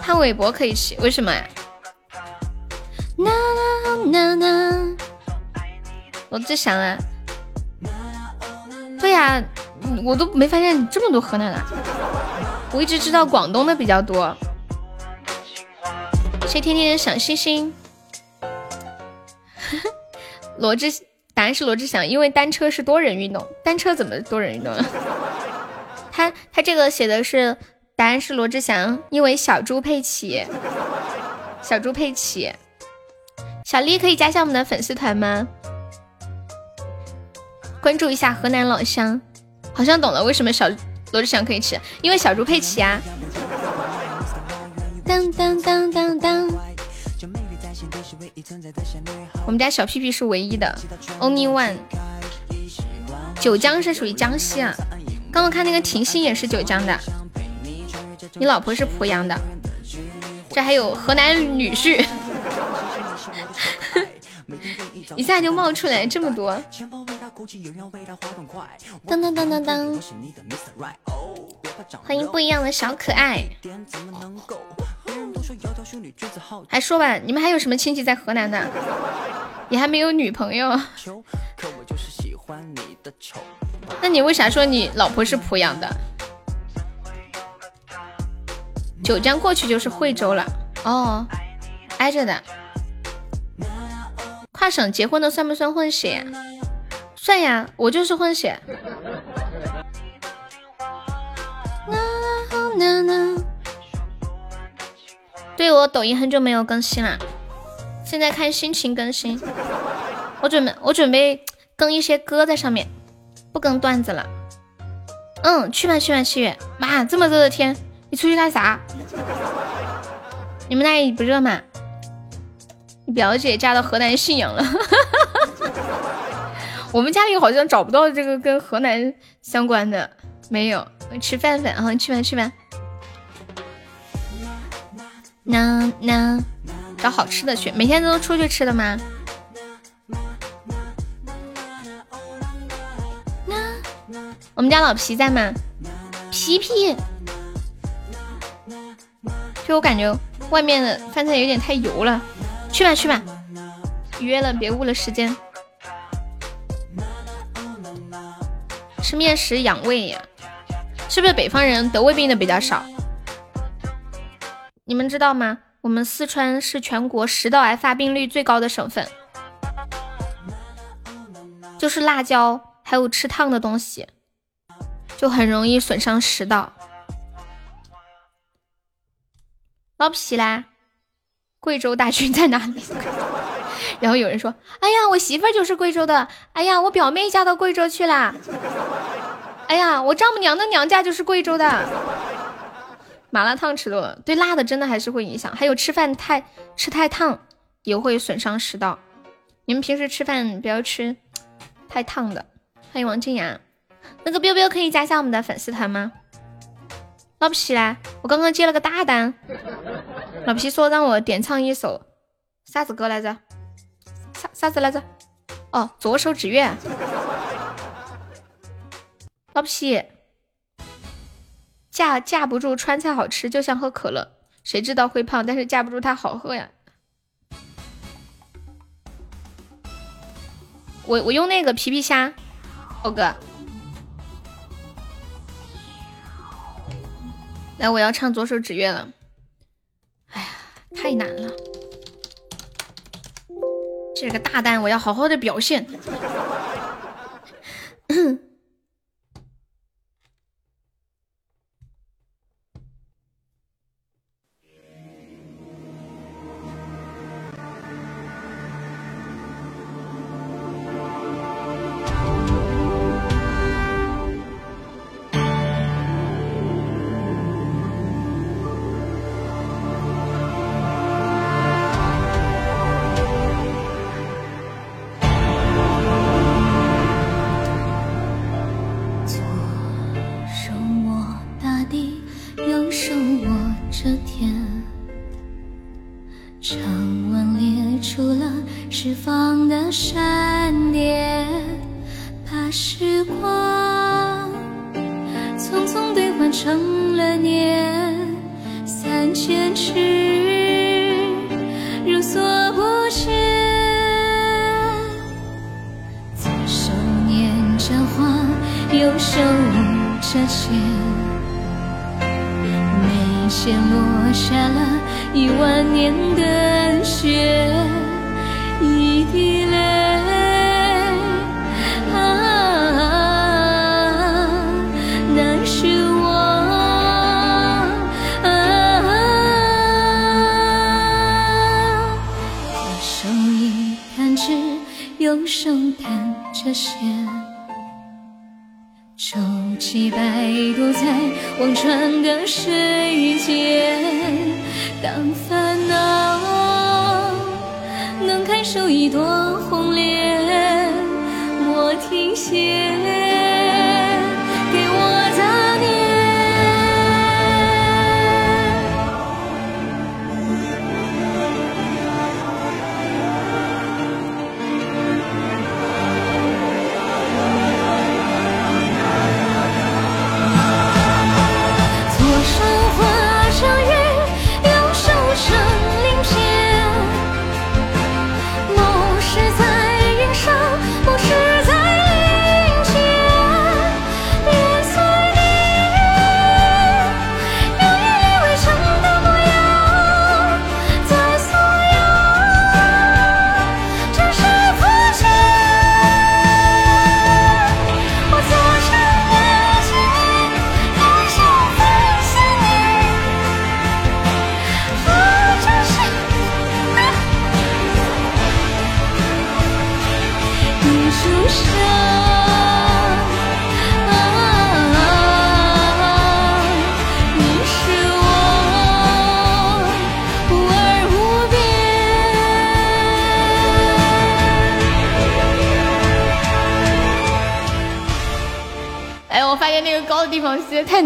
潘玮柏可以骑，为什么呀？罗志祥啊，对呀，我都没发现这么多河南的。我一直知道广东的比较多。谢天天的小星星。罗志，答案是罗志祥，因为单车是多人运动。单车怎么多人运动？他他这个写的是答案是罗志祥，因为小猪佩奇。小猪佩奇，小丽可以加下我们的粉丝团吗？关注一下河南老乡，好像懂了为什么小。罗志祥可以吃，因为小猪佩奇啊。当当当当当。我们家小屁屁是唯一的，only one。九江是属于江西啊。刚刚看那个婷心也是九江的，你老婆是濮阳的，这还有河南女婿，一下就冒出来这么多。当当当当当，欢迎不一样的小可爱。还说吧，你们还有什么亲戚在河南的？你还没有女朋友？那你为啥说你老婆是濮阳的？九江过去就是惠州了哦，挨着的。跨省结婚的算不算混血？算呀，我就是混血。对我抖音很久没有更新了，现在看心情更新。我准备我准备更一些歌在上面，不更段子了。嗯，去吧去吧七月。妈，这么热的天，你出去干啥？你们那里不热吗？你表姐嫁到河南信阳了。我们家里好像找不到这个跟河南相关的，没有。吃饭饭啊，去吧去吧。那那找好吃的去，每天都出去吃的吗？我们家老皮在吗？皮皮，就我感觉外面的饭菜有点太油了，去吧去吧，约了别误了时间。吃面食养胃呀，是不是北方人得胃病的比较少？你们知道吗？我们四川是全国食道癌发病率最高的省份，就是辣椒还有吃烫的东西，就很容易损伤食道。老皮啦，贵州大军在哪里？然后有人说：“哎呀，我媳妇儿就是贵州的。哎呀，我表妹嫁到贵州去了。哎呀，我丈母娘的娘家就是贵州的。”麻辣烫吃多了，对辣的真的还是会影响。还有吃饭太吃太烫也会损伤食道。你们平时吃饭不要吃太烫的。欢迎王静雅，那个彪彪可以加下我们的粉丝团吗？老皮来，我刚刚接了个大单，老皮说让我点唱一首啥子歌来着？啥啥子来着？哦，左手指月。老皮。架架不住川菜好吃，就像喝可乐，谁知道会胖，但是架不住它好喝呀。我我用那个皮皮虾，猴哥，来我要唱左手指月了。哎呀，太难了，这个大单，我要好好的表现。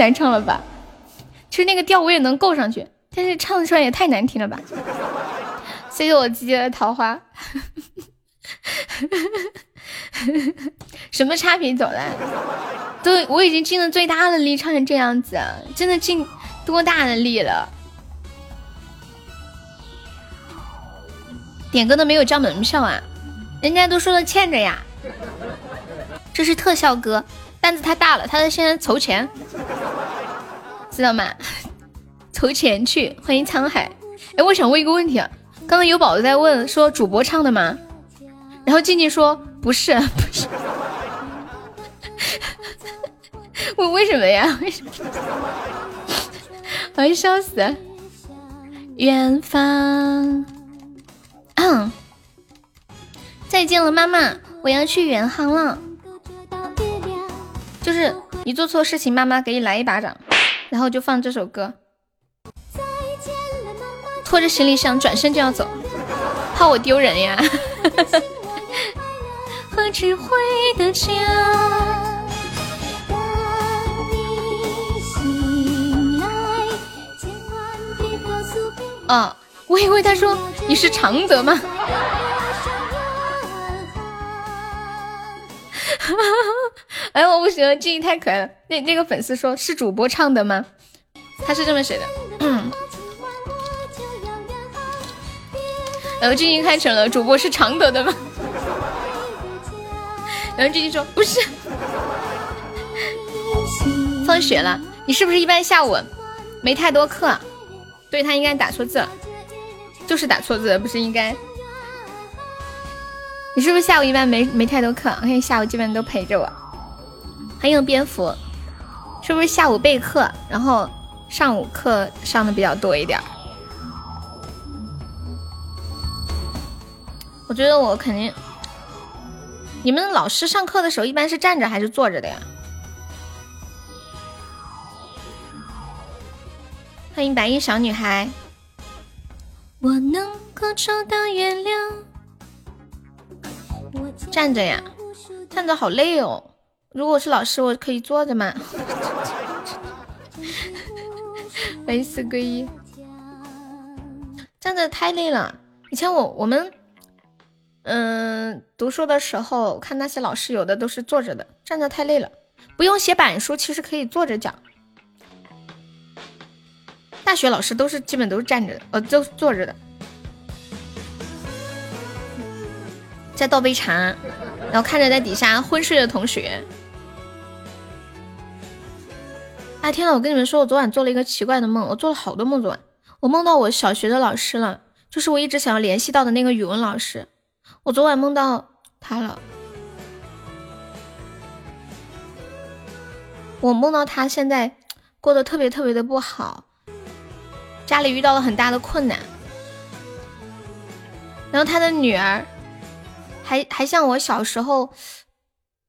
难唱了吧？其实那个调我也能够上去，但是唱出来也太难听了吧？谢谢我姐姐的桃花。什么差评走了？都我已经尽了最大的力唱成这样子，真的尽多大的力了？点歌都没有交门票啊？人家都说了欠着呀。这是特效歌，担子太大了，他现在筹钱，知道吗？筹钱去。欢迎沧海。哎，我想问一个问题啊，刚刚有宝子在问说主播唱的吗？然后静静说不是，不是。我为什么呀？为什么？我要笑死！远方，嗯，再见了，妈妈，我要去远航了。就是你做错事情，妈妈给你来一巴掌，然后就放这首歌，拖着行李箱转身就要走，怕我丢人呀。和智慧的家。啊，我以为他说你是常德吗？哎，我不行了，静怡太可爱了。那那个粉丝说是主播唱的吗？他是这么写的。嗯然后静静看成了主播是常德的吗？然后静静说不是。放学了，你是不是一般下午没太多课？对他应该打错字，就是打错字，不是应该？你是不是下午一般没没太多课？我看下午基本都陪着我。欢迎蝙蝠，是不是下午备课，然后上午课上的比较多一点？我觉得我肯定，你们老师上课的时候一般是站着还是坐着的呀？欢迎白衣小女孩。我能够找到月亮。站着呀，站着好累哦。如果我是老师，我可以坐着吗？没死归一，站着太累了。以前我我们嗯读书的时候，看那些老师有的都是坐着的，站着太累了。不用写板书，其实可以坐着讲。大学老师都是基本都是站着的，呃，都坐着的。再倒杯茶，然后看着在底下昏睡的同学。哎天呐，我跟你们说，我昨晚做了一个奇怪的梦，我做了好多梦。昨晚我梦到我小学的老师了，就是我一直想要联系到的那个语文老师。我昨晚梦到他了，我梦到他现在过得特别特别的不好。家里遇到了很大的困难，然后他的女儿还还像我小时候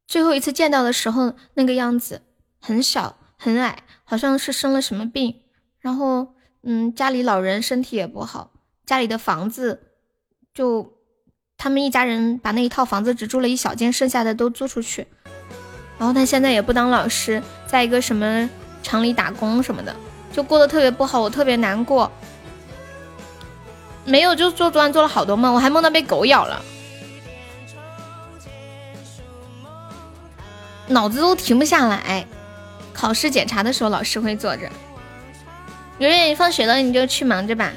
最后一次见到的时候那个样子，很小很矮，好像是生了什么病。然后，嗯，家里老人身体也不好，家里的房子就他们一家人把那一套房子只住了一小间，剩下的都租出去。然后他现在也不当老师，在一个什么厂里打工什么的。就过得特别不好，我特别难过。没有，就做昨晚做了好多梦，我还梦到被狗咬了，脑子都停不下来。考试检查的时候，老师会坐着。圆圆，你放学了，你就去忙着吧。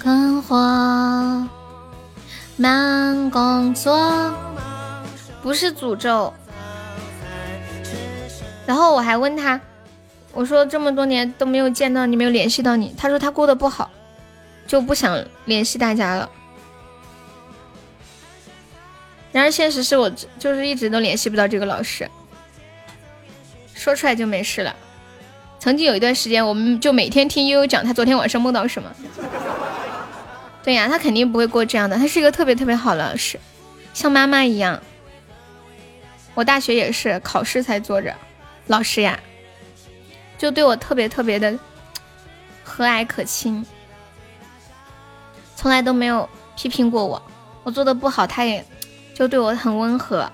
干活，忙工作，不是诅咒。然后我还问他。我说这么多年都没有见到你，没有联系到你。他说他过得不好，就不想联系大家了。然而现实是我就是一直都联系不到这个老师。说出来就没事了。曾经有一段时间，我们就每天听悠悠讲他昨天晚上梦到什么。对呀，他肯定不会过这样的。他是一个特别特别好的老师，像妈妈一样。我大学也是考试才坐着，老师呀。就对我特别特别的和蔼可亲，从来都没有批评过我。我做的不好，他也就对我很温和。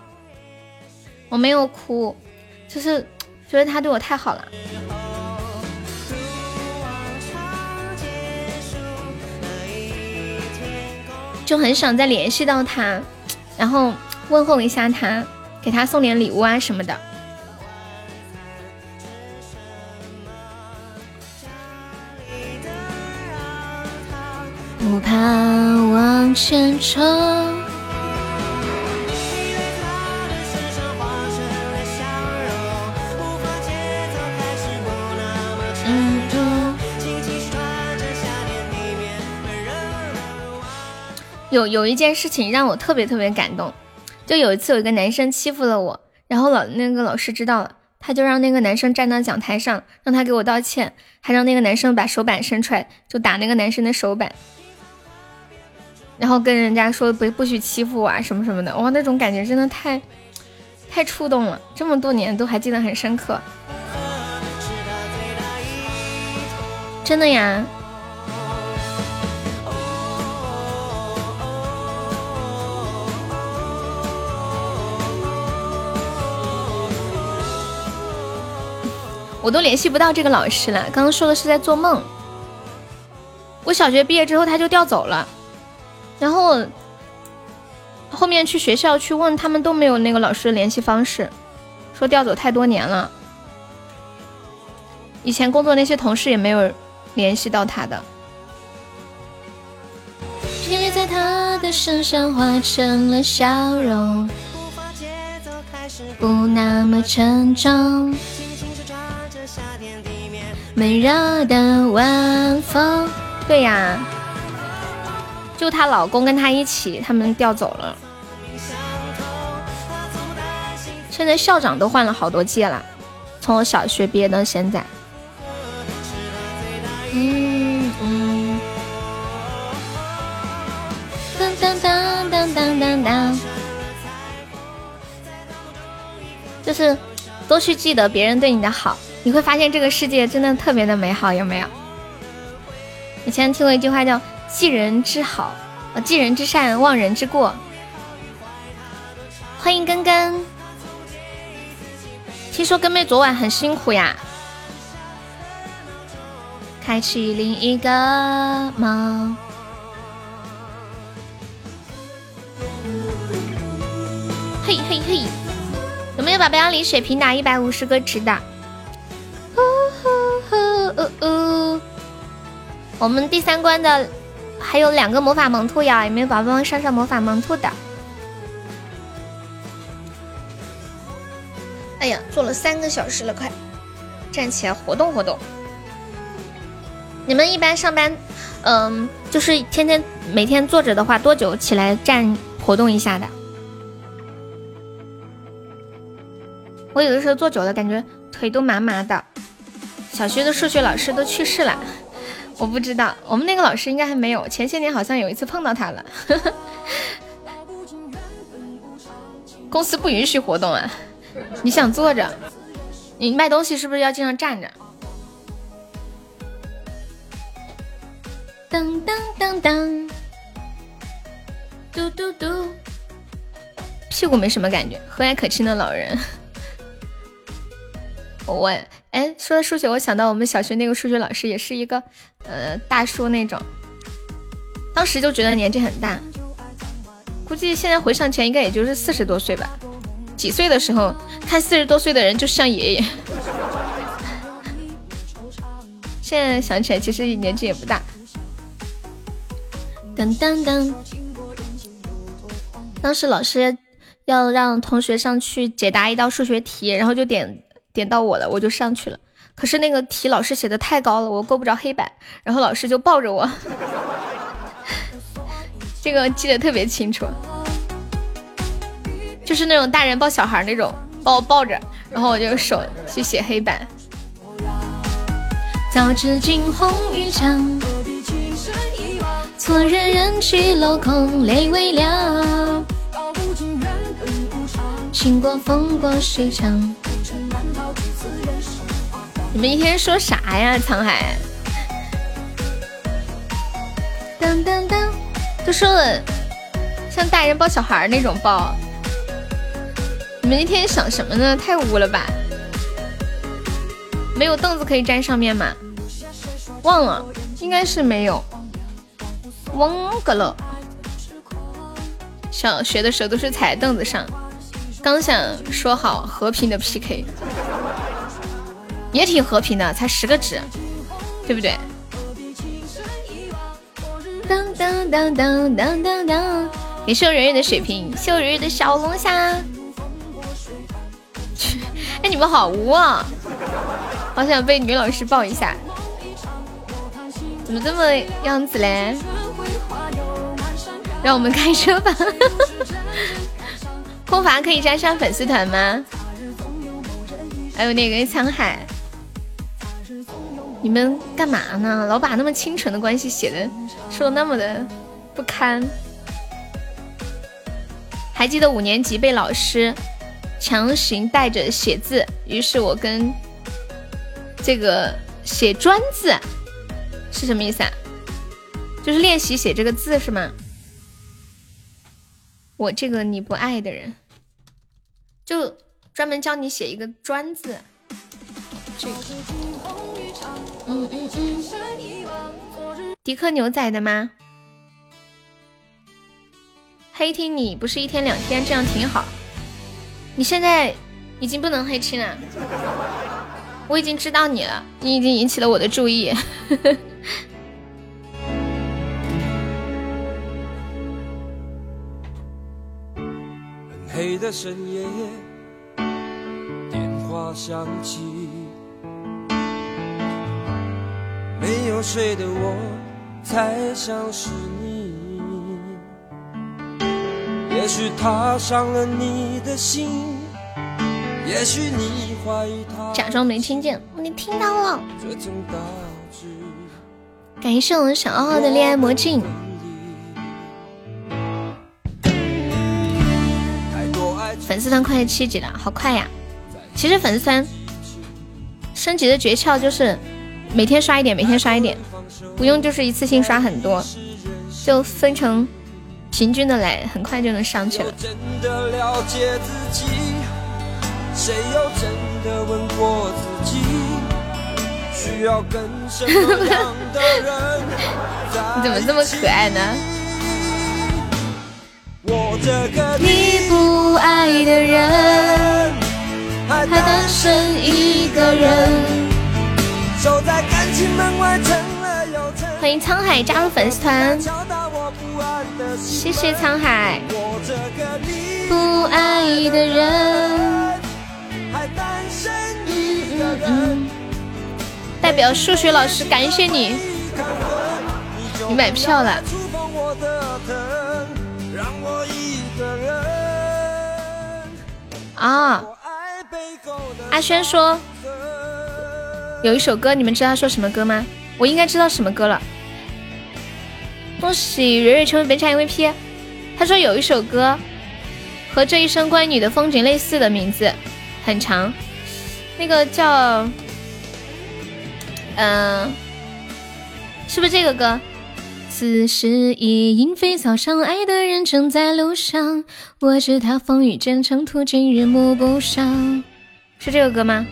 我没有哭，就是觉得他对我太好了，就很想再联系到他，然后问候一下他，给他送点礼物啊什么的。不怕往前冲。有有一件事情让我特别特别感动，就有一次有一个男生欺负了我，然后老那个老师知道了，他就让那个男生站到讲台上，让他给我道歉，还让那个男生把手板伸出来，就打那个男生的手板，然后跟人家说不不许欺负我啊什么什么的，哇，那种感觉真的太太触动了，这么多年都还记得很深刻，真的呀。我都联系不到这个老师了。刚刚说的是在做梦。我小学毕业之后他就调走了，然后后面去学校去问他们都没有那个老师的联系方式，说调走太多年了。以前工作那些同事也没有联系到他的。在他的身上化成了笑容，不那么沉重。闷热的晚风，对呀，就她老公跟她一起，他们调走了。现在校长都换了好多届了，从我小学毕业到现在。嗯嗯。当当当当当当当。就是多去记得别人对你的好。你会发现这个世界真的特别的美好，有没有？以前听过一句话叫“记人之好，呃，记人之善，忘人之过”。欢迎根根，听说根妹昨晚很辛苦呀，开启另一个梦。嘿嘿嘿，有没有宝贝要领血瓶打一百五十个值的？我们第三关的还有两个魔法萌兔呀，有没有宝宝上上魔法萌兔的？哎呀，坐了三个小时了，快站起来活动活动！你们一般上班，嗯，就是天天每天坐着的话，多久起来站活动一下的？我有的时候坐久了，感觉腿都麻麻的。小学的数学老师都去世了。我不知道，我们那个老师应该还没有。前些年好像有一次碰到他了。公司不允许活动啊！你想坐着？你卖东西是不是要经常站着？当当当当，嘟嘟嘟，屁股没什么感觉，和蔼可亲的老人。我问。哎，说到数学，我想到我们小学那个数学老师也是一个，呃，大叔那种，当时就觉得年纪很大，估计现在回想起来应该也就是四十多岁吧。几岁的时候看四十多岁的人就像爷爷，现在想起来其实年纪也不大。噔噔噔，当时老师要让同学上去解答一道数学题，然后就点。点到我了，我就上去了。可是那个题老师写的太高了，我够不着黑板。然后老师就抱着我，这个记得特别清楚，就是那种大人抱小孩那种，把我抱着，然后我就手去写黑板。早知惊鸿一场，错认人去楼空，泪微凉。经过风过水长。你们一天说啥呀，沧海？当当当，都说了，像大人抱小孩那种抱。你们一天想什么呢？太污了吧！没有凳子可以站上面吗？忘了，应该是没有，忘个了。小学的时候都是踩凳子上，刚想说好和平的 PK，也挺和平的，才十个值，对不对？当当当当当当当，感谢人人的水瓶，谢人人的小龙虾。哎，你们好污啊！好想被女老师抱一下，怎么这么样子嘞？让我们开车吧。空乏可以加上粉丝团吗？还有那个沧海，你们干嘛呢？老把那么清纯的关系写的说的那么的不堪。还记得五年级被老师强行带着写字，于是我跟这个写专字是什么意思啊？就是练习写这个字是吗？我这个你不爱的人，就专门教你写一个专字。这个，嗯嗯嗯，迪克牛仔的吗？黑听你不是一天两天，这样挺好。你现在已经不能黑听了，我已经知道你了，你已经引起了我的注意。黑的深夜，电话响起，没有睡的我，才想是你。也许他伤了你的心，也许你怀疑他。假装没听见，你听到了。感谢我们小奥奥的恋爱魔镜。粉丝团快七级了，好快呀！其实粉丝团升级的诀窍就是每天刷一点，每天刷一点，不用就是一次性刷很多，就分成平均的来，很快就能上去了。你怎么这么可爱呢？我这个你不爱的人，还单身一个人。欢迎沧海加入粉丝团，谢谢沧海。不爱的人，嗯嗯代表数学老师感谢你，你买票了。让我一个人啊！阿轩说有一首歌，你们知道他说什么歌吗？我应该知道什么歌了。恭喜蕊蕊成为本场 MVP。他说有一首歌和这一生关于你的风景类似的名字，很长，那个叫……嗯，是不是这个歌？此时已莺飞草长，爱的人正在路上。我知他风雨兼程，途经日暮不赏。是这个歌吗？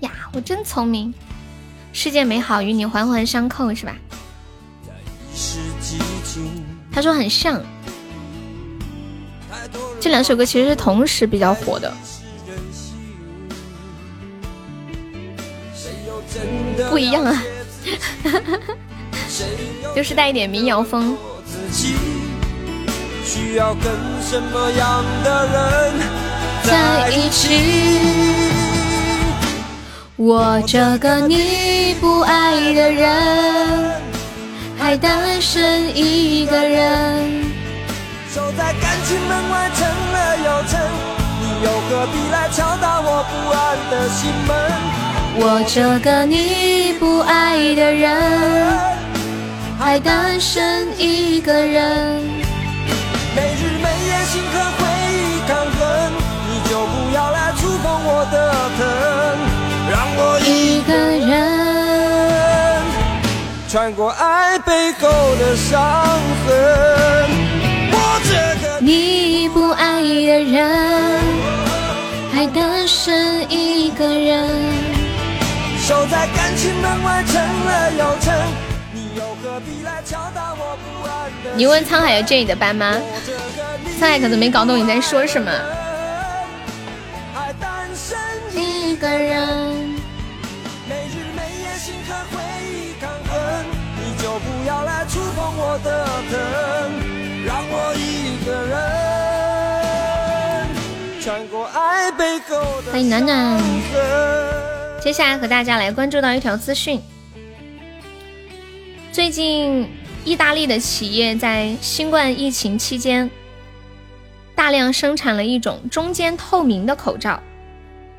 呀，我真聪明。世界美好与你环环相扣，是吧？他说很像。这两首歌其实是同时比较火的。不一样啊，就是带一点民谣风。需要跟什么样的人在一起，我这个你不爱的人，还单身一个人。守在感情门外，成了又成，你又何必来敲打我不安的心门？我这个你不爱的人，还单身一个人。每日每夜心和回忆抗衡，你就不要来触碰我的疼，让我一个人穿过爱背后的伤痕。我这个你不爱的人。还单身一个人。守在感情门外，成了又成，你又何必来敲打我不安的你问沧海有借你的班吗？沧海可能没搞懂你在说什么。还单身一个人。每日每夜心和回忆抗衡，你就不要来触碰我的疼，让我一个人穿过爱背后的。欢迎暖暖。接下来和大家来关注到一条资讯，最近意大利的企业在新冠疫情期间大量生产了一种中间透明的口罩，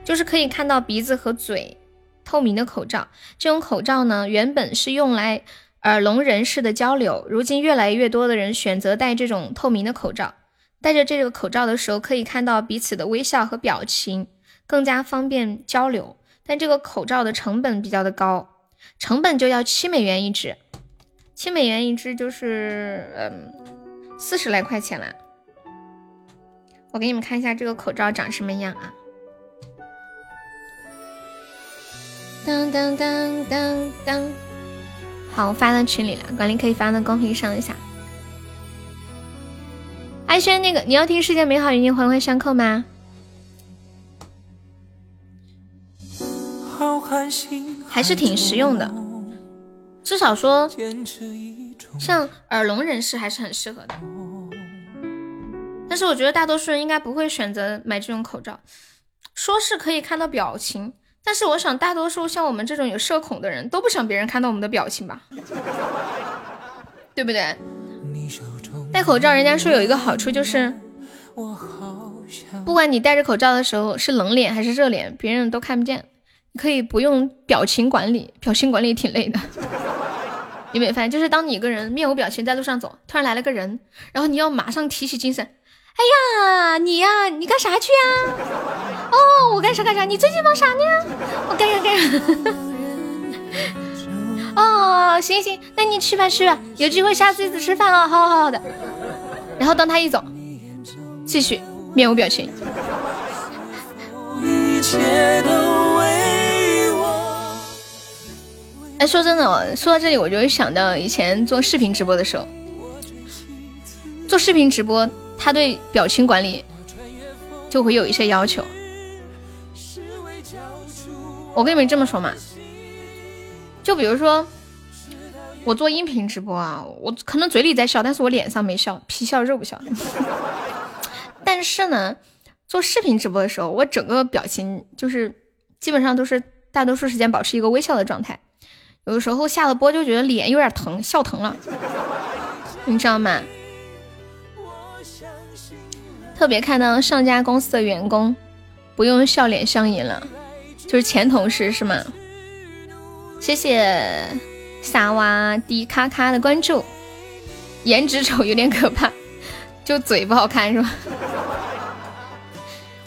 就是可以看到鼻子和嘴透明的口罩。这种口罩呢，原本是用来耳聋人士的交流，如今越来越多的人选择戴这种透明的口罩。戴着这个口罩的时候，可以看到彼此的微笑和表情，更加方便交流。但这个口罩的成本比较的高，成本就要七美元一只，七美元一只就是嗯四十来块钱了。我给你们看一下这个口罩长什么样啊？当当当当当，好，我发到群里了，管理可以发到公屏上一下。艾轩，那个你要听世界美好与你环环相扣吗？还是挺实用的，至少说像耳聋人士还是很适合的。但是我觉得大多数人应该不会选择买这种口罩，说是可以看到表情，但是我想大多数像我们这种有社恐的人都不想别人看到我们的表情吧，对不对？戴口罩人家说有一个好处就是，不管你戴着口罩的时候是冷脸还是热脸，别人都看不见。可以不用表情管理，表情管理挺累的。有没有发现，就是当你一个人面无表情在路上走，突然来了个人，然后你要马上提起精神。哎呀，你呀，你干啥去呀？哦，我干啥干啥？你最近忙啥呢？我干啥干啥？哦，行行，那你去吧去吧，有机会下次一起吃饭啊，好好好的。然后当他一走，继续面无表情。一切都哎，说真的，说到这里，我就会想到以前做视频直播的时候，做视频直播，他对表情管理就会有一些要求。我跟你们这么说嘛，就比如说我做音频直播啊，我可能嘴里在笑，但是我脸上没笑，皮笑肉不笑。但是呢，做视频直播的时候，我整个表情就是基本上都是大多数时间保持一个微笑的状态。有时候下了播就觉得脸有点疼，笑疼了，你知道吗？特别看到上家公司的员工不用笑脸相迎了，就是前同事是吗？谢谢萨瓦迪卡卡的关注，颜值丑有点可怕，就嘴不好看是吧？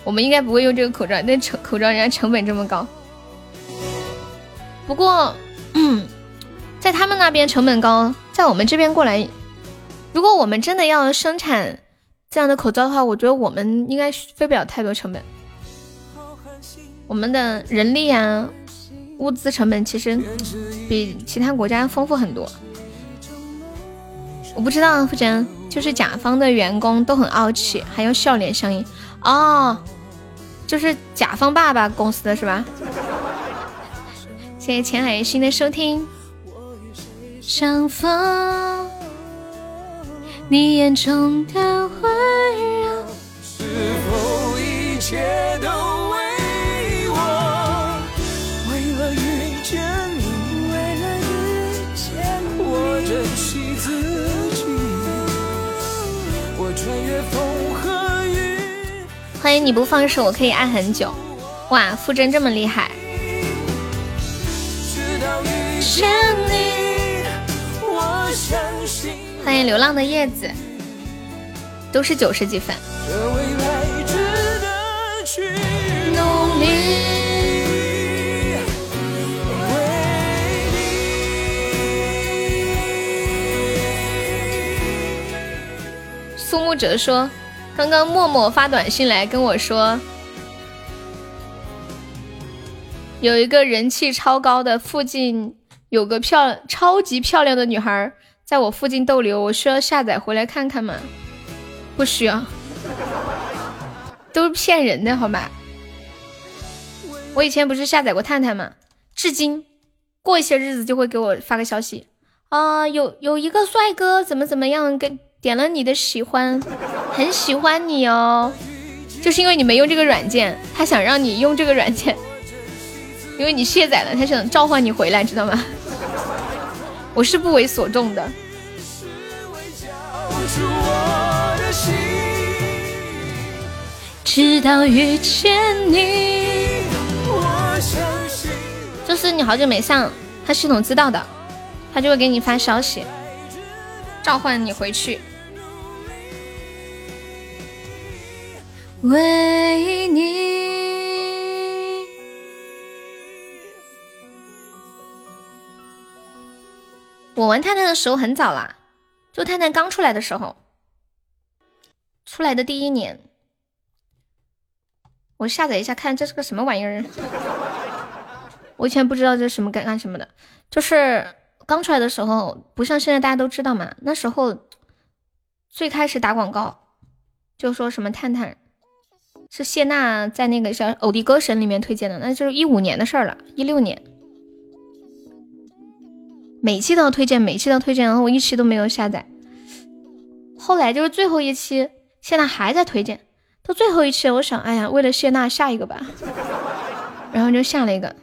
我们应该不会用这个口罩，那成口罩人家成本这么高，不过。嗯，在他们那边成本高，在我们这边过来，如果我们真的要生产这样的口罩的话，我觉得我们应该费不了太多成本。我们的人力啊、物资成本其实比其他国家丰富很多。我不知道，傅真就是甲方的员工都很傲气，还要笑脸相迎哦，就是甲方爸爸公司的是吧？谢谢浅海心的收听。相逢，你眼中的温柔。是否一切都为我？为了遇见你，为了遇见你，我珍惜自己。我穿越风和雨。欢迎你不放手，我可以爱很久。哇，傅真这么厉害。欢迎流浪的叶子，都是九十几分。苏木哲说：“刚刚默默发短信来跟我说，有一个人气超高的，附近有个漂超级漂亮的女孩在我附近逗留，我需要下载回来看看吗？不需要，都是骗人的，好吧？我以前不是下载过探探吗？至今过一些日子就会给我发个消息啊，有有一个帅哥怎么怎么样，给点了你的喜欢，很喜欢你哦。就是因为你没用这个软件，他想让你用这个软件。因为你卸载了，他想召唤你回来，知道吗？我是不为所动的。直到遇见你，就是你好久没上，他系统知道的，他就会给你发消息，召唤你回去。为你。我玩探探的时候很早啦，就探探刚出来的时候，出来的第一年，我下载一下看这是个什么玩意儿。我以前不知道这是什么干干什么的，就是刚出来的时候，不像现在大家都知道嘛。那时候最开始打广告，就说什么探探是谢娜在那个像偶的歌神里面推荐的，那就是一五年的事儿了，一六年。每期都要推荐，每期都要推荐，然后我一期都没有下载。后来就是最后一期，谢娜还在推荐。到最后一期，我想，哎呀，为了谢娜下一个吧，然后就下了一个。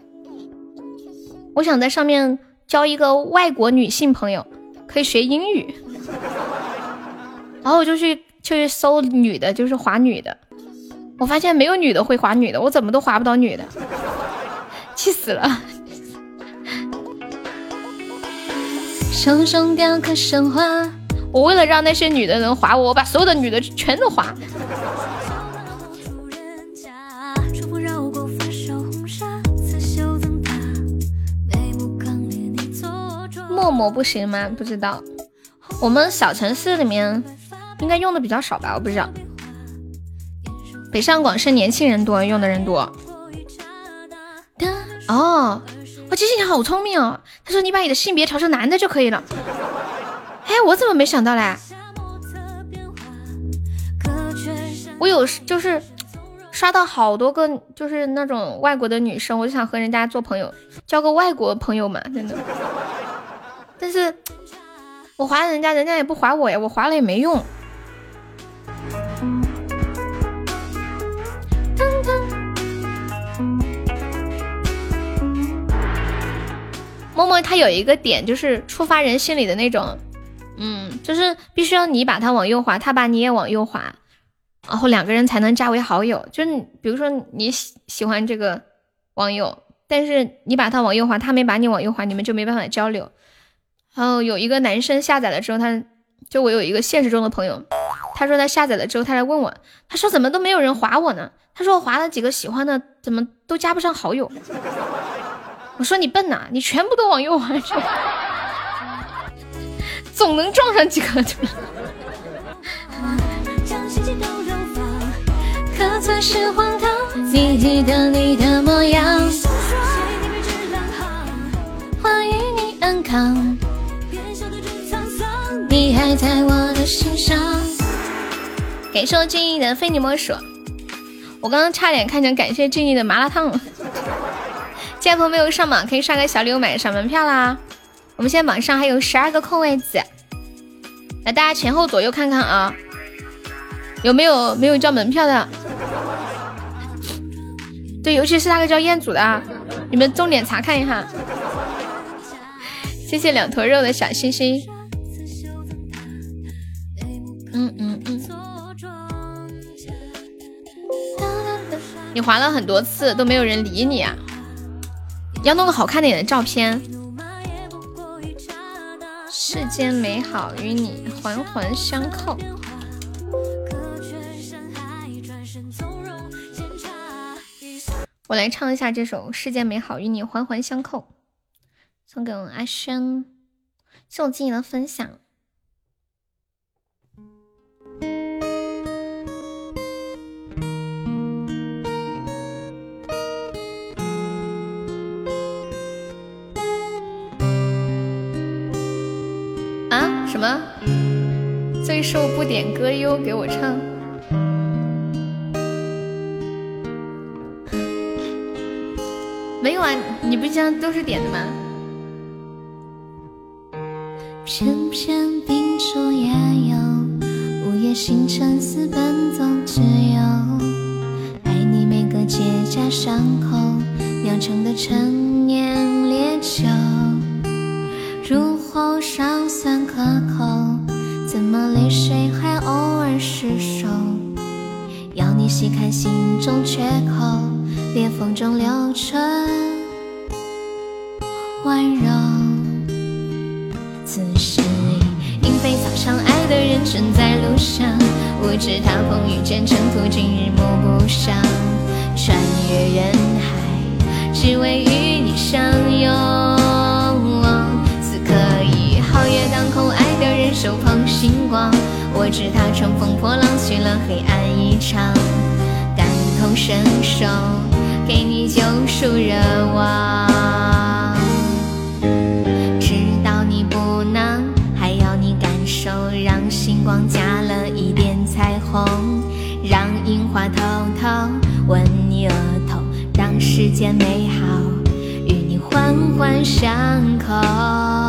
我想在上面交一个外国女性朋友，可以学英语。然后我就去就去搜女的，就是划女的。我发现没有女的会划女的，我怎么都划不到女的，气死了。手中雕刻神话，我为了让那些女的能划我，我把所有的女的全都划。陌陌不行吗？不知道，我们小城市里面应该用的比较少吧？我不知道。北上广深年轻人多，用的人多。哦。我机器人好聪明哦，他说你把你的性别调成男的就可以了。哎，我怎么没想到嘞？我有就是刷到好多个就是那种外国的女生，我就想和人家做朋友，交个外国朋友嘛，真的。但是我划人家，人家也不划我呀，我划了也没用。默默他有一个点，就是触发人心里的那种，嗯，就是必须要你把他往右滑，他把你也往右滑，然后两个人才能加为好友。就是比如说你喜喜欢这个网友，但是你把他往右滑，他没把你往右滑，你们就没办法交流。然后有一个男生下载了之后，他就我有一个现实中的朋友，他说他下载了之后，他来问我，他说怎么都没有人划我呢？他说我划了几个喜欢的，怎么都加不上好友？我说你笨呐，你全部都往右滑去，总能撞上几个。欢迎你安康，你还在我的心上。感谢我静怡的非你莫属，我刚刚差点看成感谢静怡的麻辣烫了。见朋友没有上榜，可以刷个小礼物买上门票啦。我们现在榜上还有十二个空位子，来大家前后左右看看啊，有没有没有交门票的？对，尤其是那个叫彦祖的，你们重点查看一下。谢谢两坨肉的小心心。嗯嗯嗯。你划了很多次都没有人理你啊？要弄个好看点的照片。世间美好与你环环相扣。我来唱一下这首《世间美好与你环环相扣》，送给我阿轩，谢我静怡的分享。什么？最瘦不点歌优给我唱。没有啊，你不经常都是点的吗？片片冰珠也有，午夜星辰似奔走之友，爱你每个结痂伤口酿成的陈年烈酒，入喉尚算可口，怎么泪水还偶尔失守？要你细看心中缺口，裂缝中留存温柔。此时已莺飞草长，爱的人正在路上。我知他风雨兼程途，今日暮不赏。穿越人海，只为与你相拥。星光。我知他乘风破浪，去了黑暗一场。感同身受，给你救赎热望。知道你不能，还要你感受让星光加了一点彩虹，让樱花偷偷吻你额头，让世间美好与你环环相扣。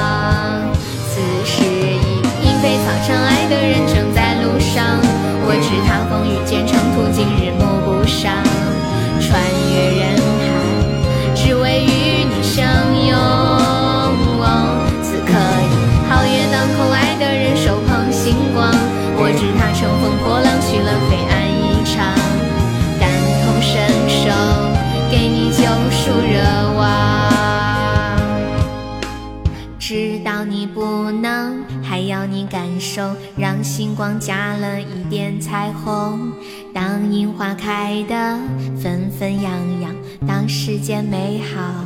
你感受，让星光加了一点彩虹。当樱花开得纷纷扬扬，当世间美好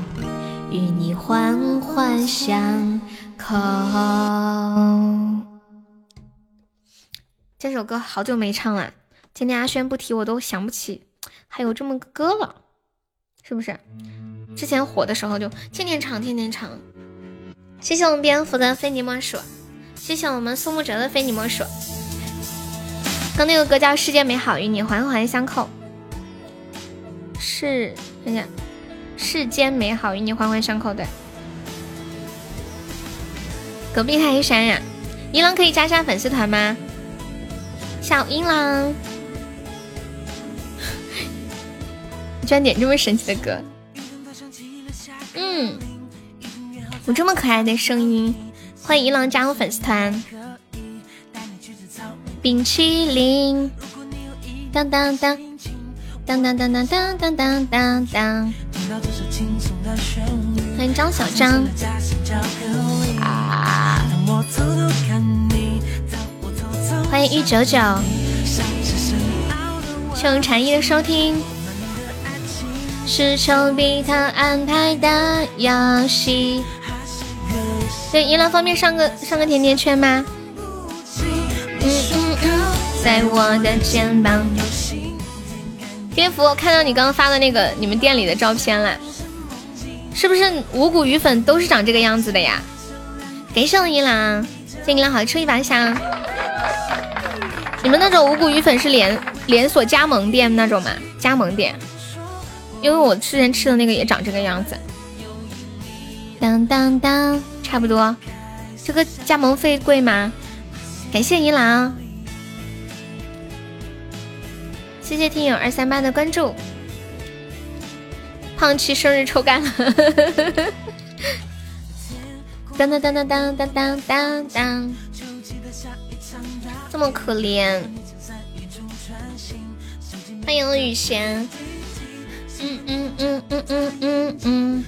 与你环环相。扣。这首歌好久没唱了，今天阿轩不提我都想不起还有这么个歌了，是不是？之前火的时候就天天唱，天天唱。谢谢我们蝙蝠的非你莫属，谢谢我们苏沐哲的非你莫属。刚那个歌叫《世界美好与你环环相扣》，是看看，世间美好与你环环相扣，对。隔壁还一山呀，银狼可以加下粉丝团吗？小银狼，你居然点这么神奇的歌，嗯，有这么可爱的声音，欢迎银狼加入粉丝团。冰淇淋，当当当，当当当当当当当当当。欢迎张小张。啊！欢迎一九九，谢谢禅意的收听。是丘比特安排的游戏。对，一郎方便上个上个甜甜圈吗？嗯嗯嗯，在我的肩膀。蝙蝠，我看到你刚刚发的那个你们店里的照片了，是不是五谷鱼粉都是长这个样子的呀？感谢我一郎，谢一郎好出一把香。你们那种五谷鱼粉是连连锁加盟店那种吗？加盟店，因为我之前吃的那个也长这个样子。当当当，差不多。这个加盟费贵吗？感谢一郎。谢谢听友二三八的关注，胖七生日抽干了，当 当当当当当当当当，这么可怜。欢迎雨贤，嗯嗯嗯嗯嗯嗯嗯，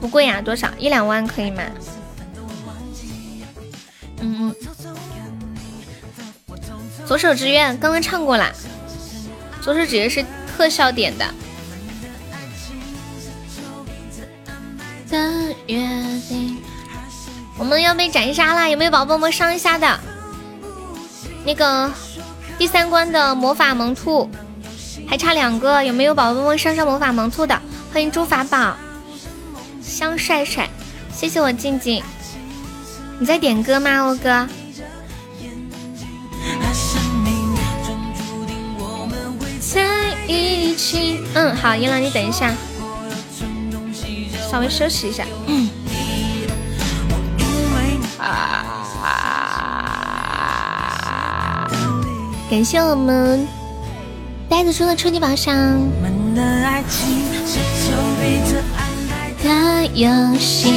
不贵呀，多少一两万可以吗？嗯嗯。左手之愿刚刚唱过啦，左手指月是特效点的。的约定，我们要被斩杀啦！有没有宝宝们上一下的？那个第三关的魔法萌兔还差两个，有没有宝宝们上上魔法萌兔的？欢迎朱法宝，香帅帅，谢谢我静静。你在点歌吗，欧哥？在一起。嗯，好，银朗，你等一下。稍微休息一下。嗯啊！感谢我们该子说的超级宝箱。的游戏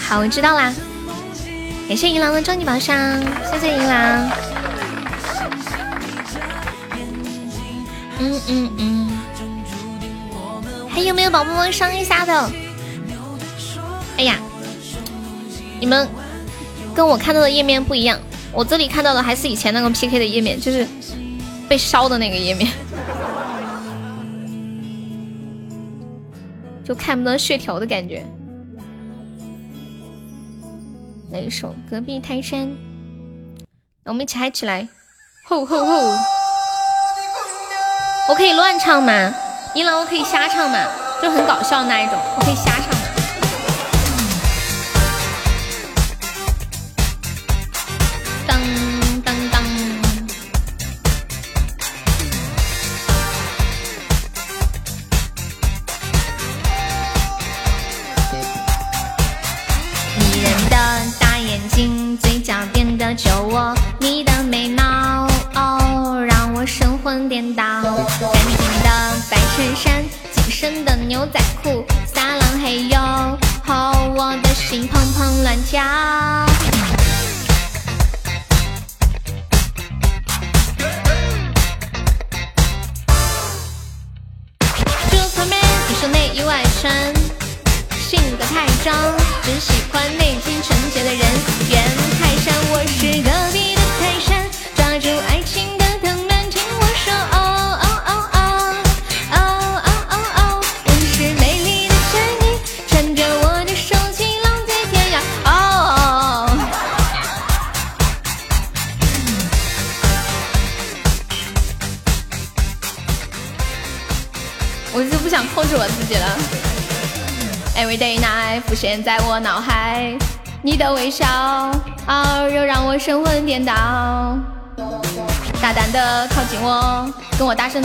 好我知道啦感谢银狼的终极宝箱谢谢银狼。嗯嗯嗯。还有没有宝宝们上一下的？哎呀，你们跟我看到的页面不一样，我这里看到的还是以前那个 PK 的页面，就是被烧的那个页面，就看不到血条的感觉。来一首《隔壁泰山》，我们一起嗨起来！吼吼吼！我可以乱唱吗？音浪我可以瞎唱嘛？就很搞笑那一种，我可以瞎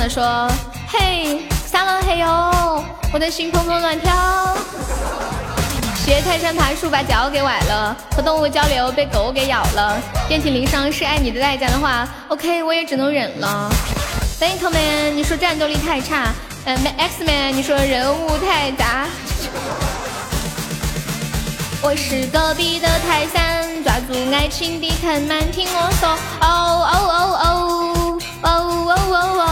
的说：嘿，撒浪嘿哟，我的心砰砰乱跳。学泰山爬树把脚给崴了，和动物交流被狗给咬了。遍体鳞伤是爱你的代价的话，OK，我也只能忍了。Thank you，Man，你说战斗力太差。嗯，Xman，你说人物太杂。我是隔壁的泰山，抓住爱情的藤蔓，听我说，哦哦哦哦哦哦哦哦，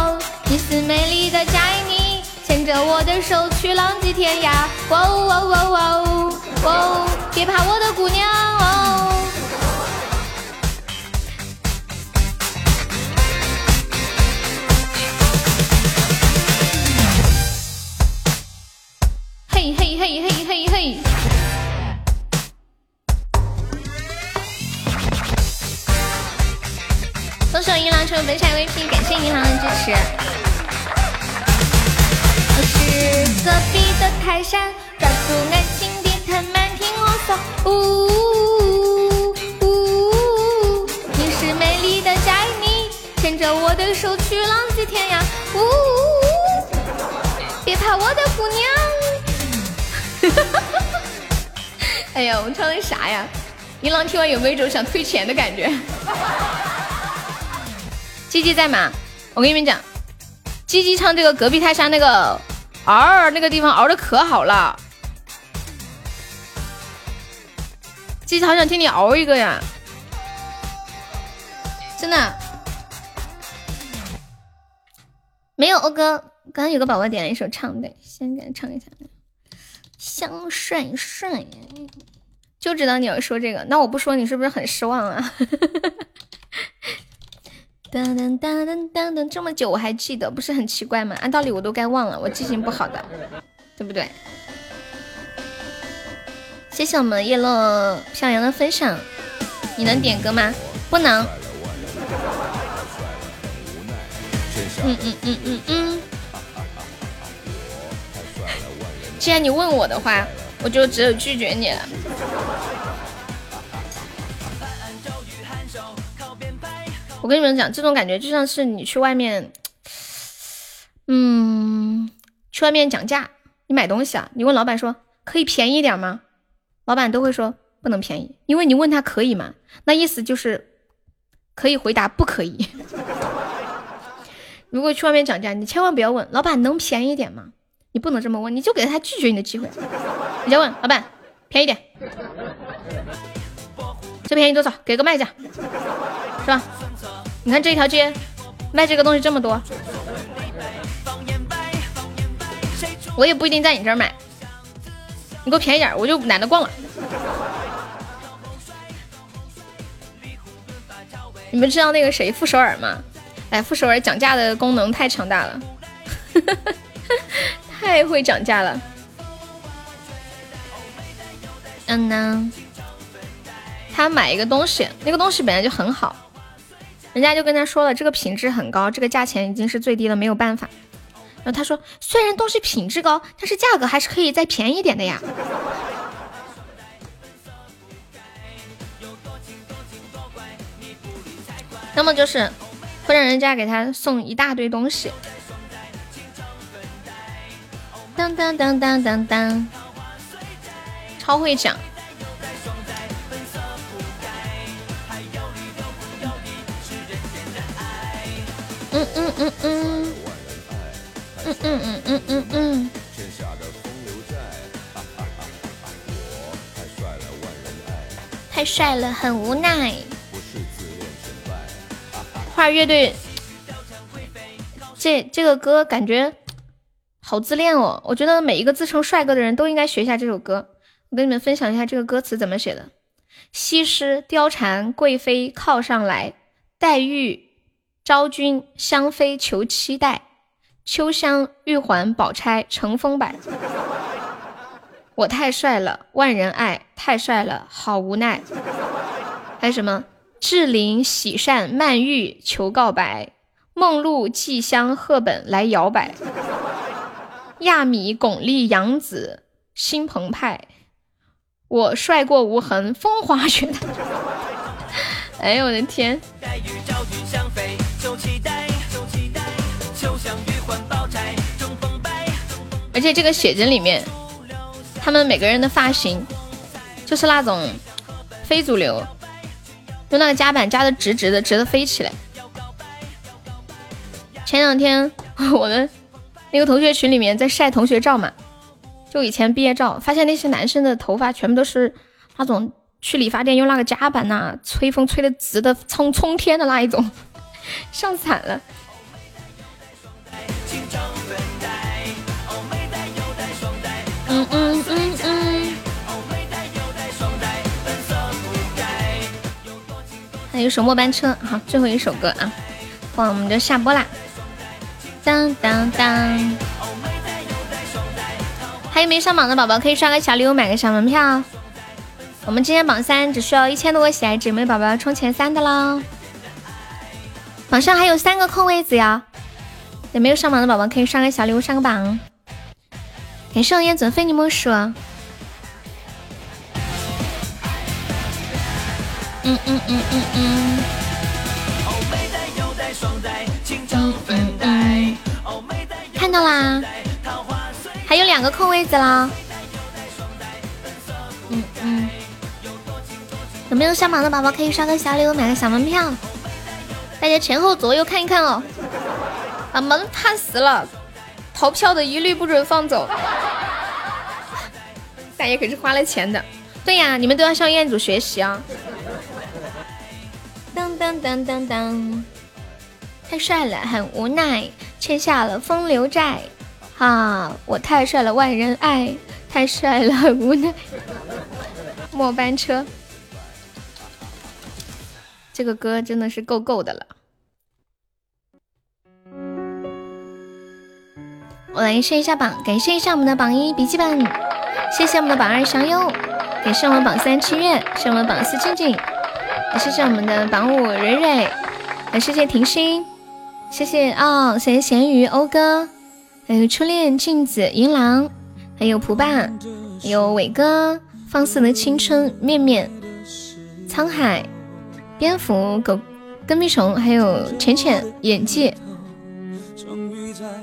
是美丽的佳妮，牵着我的手去浪迹天涯，哦哦哦哦哦，别怕我的姑娘哦。嘿嘿嘿嘿嘿嘿。恭喜我银狼成为本场 VP，感谢银狼的支持。是隔壁的泰山，抓住爱情的藤蔓，听我说，呜呜呜，你是美丽的佳妮，牵着我的手去浪迹天涯，呜，别怕我的姑娘。哎呀，我唱的啥呀？银狼听完有没有一种想退钱的感觉？鸡鸡在吗？我跟你们讲，鸡鸡唱这个隔壁泰山那个嗷那个地方嗷的可好了，鸡鸡好想听你嗷一个呀，真的没有欧哥刚刚有个宝宝点了一首唱的，先给他唱一下。香帅帅，就知道你要说这个，那我不说你是不是很失望啊？噔噔噔噔噔噔，这么久我还记得，不是很奇怪吗？按道理我都该忘了，我记性不好的，对不对？谢谢我们叶落向阳的分享，你能点歌吗？不能。嗯嗯嗯嗯嗯。既然你问我的话，我就只有拒绝你了。我跟你们讲，这种感觉就像是你去外面，嗯，去外面讲价，你买东西啊，你问老板说可以便宜点吗？老板都会说不能便宜，因为你问他可以吗？那意思就是可以回答不可以。如果去外面讲价，你千万不要问老板能便宜点吗？你不能这么问，你就给他拒绝你的机会。你再问老板便宜点，这便宜多少？给个卖价，是吧？你看这一条街卖这个东西这么多，我也不一定在你这儿买。你给我便宜点，我就懒得逛了。你们知道那个谁傅首尔吗？哎，傅首尔讲价的功能太强大了，太会讲价了。嗯呢，他买一个东西，那个东西本来就很好，人家就跟他说了，这个品质很高，这个价钱已经是最低了，没有办法。然后他说，虽然东西品质高，但是价格还是可以再便宜点的呀。那么就是会让人家给他送一大堆东西。当当当当当当，超会讲。嗯嗯嗯嗯，嗯嗯嗯嗯嗯嗯。太帅了，很无奈。花乐队，这这个歌感觉好自恋哦。我觉得每一个自称帅哥的人都应该学一下这首歌。我跟你们分享一下这个歌词怎么写的：西施貂蝉贵妃靠上来，黛玉昭君香妃求期待，秋香玉环宝钗乘风摆。我太帅了，万人爱；太帅了，好无奈。还有什么？志玲、喜善、曼玉求告白，梦露、季香、赫本来摇摆，亚米、巩俐、杨紫心澎湃，我帅过无痕，风华雪月。哎呦我的天！就期待就期待就像鱼环抱着而且这个写真里面，他们每个人的发型就是那种非主流。用那个夹板夹的直直的，直的飞起来。前两天 我的那个同学群里面在晒同学照嘛，就以前毕业照，发现那些男生的头发全部都是那种去理发店用那个夹板呐，吹风吹的直的冲冲天的那一种，上惨了。嗯嗯嗯嗯。还有首末班车，好，最后一首歌啊，放我们就下播啦。当当当，还有没上榜的宝宝可以刷个小礼物，买个小门票。我们今天榜三只需要一千多个喜爱值，没有宝宝要冲前三的喽。榜上还有三个空位子呀，有没有上榜的宝宝可以刷个小礼物上个榜。感谢我燕子非你莫属。嗯嗯嗯嗯嗯。看到啦，还有两个空位子啦。嗯嗯。有没有上榜的宝宝可以刷个小礼物，买个小门票？大家前后左右看一看哦。把门怕死了，逃票的一律不准放走。大爷可是花了钱的。对呀，你们都要向彦祖学习啊。当当当当当，太帅了，很无奈。欠下了风流债。啊，我太帅了，万人爱，太帅了，很无奈。末班车，这个歌真的是够够的了。我来试一下榜，感谢一下我们的榜一笔记本，谢谢我们的榜二小优，感谢我们榜三七月，谢我们榜四静静，也谢谢我们的榜五蕊蕊，也谢谢婷心，谢谢哦，谢谢咸鱼欧哥，还有初恋镜子银狼，还有蒲爸，还有伟哥，放肆的青春面面，沧海，蝙蝠狗跟屁虫，还有浅浅演技。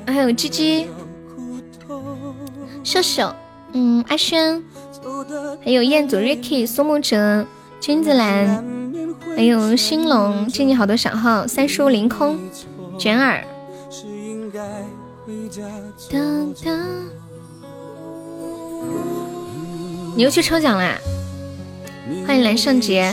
还有鸡鸡，秀秀，嗯，阿轩，还有彦祖 Ricky、苏木哲、君子兰，还有兴龙，敬你好多小号，三叔凌空，卷耳。你又去抽奖啦？欢迎蓝圣杰。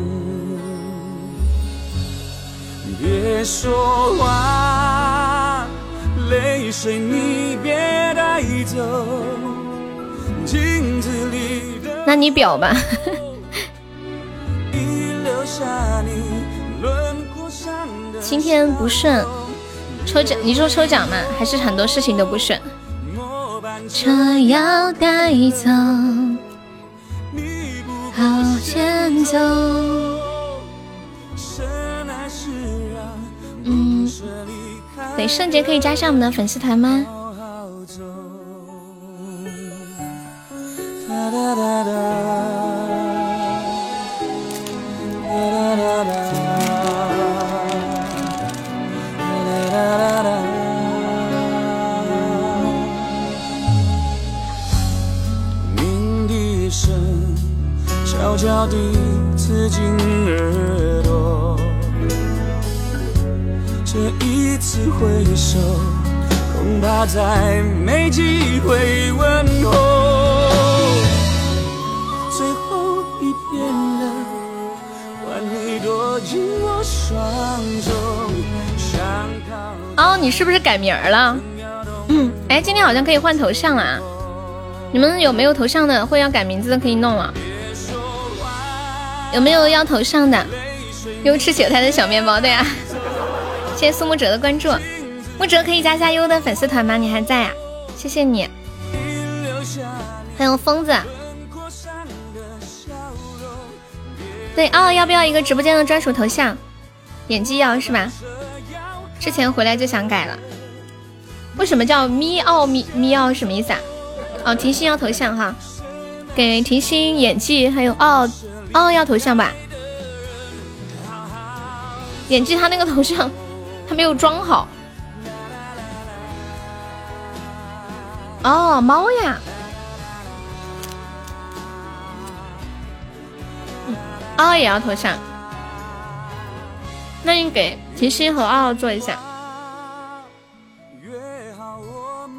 别说话。泪水你别带走，镜子里的那你表吧。今天不顺，抽奖你说抽奖吗？还是很多事情都不顺？车要带走，好前走。对，圣杰可以加上我们的粉丝团吗？鸣笛声悄悄地刺进耳这一次挥手，恐怕再没机会问候。最后一遍了，换你躲进我双手。哦，你是不是改名了？嗯，哎，今天好像可以换头像了。你们有没有头像的，或要改名字的可以弄了。有没有要头像的？优吃韭菜的小面包的呀。谢谢苏木哲的关注，木哲可以加下优的粉丝团吗？你还在呀？谢谢你。还有疯子，对哦，要不要一个直播间的专属头像？演技要是吧？之前回来就想改了。为什么叫咪奥咪咪奥？什么意思啊？哦，提心要头像哈，给提心演技，还有哦哦要头像吧？演技他那个头像。他没有装好哦，猫呀，奥也要头像，那你给甜心和奥做一下，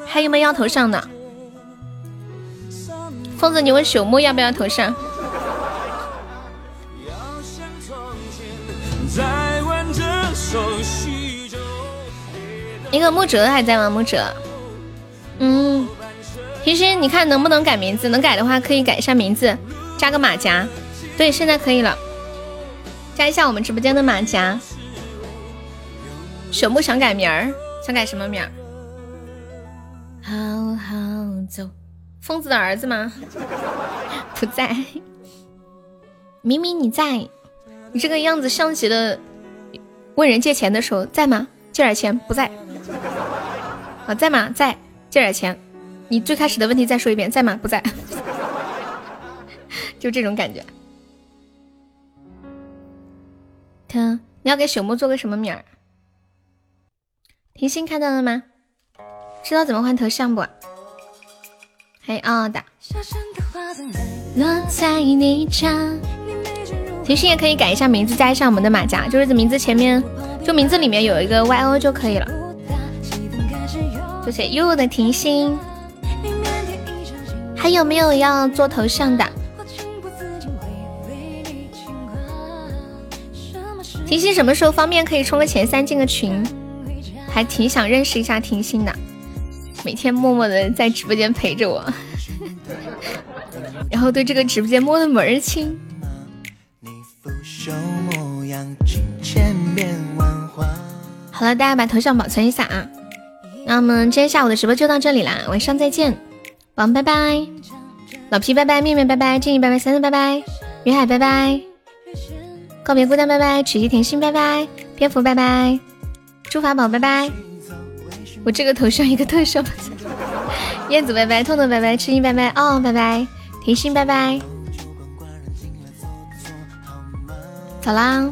还有没有要头像的？疯子，你问朽木要不要头像？一个木哲还在吗？木哲，嗯，其实你看能不能改名字？能改的话可以改一下名字，加个马甲。对，现在可以了，加一下我们直播间的马甲。朽木想改名儿，想改什么名儿？好好走，疯子的儿子吗？不在。明明你在，你这个样子像极了问人借钱的时候，在吗？借点钱，不在。啊，在吗？在，借点钱。你最开始的问题再说一遍，在吗？不在。就这种感觉。他，你要给朽木做个什么名儿？甜心看到了吗？知道怎么换头像不？还啊的。其实也可以改一下名字，加一下我们的马甲，就是名字前面，就名字里面有一个 Y O 就可以了。谢谢悠悠的甜心，还有没有要做头像的？甜心什么时候方便可以冲个前三进个群？还挺想认识一下甜心的，每天默默的在直播间陪着我，然后对这个直播间摸的门儿清。好了，大家把头像保存一下啊。那我们今天下午的直播就到这里啦，晚上再见，宝宝拜拜，老皮拜拜，面面拜拜，静怡拜拜，三三拜拜，云海拜拜，告别孤单拜拜，曲奇甜心拜拜，蝙蝠拜拜，朱法宝拜拜，我这个头像一个特效，燕子拜拜，痛痛拜拜，吃音拜拜，哦拜拜，甜心拜拜，走啦。